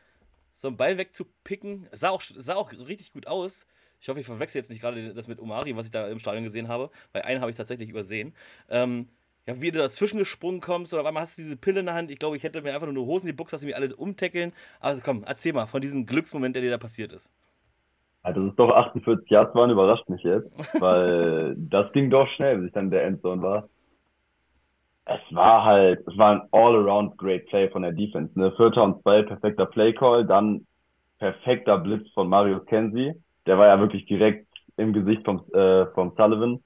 S3: so einen Ball wegzupicken, sah auch, sah auch richtig gut aus. Ich hoffe, ich verwechsel jetzt nicht gerade das mit Omari, was ich da im Stadion gesehen habe, weil einen habe ich tatsächlich übersehen. Ähm, ja, wie du dazwischen gesprungen kommst oder einmal hast du diese Pille in der Hand. Ich glaube, ich hätte mir einfach nur Hosen in die Buchse, dass sie mir alle umtackeln. Also komm, erzähl mal von diesem Glücksmoment, der dir da passiert ist.
S5: Also, dass es doch 48 Yards waren, überrascht mich jetzt, weil das ging doch schnell, bis ich dann in der Endzone war. Es war halt, es war ein all-around great Play von der Defense. Ne? Vierter und zwei, perfekter Play-Call, dann perfekter Blitz von Mario Kenzie. Der war ja wirklich direkt im Gesicht vom, äh, vom Sullivan.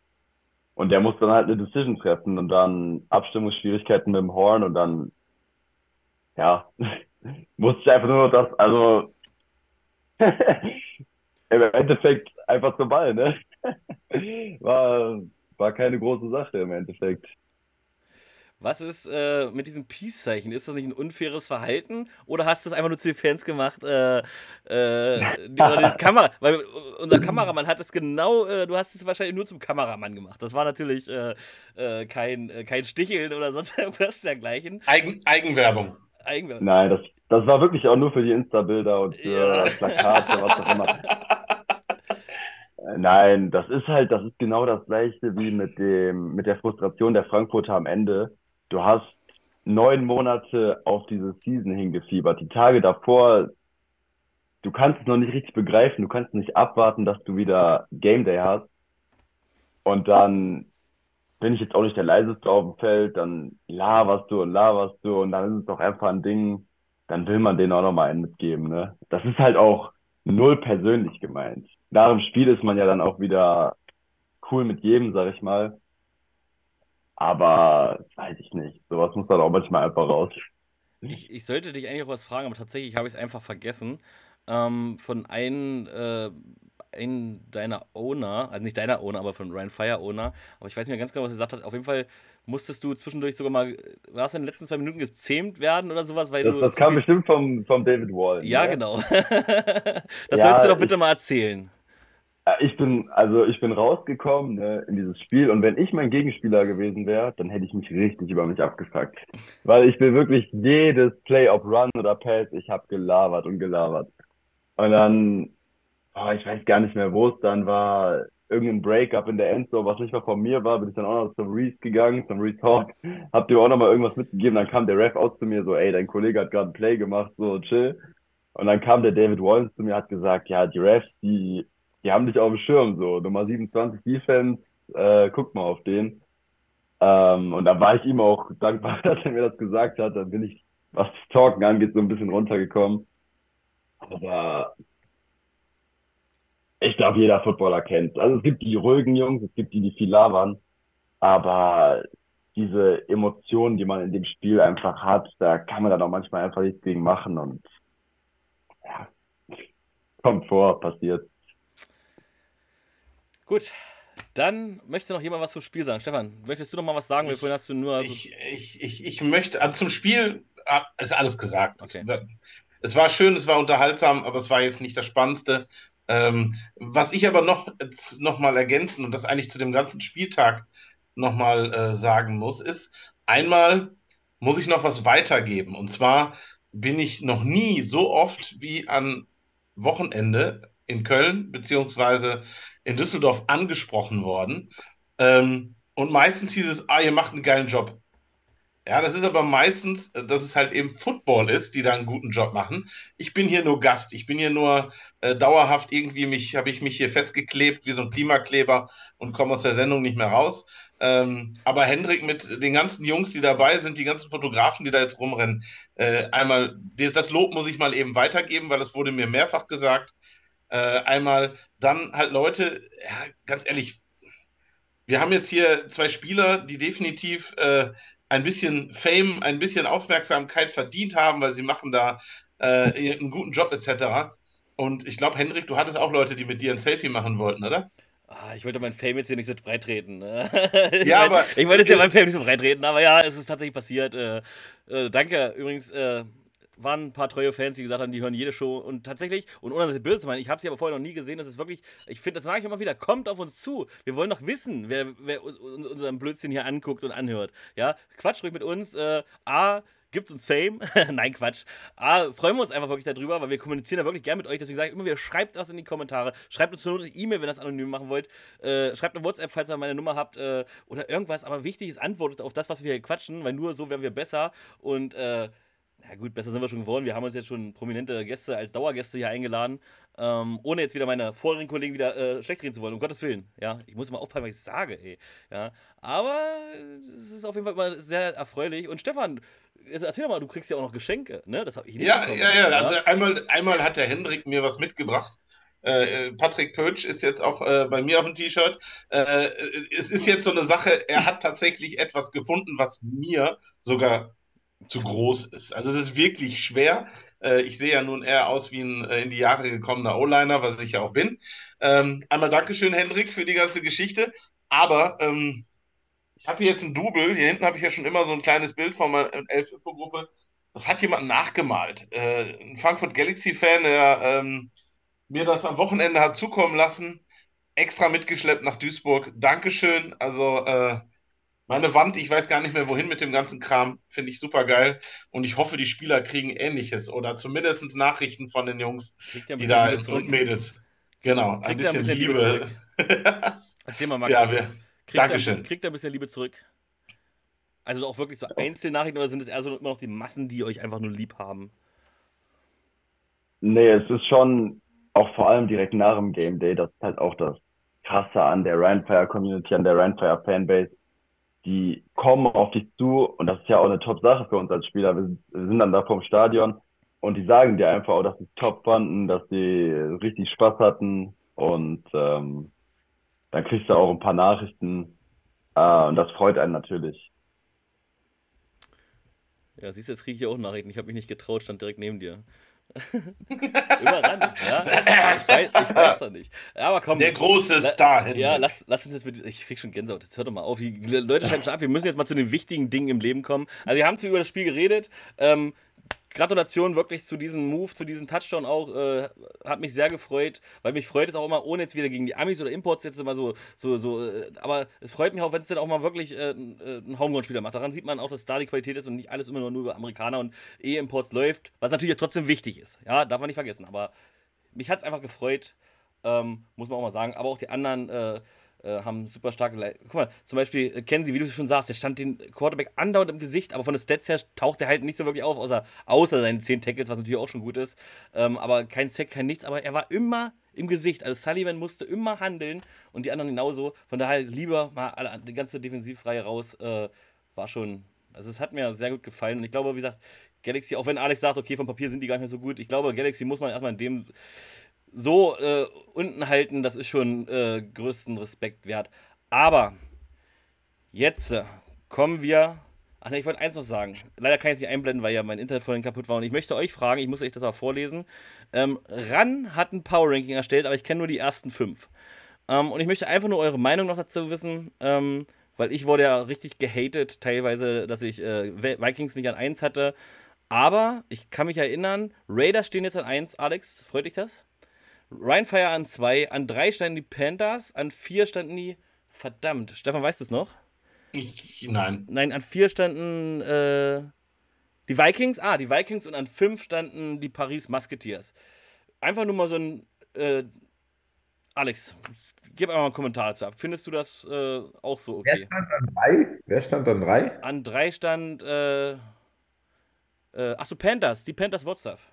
S5: Und der musste dann halt eine Decision treffen und dann Abstimmungsschwierigkeiten mit dem Horn und dann, ja, musste ich einfach nur das, also, im Endeffekt einfach zum Ball, ne? War, war keine große Sache im Endeffekt.
S3: Was ist äh, mit diesem Peace-Zeichen? Ist das nicht ein unfaires Verhalten? Oder hast du es einfach nur zu den Fans gemacht? Äh, äh, die, Kamera, weil unser Kameramann hat es genau, äh, du hast es wahrscheinlich nur zum Kameramann gemacht. Das war natürlich äh, äh, kein, kein Sticheln oder sonst irgendwas dergleichen.
S4: Eigen, Eigenwerbung.
S5: Eigenwerbung. Nein, das, das war wirklich auch nur für die Insta-Bilder und für ja. Plakate, was auch immer. Nein, das ist halt, das ist genau das gleiche wie mit dem, mit der Frustration der Frankfurter am Ende du hast neun Monate auf diese Season hingefiebert. Die Tage davor, du kannst es noch nicht richtig begreifen, du kannst nicht abwarten, dass du wieder Game Day hast. Und dann bin ich jetzt auch nicht der leiseste auf dem Feld, dann laberst du und laberst du und dann ist es doch einfach ein Ding, dann will man denen auch nochmal einen mitgeben. Ne? Das ist halt auch null persönlich gemeint. Nach dem Spiel ist man ja dann auch wieder cool mit jedem, sag ich mal. Aber weiß ich nicht. Sowas muss dann auch manchmal einfach raus.
S3: Ich, ich sollte dich eigentlich auch was fragen, aber tatsächlich habe ich es einfach vergessen. Ähm, von einem, äh, einem deiner Owner, also nicht deiner Owner, aber von Ryan Fire Owner, aber ich weiß nicht mehr ganz genau, was er gesagt hat. Auf jeden Fall musstest du zwischendurch sogar mal, warst du in den letzten zwei Minuten gezähmt werden oder sowas? Weil
S5: das,
S3: du
S5: das kam bestimmt vom, vom David Wall.
S3: Ja, ne? genau. das ja, sollst du doch bitte ich, mal erzählen.
S5: Ich bin, also ich bin rausgekommen ne, in dieses Spiel und wenn ich mein Gegenspieler gewesen wäre, dann hätte ich mich richtig über mich abgefuckt. Weil ich bin wirklich jedes Play of Run oder Pass, ich habe gelabert und gelabert. Und dann, oh, ich weiß gar nicht mehr, wo es dann war, irgendein Breakup in der Endzone, was nicht mal von mir war, bin ich dann auch noch zum Reese gegangen, zum Reese Hawk, hab dir auch noch mal irgendwas mitgegeben, dann kam der Ref aus zu mir so, ey, dein Kollege hat gerade ein Play gemacht, so chill. Und dann kam der David Wallace zu mir, hat gesagt, ja, die Refs, die die haben dich auf dem Schirm, so Nummer 27 Defense, äh, guck mal auf den. Ähm, und da war ich ihm auch dankbar, dass er mir das gesagt hat. Dann bin ich, was das Talken angeht, so ein bisschen runtergekommen. Aber ich glaube, jeder Footballer kennt Also es gibt die ruhigen Jungs, es gibt die, die viel labern. Aber diese Emotionen, die man in dem Spiel einfach hat, da kann man dann auch manchmal einfach nichts gegen machen und ja, kommt vor, passiert.
S3: Gut, dann möchte noch jemand was zum Spiel sagen. Stefan, möchtest du noch mal was sagen? Ich, hast du nur.
S4: Ich, ich, ich, ich möchte, also zum Spiel ah, ist alles gesagt. Okay. Es war schön, es war unterhaltsam, aber es war jetzt nicht das Spannendste. Ähm, was ich aber noch, noch mal ergänzen und das eigentlich zu dem ganzen Spieltag noch mal äh, sagen muss, ist, einmal muss ich noch was weitergeben. Und zwar bin ich noch nie so oft wie an Wochenende in Köln, beziehungsweise in Düsseldorf angesprochen worden. Ähm, und meistens hieß es, ah, ihr macht einen geilen Job. Ja, das ist aber meistens, äh, dass es halt eben Football ist, die da einen guten Job machen. Ich bin hier nur Gast, ich bin hier nur äh, dauerhaft irgendwie mich, habe ich mich hier festgeklebt wie so ein Klimakleber und komme aus der Sendung nicht mehr raus. Ähm, aber Hendrik mit den ganzen Jungs, die dabei sind, die ganzen Fotografen, die da jetzt rumrennen, äh, einmal, das Lob muss ich mal eben weitergeben, weil es wurde mir mehrfach gesagt. Äh, einmal dann halt Leute, ja, ganz ehrlich, wir haben jetzt hier zwei Spieler, die definitiv äh, ein bisschen Fame, ein bisschen Aufmerksamkeit verdient haben, weil sie machen da äh, einen guten Job etc. Und ich glaube, Hendrik, du hattest auch Leute, die mit dir ein Selfie machen wollten, oder?
S3: Ah, ich wollte mein Fame jetzt hier nicht so breit treten. Ne?
S4: ja,
S3: aber. Ich wollte jetzt ja mein Fame nicht so breit treten, aber ja, es ist tatsächlich passiert. Äh, äh, danke übrigens. Äh, waren ein paar treue Fans, die gesagt haben, die hören jede Show und tatsächlich, und ohne das böse zu meinen, ich habe sie aber vorher noch nie gesehen, das ist wirklich, ich finde, das sage ich immer wieder, kommt auf uns zu. Wir wollen doch wissen, wer, wer unseren Blödsinn hier anguckt und anhört. Ja, Quatsch ruhig mit uns. Äh, A, gibt uns Fame. Nein, Quatsch. A, freuen wir uns einfach wirklich darüber, weil wir kommunizieren da wirklich gerne mit euch. Deswegen sage ich immer wieder, schreibt das in die Kommentare. Schreibt uns nur eine E-Mail, wenn ihr das anonym machen wollt. Äh, schreibt eine WhatsApp, falls ihr meine Nummer habt äh, oder irgendwas. Aber wichtig ist, antwortet auf das, was wir hier quatschen, weil nur so werden wir besser. Und äh, ja gut, besser sind wir schon geworden. Wir haben uns jetzt schon prominente Gäste als Dauergäste hier eingeladen, ähm, ohne jetzt wieder meine vorherigen Kollegen wieder äh, schlecht reden zu wollen, um Gottes Willen. Ja, ich muss mal aufpassen, was ich sage, ey. Ja, aber es ist auf jeden Fall immer sehr erfreulich. Und Stefan, erzähl doch mal, du kriegst ja auch noch Geschenke, ne? Das habe ich
S4: nicht Ja, bekommen, ja, ja. Also einmal, einmal hat der Hendrik mir was mitgebracht. Äh, Patrick Pötsch ist jetzt auch äh, bei mir auf dem T-Shirt. Äh, es ist jetzt so eine Sache, er hat tatsächlich etwas gefunden, was mir sogar zu groß ist. Also das ist wirklich schwer. Äh, ich sehe ja nun eher aus wie ein äh, in die Jahre gekommener O-Liner, was ich ja auch bin. Ähm, einmal Dankeschön, Hendrik, für die ganze Geschichte. Aber ähm, ich habe hier jetzt ein Double. Hier hinten habe ich ja schon immer so ein kleines Bild von meiner Elf-Gruppe. Das hat jemand nachgemalt. Äh, ein Frankfurt Galaxy-Fan, der ähm, mir das am Wochenende hat zukommen lassen. Extra mitgeschleppt nach Duisburg. Dankeschön. Also äh, meine Wand, ich weiß gar nicht mehr wohin mit dem ganzen Kram, finde ich super geil. Und ich hoffe, die Spieler kriegen ähnliches oder zumindest Nachrichten von den Jungs, die da und Mädels. Genau, ein bisschen, ein bisschen, Liebe.
S3: Liebe Erzähl mal, Max.
S4: Ja, wir, kriegt Dankeschön.
S3: Er, kriegt er ein bisschen Liebe zurück? Also auch wirklich so Einzelnachrichten oder sind es eher so immer noch die Massen, die euch einfach nur lieb haben?
S5: Nee, es ist schon auch vor allem direkt nach dem Game Day, das ist halt auch das Krasse an der Rhinefire Community, an der Rhinefire Fanbase die kommen auf dich zu und das ist ja auch eine Top-Sache für uns als Spieler. Wir sind dann da vorm Stadion und die sagen dir einfach auch, dass sie es top fanden, dass sie richtig Spaß hatten und ähm, dann kriegst du auch ein paar Nachrichten äh, und das freut einen natürlich.
S3: Ja, siehst du, jetzt kriege ich auch Nachrichten. Ich habe mich nicht getraut, stand direkt neben dir. Immer ran, ja? Ich weiß, ich weiß doch nicht. Aber komm.
S4: Der große Star.
S3: La, ja, lass, lass uns jetzt mit. Ich krieg schon Gänsehaut. Jetzt hör doch mal auf. Die Leute schalten schon ab. Wir müssen jetzt mal zu den wichtigen Dingen im Leben kommen. Also, wir haben zu über das Spiel geredet. Ähm, Gratulation wirklich zu diesem Move, zu diesem Touchdown auch. Äh, hat mich sehr gefreut, weil mich freut es auch immer, ohne jetzt wieder gegen die Amis oder Imports jetzt immer so, so, so. Äh, aber es freut mich auch, wenn es dann auch mal wirklich äh, ein Homegrown-Spieler macht. Daran sieht man auch, dass da die Qualität ist und nicht alles immer nur über Amerikaner und E-Imports läuft, was natürlich trotzdem wichtig ist. Ja, darf man nicht vergessen. Aber mich hat es einfach gefreut, ähm, muss man auch mal sagen. Aber auch die anderen. Äh, haben super starke. Le Guck mal, zum Beispiel äh, Kenzie, wie du schon sagst, der stand den Quarterback andauernd im Gesicht, aber von den Stats her taucht er halt nicht so wirklich auf, außer, außer seinen 10 Tackles, was natürlich auch schon gut ist. Ähm, aber kein Sack, kein nichts, aber er war immer im Gesicht. Also Sullivan musste immer handeln und die anderen genauso. Von daher lieber mal alle, die ganze Defensivreihe raus. Äh, war schon. Also es hat mir sehr gut gefallen. Und ich glaube, wie gesagt, Galaxy, auch wenn Alex sagt, okay, vom Papier sind die gar nicht mehr so gut, ich glaube, Galaxy muss man erstmal in dem so äh, unten halten, das ist schon äh, größten Respekt wert. Aber jetzt äh, kommen wir. Ach ne, ich wollte eins noch sagen. Leider kann ich es nicht einblenden, weil ja mein Internet vorhin kaputt war. Und ich möchte euch fragen, ich muss euch das mal vorlesen. Ähm, RAN hat ein Power Ranking erstellt, aber ich kenne nur die ersten fünf. Ähm, und ich möchte einfach nur eure Meinung noch dazu wissen, ähm, weil ich wurde ja richtig gehatet, teilweise, dass ich äh, Vikings nicht an 1 hatte. Aber ich kann mich erinnern, Raiders stehen jetzt an 1. Alex, freut dich das? Rhinefire an 2, an 3 standen die Panthers, an 4 standen die. Verdammt, Stefan, weißt du es noch?
S4: Ich, nein.
S3: Nein, an 4 standen äh, die Vikings. Ah, die Vikings und an 5 standen die Paris Musketeers. Einfach nur mal so ein. Äh, Alex, gib einfach mal einen Kommentar dazu ab. Findest du das äh, auch so okay?
S1: Wer stand an 3? Wer stand an 3?
S3: An 3 stand. Äh, äh, achso, Panthers, die Panthers Wotstaff.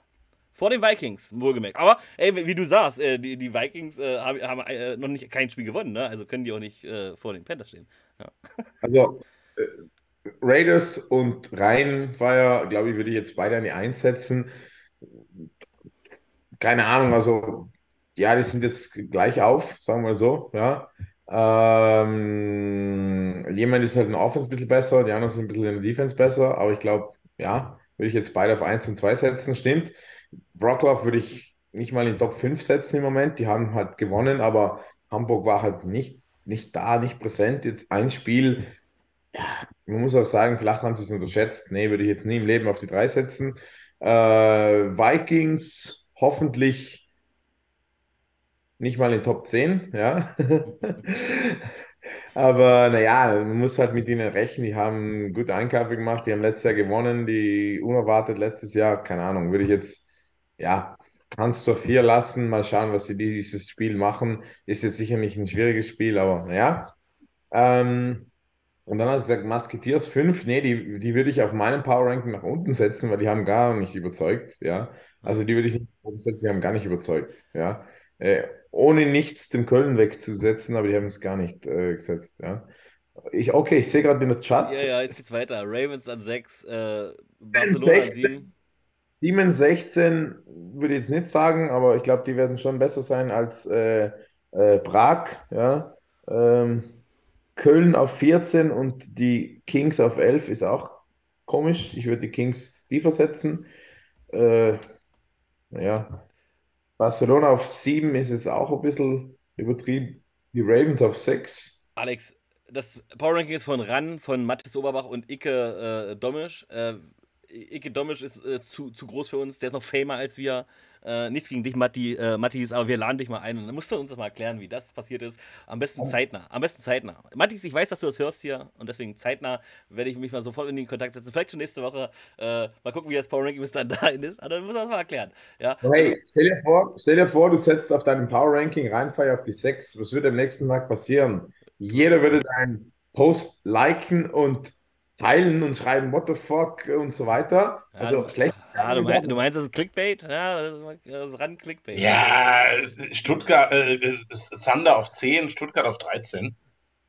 S3: Vor den Vikings, wohlgemerkt. Aber, ey, wie du sagst, äh, die, die Vikings äh, haben, äh, noch nicht kein Spiel gewonnen, ne? Also können die auch nicht äh, vor den Panthers stehen. Ja.
S1: Also, äh, Raiders und Rhein war ja, glaube ich, würde ich jetzt beide eine einsetzen. Keine Ahnung, also, ja, die sind jetzt gleich auf, sagen wir so, ja. Ähm, jemand ist halt in der Offense ein bisschen besser, die anderen sind ein bisschen in der Defense besser, aber ich glaube, ja, würde ich jetzt beide auf 1 und 2 setzen, stimmt. Wroclaw würde ich nicht mal in die Top 5 setzen im Moment, die haben halt gewonnen, aber Hamburg war halt nicht, nicht da, nicht präsent. Jetzt ein Spiel, ja, man muss auch sagen, vielleicht haben sie es unterschätzt. Nee, würde ich jetzt nie im Leben auf die 3 setzen. Äh, Vikings hoffentlich nicht mal in Top 10, ja. Aber naja, man muss halt mit ihnen rechnen. Die haben gute Einkäufe gemacht, die haben letztes Jahr gewonnen, die unerwartet letztes Jahr, keine Ahnung, würde ich jetzt, ja, kannst du vier lassen, mal schauen, was sie dieses Spiel machen. Ist jetzt sicher nicht ein schwieriges Spiel, aber naja. Ähm, und dann hast du gesagt, Musketeers 5, nee, die, die würde ich auf meinem Power Ranking nach unten setzen, weil die haben gar nicht überzeugt, ja. Also die würde ich nicht umsetzen, die haben gar nicht überzeugt, ja. Äh, ohne nichts dem Köln wegzusetzen, aber die haben es gar nicht äh, gesetzt, ja. Ich, okay, ich sehe gerade in der Chat.
S3: Ja, ja, jetzt geht's weiter. Ravens an 6, äh, Barcelona an 7.
S1: 7, 16 würde ich jetzt nicht sagen, aber ich glaube, die werden schon besser sein als äh, äh, Prag, ja. Ähm, Köln auf 14 und die Kings auf 11 ist auch komisch. Ich würde die Kings tiefer setzen. Äh, naja, Barcelona auf 7 ist jetzt auch ein bisschen übertrieben. Die Ravens auf 6.
S3: Alex, das Power Ranking ist von RAN, von Mathis Oberbach und Icke äh, Domisch. Äh, Icke Domisch ist äh, zu, zu groß für uns, der ist noch famer als wir. Äh, nichts gegen dich, Matti, äh, Mattis, aber wir laden dich mal ein und dann musst du uns das mal erklären, wie das passiert ist. Am besten zeitnah. Am besten zeitnah. Mattis, ich weiß, dass du das hörst hier und deswegen zeitnah werde ich mich mal sofort in den Kontakt setzen. Vielleicht schon nächste Woche. Äh, mal gucken, wie das Power Ranking bis dann dahin ist. Aber dann müssen wir das mal erklären. Ja?
S1: Hey, stell dir, vor, stell dir vor, du setzt auf deinem Power Ranking Rheinfeier auf die 6. Was würde am nächsten Tag passieren? Jeder würde deinen Post liken und teilen und schreiben What the fuck und so weiter. Also
S3: ja,
S1: schlecht.
S3: Ja, du, meinst, du meinst, das ist Clickbait? Ja, das ist ran Clickbait.
S4: Ja, Stuttgart, äh, Sander auf 10, Stuttgart auf 13.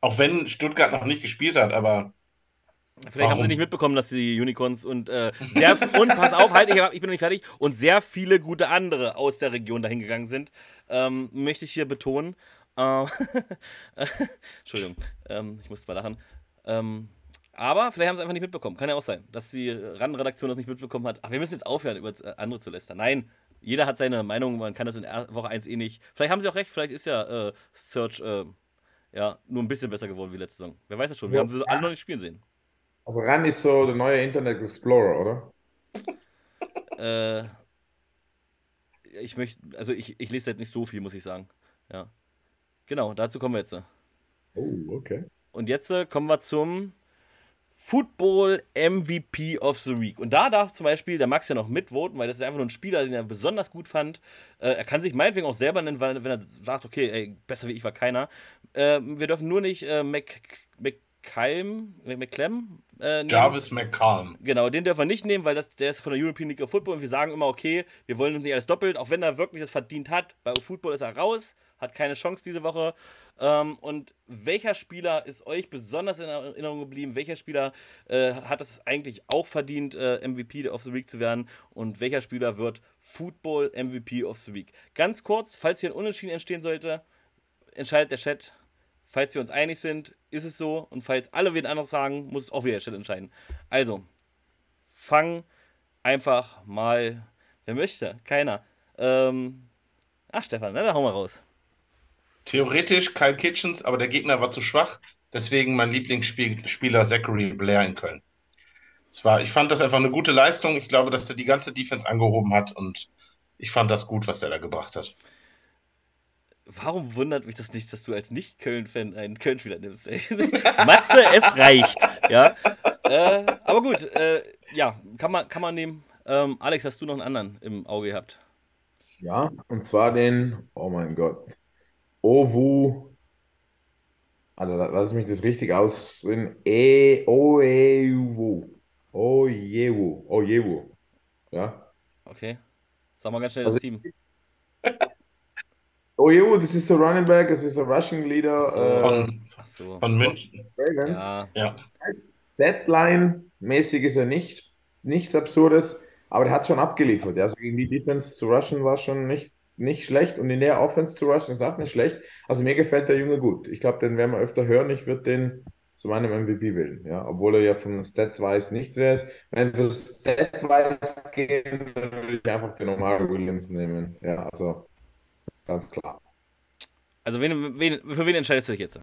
S4: Auch wenn Stuttgart noch nicht gespielt hat, aber.
S3: Vielleicht warum? haben sie nicht mitbekommen, dass die Unicorns und äh, sehr und pass auf, halt, ich, ich, bin noch nicht fertig und sehr viele gute andere aus der Region dahin gegangen sind, ähm, möchte ich hier betonen. Äh, Entschuldigung, ähm, ich muss mal lachen. Ähm, aber vielleicht haben sie einfach nicht mitbekommen. Kann ja auch sein, dass die RAN-Redaktion das nicht mitbekommen hat. Ach, wir müssen jetzt aufhören, über äh, andere zu lästern. Nein, jeder hat seine Meinung, man kann das in Woche 1 eh nicht. Vielleicht haben sie auch recht, vielleicht ist ja äh, Search äh, ja, nur ein bisschen besser geworden wie letzte Saison. Wer weiß das schon, wir ja. haben sie alle noch nicht spielen sehen.
S1: Also RAN ist so der neue Internet Explorer, oder?
S3: äh, ich möchte, also ich, ich lese jetzt nicht so viel, muss ich sagen. Ja. Genau, dazu kommen wir jetzt.
S1: Oh, okay.
S3: Und jetzt äh, kommen wir zum Football MVP of the Week. Und da darf zum Beispiel der Max ja noch mitvoten, weil das ist einfach nur ein Spieler, den er besonders gut fand. Äh, er kann sich meinetwegen auch selber nennen, weil, wenn er sagt, okay, ey, besser wie ich war keiner. Äh, wir dürfen nur nicht äh, Mc, McCalm, McClem
S4: äh, Jarvis McCallum.
S3: Genau, den dürfen wir nicht nehmen, weil das, der ist von der European League of Football und wir sagen immer, okay, wir wollen uns nicht alles doppelt, auch wenn er wirklich das verdient hat. Bei Football ist er raus, hat keine Chance diese Woche. Ähm, und welcher Spieler ist euch besonders in Erinnerung geblieben? Welcher Spieler äh, hat es eigentlich auch verdient, äh, MVP of the Week zu werden? Und welcher Spieler wird Football MVP of the Week? Ganz kurz, falls hier ein Unentschieden entstehen sollte, entscheidet der Chat. Falls wir uns einig sind, ist es so. Und falls alle wen anderes sagen, muss es auch wieder der Chat entscheiden. Also, fang einfach mal. Wer möchte? Keiner. Ähm, ach, Stefan, na, dann hauen wir raus.
S4: Theoretisch Kyle Kitchens, aber der Gegner war zu schwach. Deswegen mein Lieblingsspieler Zachary Blair in Köln. Es war, ich fand das einfach eine gute Leistung. Ich glaube, dass der die ganze Defense angehoben hat und ich fand das gut, was der da gebracht hat.
S3: Warum wundert mich das nicht, dass du als Nicht-Köln-Fan einen Köln-Spieler nimmst? Matze, es reicht. Ja. Äh, aber gut, äh, ja, kann man, kann man nehmen. Ähm, Alex, hast du noch einen anderen im Auge gehabt?
S1: Ja, und zwar den, oh mein Gott, Owu, also lass mich das richtig aussehen, e, Oewu, Ojewu, Ojewu, ja.
S3: Okay, sag mal ganz schnell also, das Team.
S1: Ojewu, das ist der Running Back, das ist der Rushing Leader
S4: so.
S1: äh,
S4: von, so. von München.
S3: Ja. ja.
S1: Deadline-mäßig ist er nicht, nichts Absurdes, aber der hat schon abgeliefert. Also gegen die Defense zu rushen war schon nicht nicht schlecht und in der Offense zu rushen ist auch nicht schlecht. Also mir gefällt der Junge gut. Ich glaube, den werden wir öfter hören. Ich würde den zu meinem MVP wählen, ja, obwohl er ja von Stats-wise nichts wäre. Wenn wir Stat-wise gehen, dann würde ich einfach den Omar Williams nehmen. Ja, also ganz klar.
S3: Also wen, wen, für wen entscheidest du dich jetzt?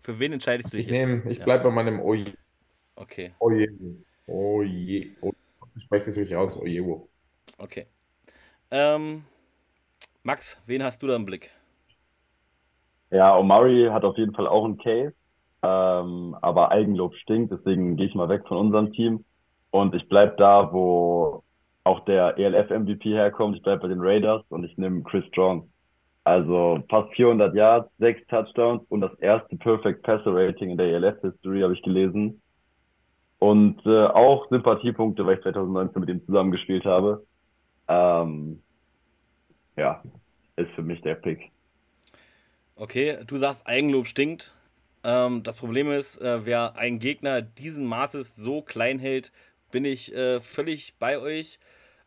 S3: Für wen entscheidest du dich
S1: ich jetzt? Nehm, ich bleibe ja. bei meinem Oje.
S3: Okay.
S1: Oje. Oje. Ich spreche das wirklich aus, Ojewo.
S3: Okay. Ähm, Max, wen hast du da im Blick?
S5: Ja, Omari hat auf jeden Fall auch einen Case, ähm, aber Eigenlob stinkt, deswegen gehe ich mal weg von unserem Team und ich bleibe da, wo auch der ELF-MVP herkommt. Ich bleibe bei den Raiders und ich nehme Chris Strong. Also fast 400 Yards, sechs Touchdowns und das erste Perfect Passer Rating in der ELF-History habe ich gelesen. Und äh, auch Sympathiepunkte, weil ich 2019 mit ihm zusammengespielt habe. Ähm, ja, ist für mich der Pick.
S3: Okay, du sagst, Eigenlob stinkt. Ähm, das Problem ist, äh, wer einen Gegner diesen Maßes so klein hält, bin ich äh, völlig bei euch.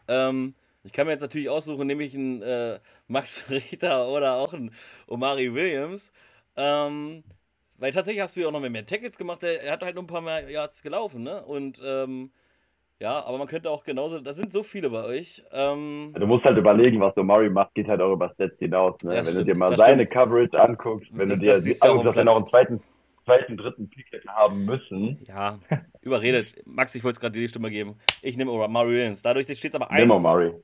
S3: Ähm, ich kann mir jetzt natürlich aussuchen, nämlich einen äh, Max Richter oder auch einen Omari Williams. Ähm, weil tatsächlich hast du ja auch noch mehr Tackles gemacht. Er, er hat halt nur ein paar mehr Yards gelaufen, ne? Und ähm, ja, aber man könnte auch genauso, da sind so viele bei euch. Ähm,
S5: du musst halt überlegen, was Omari macht, geht halt auch über Stats hinaus. Ne? wenn stimmt, du dir mal seine stimmt. Coverage anguckst, wenn das, du dir die, anguckst, dass er noch einen zweiten, zweiten, dritten Pick hätte haben müssen.
S3: Ja, überredet. Max, ich wollte es gerade die Stimme geben. Ich nehme Omari Williams. Dadurch steht es aber 1,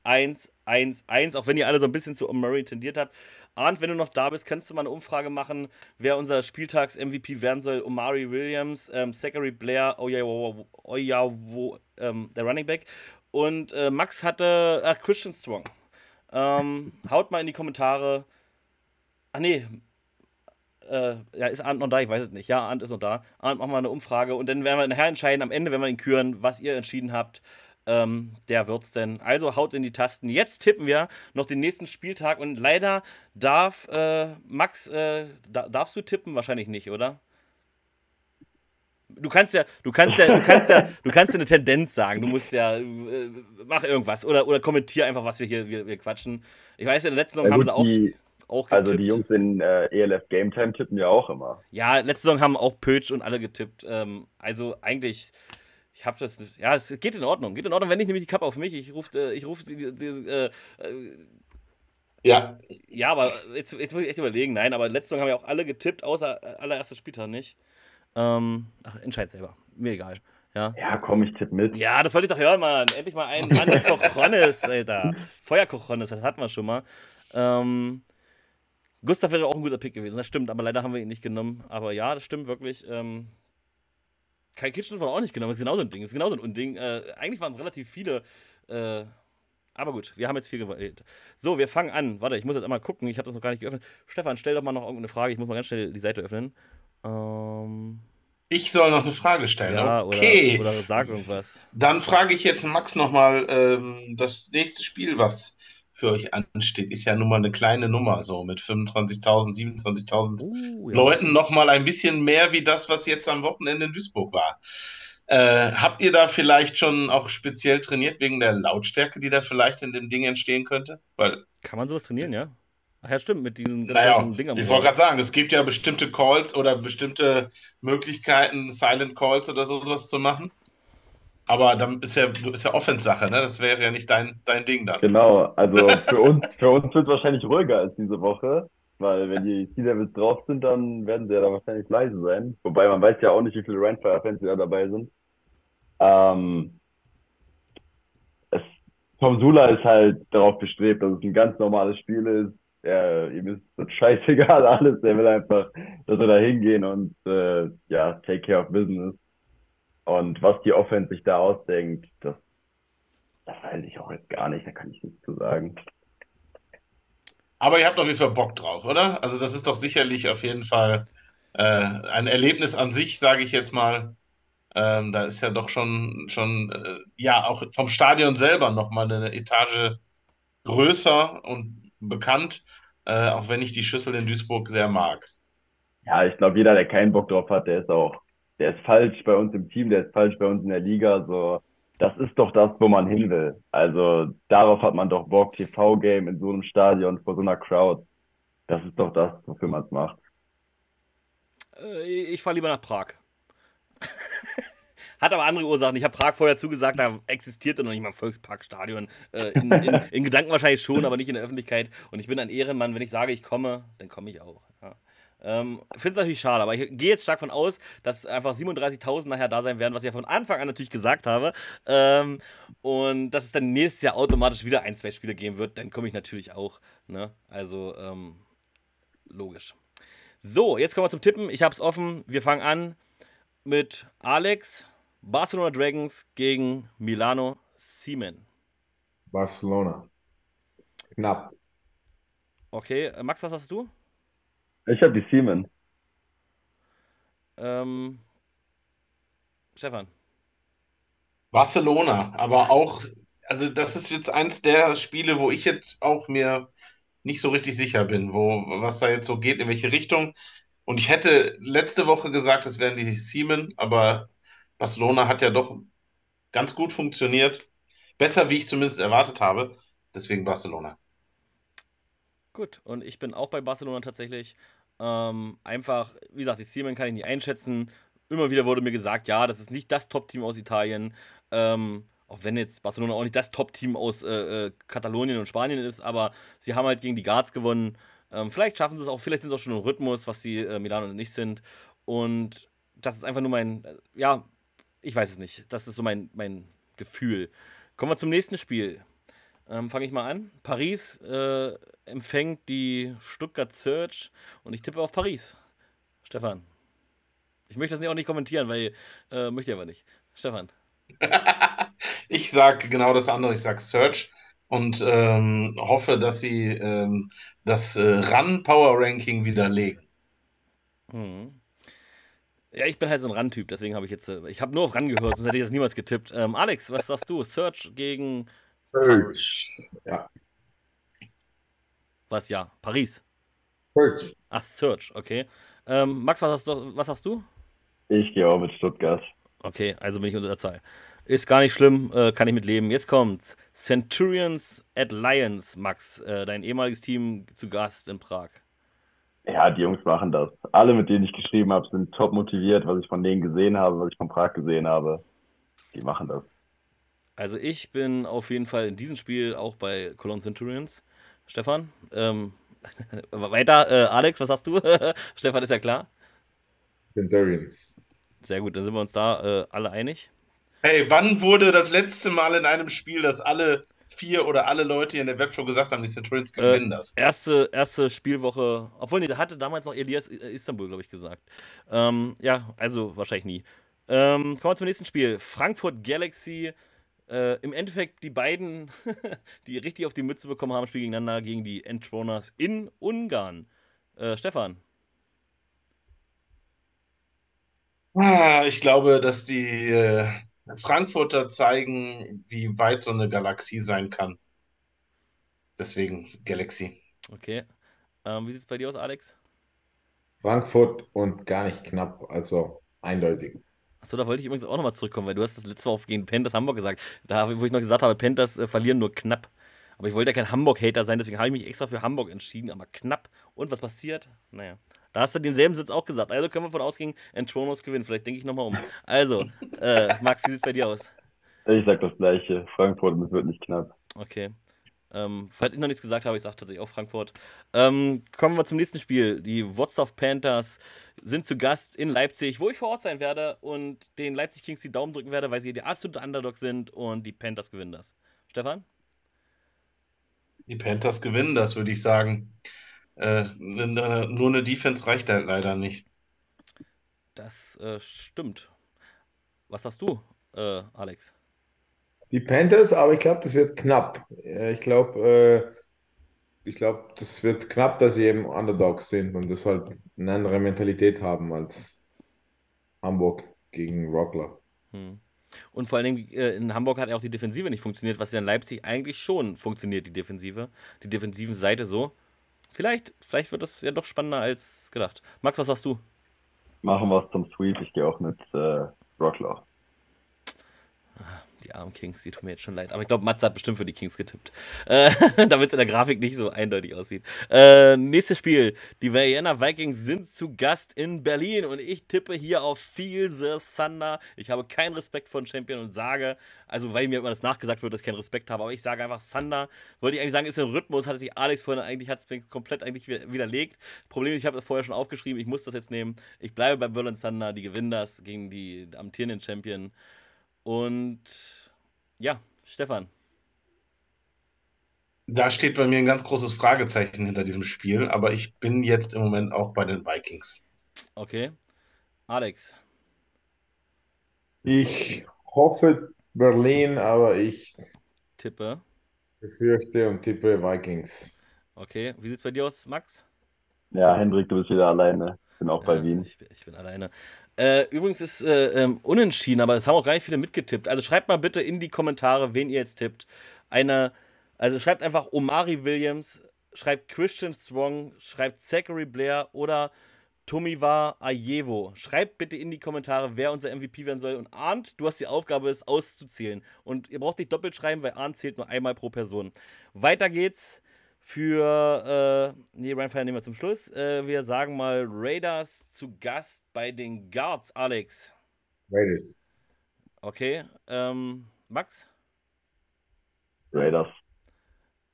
S3: 1, 1, 1, auch wenn ihr alle so ein bisschen zu Omari tendiert habt. Arndt, wenn du noch da bist, kannst du mal eine Umfrage machen, wer unser Spieltags-MVP werden soll. Omari Williams, ähm, Zachary Blair, Oyawo, Oyawo, ähm, der Running Back. Und äh, Max hatte äh, Christian Strong. Ähm, haut mal in die Kommentare. Ach nee, äh, ja, ist Arndt noch da? Ich weiß es nicht. Ja, Arndt ist noch da. Arndt, machen wir eine Umfrage und dann werden wir nachher entscheiden, am Ende, wenn wir ihn küren, was ihr entschieden habt. Ähm, der wird's denn. Also haut in die Tasten. Jetzt tippen wir noch den nächsten Spieltag und leider darf äh, Max, äh, da, darfst du tippen? Wahrscheinlich nicht, oder? Du kannst ja, du kannst ja, du kannst ja, du kannst ja eine Tendenz sagen. Du musst ja, äh, mach irgendwas oder, oder kommentier einfach, was wir hier wir, wir quatschen. Ich weiß, in der letzten Saison ja, haben sie auch. Die auch
S5: getippt. Also die Jungs in äh, ELF Game Time tippen ja auch immer.
S3: Ja, letzte Saison haben auch Pötsch und alle getippt. Ähm, also eigentlich, ich habe das, ja, es geht in Ordnung. Geht in Ordnung, wenn ich nämlich die Kappe auf mich. Ich rufe, äh, ich rufe die, die, äh, äh,
S4: ja.
S3: Ja, aber jetzt, jetzt muss ich echt überlegen. Nein, aber letzte Saison haben ja auch alle getippt, außer äh, allererster Spieltag nicht. Ähm, ach, entscheid selber. Mir egal. Ja,
S5: ja komm, ich tippe mit.
S3: Ja, das wollte ich doch hören, Mann. Endlich mal einen Mann Kochonis, Alter. Feuerkochonis, das hatten wir schon mal. Ähm, Gustav wäre auch ein guter Pick gewesen, das stimmt, aber leider haben wir ihn nicht genommen. Aber ja, das stimmt wirklich. Ähm, Kai Kitchen wurde auch nicht genommen, das ist genauso ein Ding. Das ist genauso ein Unding. Äh, eigentlich waren es relativ viele. Äh, aber gut, wir haben jetzt viel gewählt. So, wir fangen an. Warte, ich muss jetzt einmal gucken. Ich habe das noch gar nicht geöffnet. Stefan, stell doch mal noch irgendeine Frage. Ich muss mal ganz schnell die Seite öffnen. Ähm,
S4: ich soll noch eine Frage stellen.
S3: Ja,
S4: okay.
S3: Oder, oder sag irgendwas.
S4: Dann frage ich jetzt Max nochmal ähm, das nächste Spiel, was für euch ansteht, ist ja nun mal eine kleine Nummer, so mit 25.000, 27.000 uh, ja. Leuten nochmal ein bisschen mehr wie das, was jetzt am Wochenende in Duisburg war. Äh, habt ihr da vielleicht schon auch speziell trainiert wegen der Lautstärke, die da vielleicht in dem Ding entstehen könnte? Weil,
S3: Kann man sowas trainieren, ja? Ach ja, stimmt, mit diesen
S4: naja, Dingern. Ich wollte gerade sagen, es gibt ja bestimmte Calls oder bestimmte Möglichkeiten, Silent Calls oder sowas zu machen. Aber dann ist ja, ist ja Offense-Sache, ne? Das wäre ja nicht dein, dein Ding dann.
S5: Genau, also für uns, für uns wird es wahrscheinlich ruhiger als diese Woche, weil wenn die C-Levels drauf sind, dann werden sie ja da wahrscheinlich leise sein. Wobei man weiß ja auch nicht, wie viele Randfire-Fans da dabei sind. Ähm, es, Tom Sula ist halt darauf bestrebt, dass es ein ganz normales Spiel ist. Er, ihm ist das scheißegal alles. Er will einfach, dass wir da hingehen und äh, ja, take care of business. Und was die Offense sich da ausdenkt, das, das weiß ich auch jetzt gar nicht, da kann ich nichts zu sagen.
S4: Aber ihr habt auf jeden Fall Bock drauf, oder? Also das ist doch sicherlich auf jeden Fall äh, ein Erlebnis an sich, sage ich jetzt mal. Ähm, da ist ja doch schon, schon äh, ja, auch vom Stadion selber nochmal eine Etage größer und bekannt, äh, auch wenn ich die Schüssel in Duisburg sehr mag.
S5: Ja, ich glaube, jeder, der keinen Bock drauf hat, der ist auch der ist falsch bei uns im Team, der ist falsch bei uns in der Liga. So, das ist doch das, wo man hin will. Also darauf hat man doch Bock, TV-Game in so einem Stadion vor so einer Crowd. Das ist doch das, wofür man es macht.
S3: Äh, ich fahre lieber nach Prag. Hat aber andere Ursachen. Ich habe Prag vorher zugesagt, da existierte noch nicht mal ein Volksparkstadion. Äh, in, in, in, Gedanken wahrscheinlich schon, aber nicht in der Öffentlichkeit. Und ich bin ein Ehrenmann. Wenn ich sage, ich komme, dann komme ich auch. Ja. Ähm, Finde es natürlich schade, aber ich gehe jetzt stark von aus, dass einfach 37.000 nachher da sein werden, was ich ja von Anfang an natürlich gesagt habe. Ähm, und dass es dann nächstes Jahr automatisch wieder ein, zwei Spiele geben wird, dann komme ich natürlich auch. Ne? Also, ähm, logisch. So, jetzt kommen wir zum Tippen. Ich habe es offen. Wir fangen an mit Alex. Barcelona Dragons gegen Milano Siemen.
S1: Barcelona. Knapp.
S3: Okay, äh, Max, was hast du?
S5: Ich habe die Siemen.
S3: Ähm, Stefan.
S4: Barcelona, aber auch, also das ist jetzt eins der Spiele, wo ich jetzt auch mir nicht so richtig sicher bin, wo, was da jetzt so geht, in welche Richtung. Und ich hätte letzte Woche gesagt, es wären die Siemen, aber Barcelona hat ja doch ganz gut funktioniert. Besser, wie ich zumindest erwartet habe. Deswegen Barcelona.
S3: Gut, und ich bin auch bei Barcelona tatsächlich. Ähm, einfach, wie gesagt, die Siemen kann ich nicht einschätzen. Immer wieder wurde mir gesagt, ja, das ist nicht das Top-Team aus Italien. Ähm, auch wenn jetzt Barcelona auch nicht das Top-Team aus äh, äh, Katalonien und Spanien ist, aber sie haben halt gegen die Guards gewonnen. Ähm, vielleicht schaffen sie es auch, vielleicht sind sie auch schon im Rhythmus, was die äh, Milano nicht sind. Und das ist einfach nur mein, äh, ja, ich weiß es nicht. Das ist so mein, mein Gefühl. Kommen wir zum nächsten Spiel. Ähm, Fange ich mal an. Paris äh, empfängt die Stuttgart Search und ich tippe auf Paris. Stefan. Ich möchte das auch nicht kommentieren, weil äh, möchte ich aber nicht. Stefan.
S4: ich sage genau das andere. Ich sage Search und ähm, hoffe, dass sie ähm, das äh, Run Power Ranking widerlegen.
S3: Mhm. Ja, ich bin halt so ein Run-Typ, deswegen habe ich jetzt, äh, ich habe nur auf Run gehört, sonst hätte ich das niemals getippt. Ähm, Alex, was sagst du? Search gegen
S1: Search. Ja.
S3: Was ja? Paris.
S1: Search.
S3: Ach, Search, okay. Ähm, Max, was hast, du, was hast du?
S5: Ich gehe auch mit Stuttgart.
S3: Okay, also bin ich unter der Zahl. Ist gar nicht schlimm, äh, kann ich mit leben. Jetzt kommt's. Centurions at Lions, Max, äh, dein ehemaliges Team zu Gast in Prag.
S5: Ja, die Jungs machen das. Alle, mit denen ich geschrieben habe, sind top motiviert, was ich von denen gesehen habe, was ich von Prag gesehen habe. Die machen das.
S3: Also ich bin auf jeden Fall in diesem Spiel auch bei Cologne Centurions. Stefan, ähm, weiter. Äh, Alex, was hast du? Stefan ist ja klar.
S1: Centurions.
S3: Sehr gut, dann sind wir uns da äh, alle einig.
S4: Hey, wann wurde das letzte Mal in einem Spiel, dass alle vier oder alle Leute hier in der Webshow gesagt haben, die Centurions äh, gewinnen äh, das.
S3: Erste, erste Spielwoche, obwohl, nee, da hatte damals noch Elias Istanbul, glaube ich, gesagt. Ähm, ja, also wahrscheinlich nie. Ähm, kommen wir zum nächsten Spiel. Frankfurt Galaxy. Äh, Im Endeffekt die beiden, die richtig auf die Mütze bekommen haben, spielen gegeneinander gegen die Entroners in Ungarn. Äh, Stefan.
S4: Ah, ich glaube, dass die äh, Frankfurter zeigen, wie weit so eine Galaxie sein kann. Deswegen Galaxy.
S3: Okay. Ähm, wie sieht es bei dir aus, Alex?
S1: Frankfurt und gar nicht knapp, also eindeutig.
S3: Achso, da wollte ich übrigens auch nochmal zurückkommen, weil du hast das letzte Mal gegen Panthers Hamburg gesagt. Da, wo ich noch gesagt habe, Panthers äh, verlieren nur knapp. Aber ich wollte ja kein Hamburg-Hater sein, deswegen habe ich mich extra für Hamburg entschieden, aber knapp. Und was passiert? Naja. Da hast du denselben Sitz auch gesagt. Also können wir von ausgehen, Entronos gewinnt. Vielleicht denke ich nochmal um. Also, äh, Max, wie sieht es bei dir aus?
S5: Ich sag das gleiche. Frankfurt, das wird nicht knapp.
S3: Okay. Ähm, falls ich noch nichts gesagt habe, ich sage tatsächlich auch Frankfurt. Ähm, kommen wir zum nächsten Spiel. Die Wotsow Panthers sind zu Gast in Leipzig, wo ich vor Ort sein werde und den Leipzig Kings die Daumen drücken werde, weil sie die absolute Underdog sind und die Panthers gewinnen das. Stefan?
S4: Die Panthers gewinnen das, würde ich sagen. Äh, nur eine Defense reicht halt leider nicht.
S3: Das äh, stimmt. Was hast du, äh, Alex?
S1: Die Panthers, aber ich glaube, das wird knapp. Ich glaube, äh, ich glaube, das wird knapp, dass sie eben Underdogs sind und deshalb eine andere Mentalität haben als Hamburg gegen Rockler. Hm.
S3: Und vor allen Dingen äh, in Hamburg hat ja auch die Defensive nicht funktioniert, was ja in Leipzig eigentlich schon funktioniert, die Defensive. Die defensiven Seite so. Vielleicht, vielleicht wird das ja doch spannender als gedacht. Max, was sagst du?
S5: Machen wir es zum Sweep. Ich gehe auch mit äh, Rockler.
S3: Die armen Kings, die tun mir jetzt schon leid. Aber ich glaube, Matze hat bestimmt für die Kings getippt. Äh, Damit es in der Grafik nicht so eindeutig aussieht. Äh, nächstes Spiel. Die Vienna Vikings sind zu Gast in Berlin und ich tippe hier auf Feel the Thunder. Ich habe keinen Respekt vor Champion und sage, also weil mir immer das nachgesagt wird, dass ich keinen Respekt habe, aber ich sage einfach Thunder. Wollte ich eigentlich sagen, ist ein Rhythmus, hatte sich Alex vorhin eigentlich hat es mir komplett eigentlich widerlegt. Problem ist, ich habe das vorher schon aufgeschrieben, ich muss das jetzt nehmen. Ich bleibe bei Berlin Thunder, die gewinnen das gegen die amtierenden Champion. Und ja, Stefan.
S4: Da steht bei mir ein ganz großes Fragezeichen hinter diesem Spiel, aber ich bin jetzt im Moment auch bei den Vikings.
S3: Okay. Alex.
S1: Ich hoffe Berlin, aber ich
S3: tippe.
S1: Befürchte und tippe Vikings.
S3: Okay. Wie sieht es bei dir aus, Max?
S5: Ja, Hendrik, du bist wieder alleine. Ich bin auch bei Wien.
S3: Ich, ich bin alleine. Äh, übrigens ist äh, ähm, unentschieden, aber es haben auch gar nicht viele mitgetippt. Also schreibt mal bitte in die Kommentare, wen ihr jetzt tippt. Eine, also schreibt einfach Omari Williams, schreibt Christian Strong, schreibt Zachary Blair oder Tomiwa Ajevo. Schreibt bitte in die Kommentare, wer unser MVP werden soll. Und Arndt, du hast die Aufgabe, es auszuzählen. Und ihr braucht nicht doppelt schreiben, weil Arndt zählt nur einmal pro Person. Weiter geht's für, äh, nee, Ryan Fire nehmen wir zum Schluss. Äh, wir sagen mal Raiders zu Gast bei den Guards, Alex.
S1: Raiders.
S3: Okay, ähm, Max?
S5: Raiders.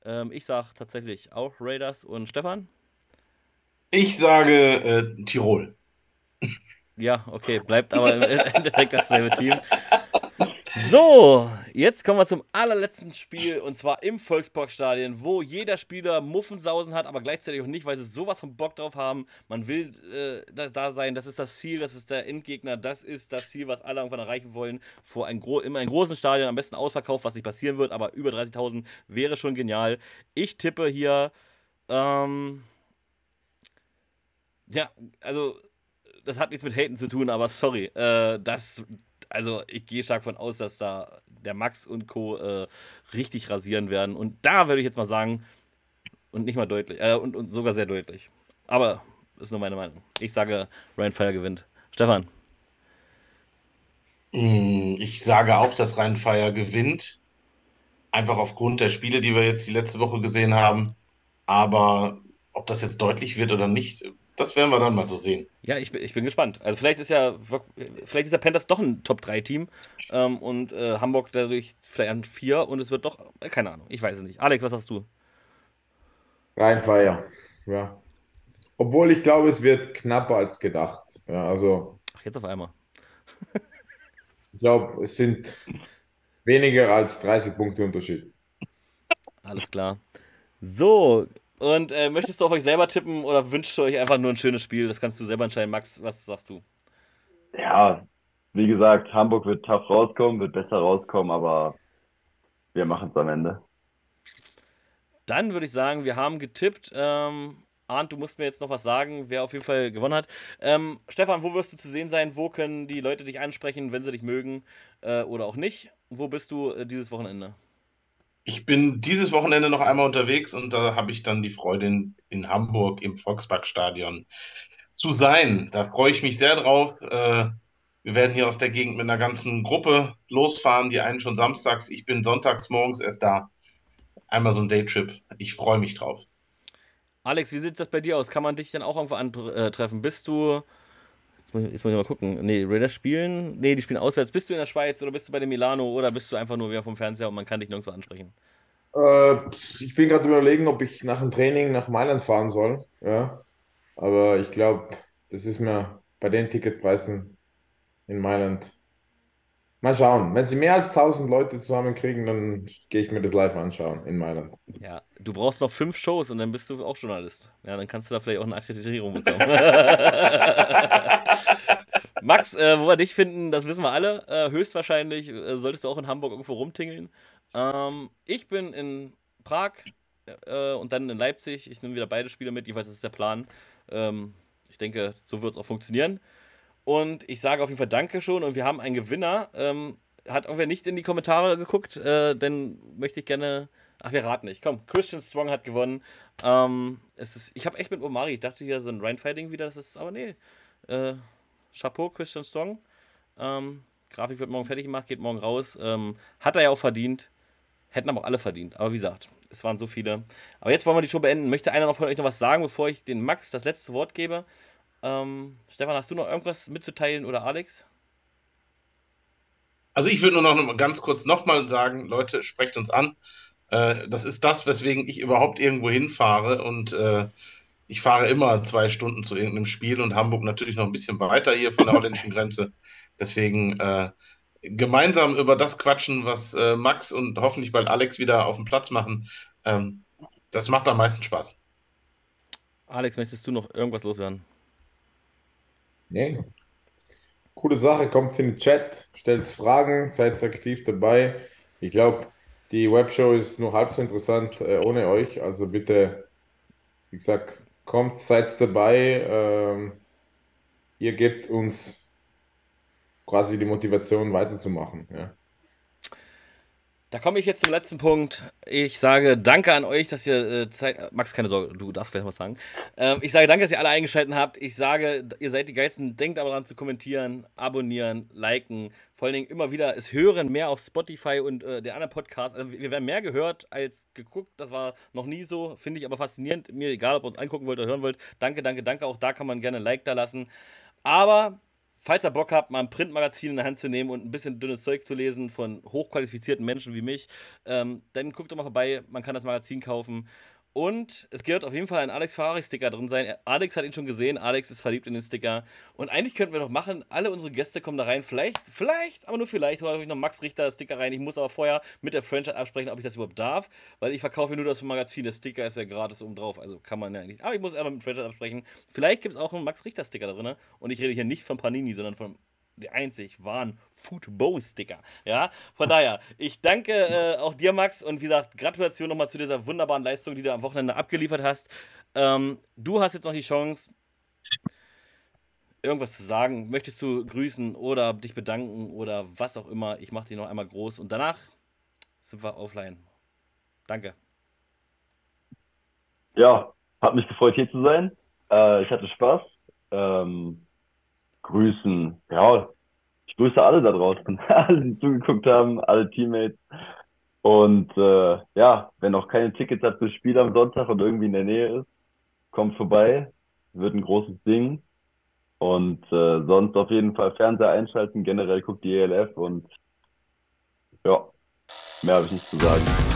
S3: Ähm, ich sag tatsächlich auch Raiders und Stefan?
S4: Ich sage äh, Tirol.
S3: Ja, okay, bleibt aber im Endeffekt dasselbe Team. So, jetzt kommen wir zum allerletzten Spiel und zwar im Volksparkstadion, wo jeder Spieler Muffensausen hat, aber gleichzeitig auch nicht, weil sie sowas von Bock drauf haben. Man will äh, da, da, sein, das ist das Ziel, das ist der Endgegner, das ist das Ziel, was alle irgendwann erreichen wollen. Vor ein immer einem großen Stadion, am besten ausverkauft, was nicht passieren wird, aber über 30.000 wäre schon genial. Ich tippe hier, ähm, ja, also das hat nichts mit Haten zu tun, aber sorry, äh, das also ich gehe stark von aus, dass da der Max und Co. Äh, richtig rasieren werden. Und da würde ich jetzt mal sagen, und nicht mal deutlich, äh, und, und sogar sehr deutlich. Aber ist nur meine Meinung. Ich sage, Ryan Fire gewinnt. Stefan.
S4: Hm, ich sage auch, dass Ryan Fire gewinnt. Einfach aufgrund der Spiele, die wir jetzt die letzte Woche gesehen haben. Aber ob das jetzt deutlich wird oder nicht, das werden wir dann mal so sehen.
S3: Ja, ich bin, ich bin gespannt. Also vielleicht ist ja, vielleicht ist der Panthers doch ein Top-3-Team ähm, und äh, Hamburg dadurch vielleicht an 4 und es wird doch, äh, keine Ahnung, ich weiß es nicht. Alex, was hast du?
S1: Rheinfeier, ja. Obwohl ich glaube, es wird knapper als gedacht. Ja, also.
S3: Ach, jetzt auf einmal.
S1: ich glaube, es sind weniger als 30 Punkte Unterschied.
S3: Alles klar. So, und äh, möchtest du auf euch selber tippen oder wünschst du euch einfach nur ein schönes Spiel? Das kannst du selber entscheiden. Max, was sagst du?
S5: Ja, wie gesagt, Hamburg wird tough rauskommen, wird besser rauskommen, aber wir machen es am Ende.
S3: Dann würde ich sagen, wir haben getippt. Ähm, Arndt, du musst mir jetzt noch was sagen, wer auf jeden Fall gewonnen hat. Ähm, Stefan, wo wirst du zu sehen sein? Wo können die Leute dich ansprechen, wenn sie dich mögen äh, oder auch nicht? Wo bist du äh, dieses Wochenende?
S4: Ich bin dieses Wochenende noch einmal unterwegs und da habe ich dann die Freude in, in Hamburg im Volksparkstadion zu sein. Da freue ich mich sehr drauf. Äh, wir werden hier aus der Gegend mit einer ganzen Gruppe losfahren. Die einen schon samstags. Ich bin sonntags morgens erst da. Einmal so ein Daytrip. Ich freue mich drauf.
S3: Alex, wie sieht das bei dir aus? Kann man dich dann auch irgendwo antreffen? Bist du. Jetzt muss, ich, jetzt muss ich mal gucken. Nee, Raiders spielen. Nee, die spielen auswärts. Bist du in der Schweiz oder bist du bei dem Milano oder bist du einfach nur wieder vom Fernseher und man kann dich nirgendwo ansprechen?
S1: Äh, ich bin gerade überlegen, ob ich nach dem Training nach Mailand fahren soll. Ja. Aber ich glaube, das ist mir bei den Ticketpreisen in Mailand. Mal schauen. Wenn sie mehr als 1000 Leute zusammenkriegen, dann gehe ich mir das live anschauen in Mailand.
S3: Ja, du brauchst noch fünf Shows und dann bist du auch Journalist. Ja, dann kannst du da vielleicht auch eine Akkreditierung bekommen. Max, äh, wo wir dich finden, das wissen wir alle. Äh, höchstwahrscheinlich äh, solltest du auch in Hamburg irgendwo rumtingeln. Ähm, ich bin in Prag äh, und dann in Leipzig. Ich nehme wieder beide Spiele mit. Ich weiß, das ist der Plan. Ähm, ich denke, so wird es auch funktionieren. Und ich sage auf jeden Fall Danke schon. Und wir haben einen Gewinner. Ähm, hat irgendwer nicht in die Kommentare geguckt? Äh, dann möchte ich gerne. Ach, wir raten nicht. Komm, Christian Strong hat gewonnen. Ähm, es ist, ich habe echt mit Omari, ich dachte hier so ein Rheinfighting wieder, das ist, aber nee. Äh, Chapeau, Christian Strong. Ähm, Grafik wird morgen fertig gemacht, geht morgen raus. Ähm, hat er ja auch verdient. Hätten aber auch alle verdient. Aber wie gesagt, es waren so viele. Aber jetzt wollen wir die Show beenden. Möchte einer noch von euch noch was sagen, bevor ich den Max das letzte Wort gebe? Ähm, Stefan, hast du noch irgendwas mitzuteilen oder Alex?
S4: Also ich würde nur noch ganz kurz nochmal sagen, Leute, sprecht uns an. Äh, das ist das, weswegen ich überhaupt irgendwo hinfahre und äh, ich fahre immer zwei Stunden zu irgendeinem Spiel und Hamburg natürlich noch ein bisschen weiter hier von der holländischen Grenze. Deswegen äh, gemeinsam über das quatschen, was äh, Max und hoffentlich bald Alex wieder auf dem Platz machen. Ähm, das macht am meisten Spaß.
S3: Alex, möchtest du noch irgendwas loswerden?
S1: Nee. Coole Sache, kommt in den Chat, stellt Fragen, seid aktiv dabei. Ich glaube, die Webshow ist nur halb so interessant äh, ohne euch. Also bitte, wie gesagt, kommt, seid dabei. Ähm, ihr gebt uns quasi die Motivation weiterzumachen. Ja.
S3: Da komme ich jetzt zum letzten Punkt. Ich sage danke an euch, dass ihr äh, Zeit. Max, keine Sorge, du darfst gleich was sagen. Ähm, ich sage danke, dass ihr alle eingeschaltet habt. Ich sage, ihr seid die Geisten. Denkt aber daran zu kommentieren, abonnieren, liken. Vor allen Dingen immer wieder es hören mehr auf Spotify und äh, der anderen Podcasts. Also wir werden mehr gehört als geguckt. Das war noch nie so. Finde ich aber faszinierend. Mir egal, ob ihr uns angucken wollt oder hören wollt. Danke, danke, danke. Auch da kann man gerne ein Like da lassen. Aber falls ihr Bock habt, mal ein Printmagazin in der Hand zu nehmen und ein bisschen dünnes Zeug zu lesen von hochqualifizierten Menschen wie mich, ähm, dann guckt doch mal vorbei. Man kann das Magazin kaufen. Und es wird auf jeden Fall ein Alex Ferrari-Sticker drin sein. Alex hat ihn schon gesehen. Alex ist verliebt in den Sticker. Und eigentlich könnten wir doch machen, alle unsere Gäste kommen da rein. Vielleicht, vielleicht, aber nur vielleicht, hole ich noch Max Richter Sticker rein. Ich muss aber vorher mit der Franchise absprechen, ob ich das überhaupt darf. Weil ich verkaufe nur das Magazin. Der Sticker ist ja gratis oben drauf. Also kann man ja nicht. Aber ich muss einmal mit dem Franchise absprechen. Vielleicht gibt es auch einen Max Richter Sticker drin. Und ich rede hier nicht von Panini, sondern von die einzig wahren Football-Sticker. Ja, von daher, ich danke äh, auch dir, Max, und wie gesagt, Gratulation nochmal zu dieser wunderbaren Leistung, die du am Wochenende abgeliefert hast. Ähm, du hast jetzt noch die Chance, irgendwas zu sagen. Möchtest du grüßen oder dich bedanken oder was auch immer? Ich mache dich noch einmal groß und danach sind wir offline. Danke.
S5: Ja, hat mich gefreut, hier zu sein. Äh, ich hatte Spaß. Ähm, grüßen. Ja, ich grüße alle da draußen, alle, die zugeguckt haben, alle Teammates. Und äh, ja, wer noch keine Tickets hat fürs Spiel am Sonntag und irgendwie in der Nähe ist, kommt vorbei. Wird ein großes Ding. Und äh, sonst auf jeden Fall Fernseher einschalten. Generell guckt die ELF und ja, mehr habe ich nicht zu sagen.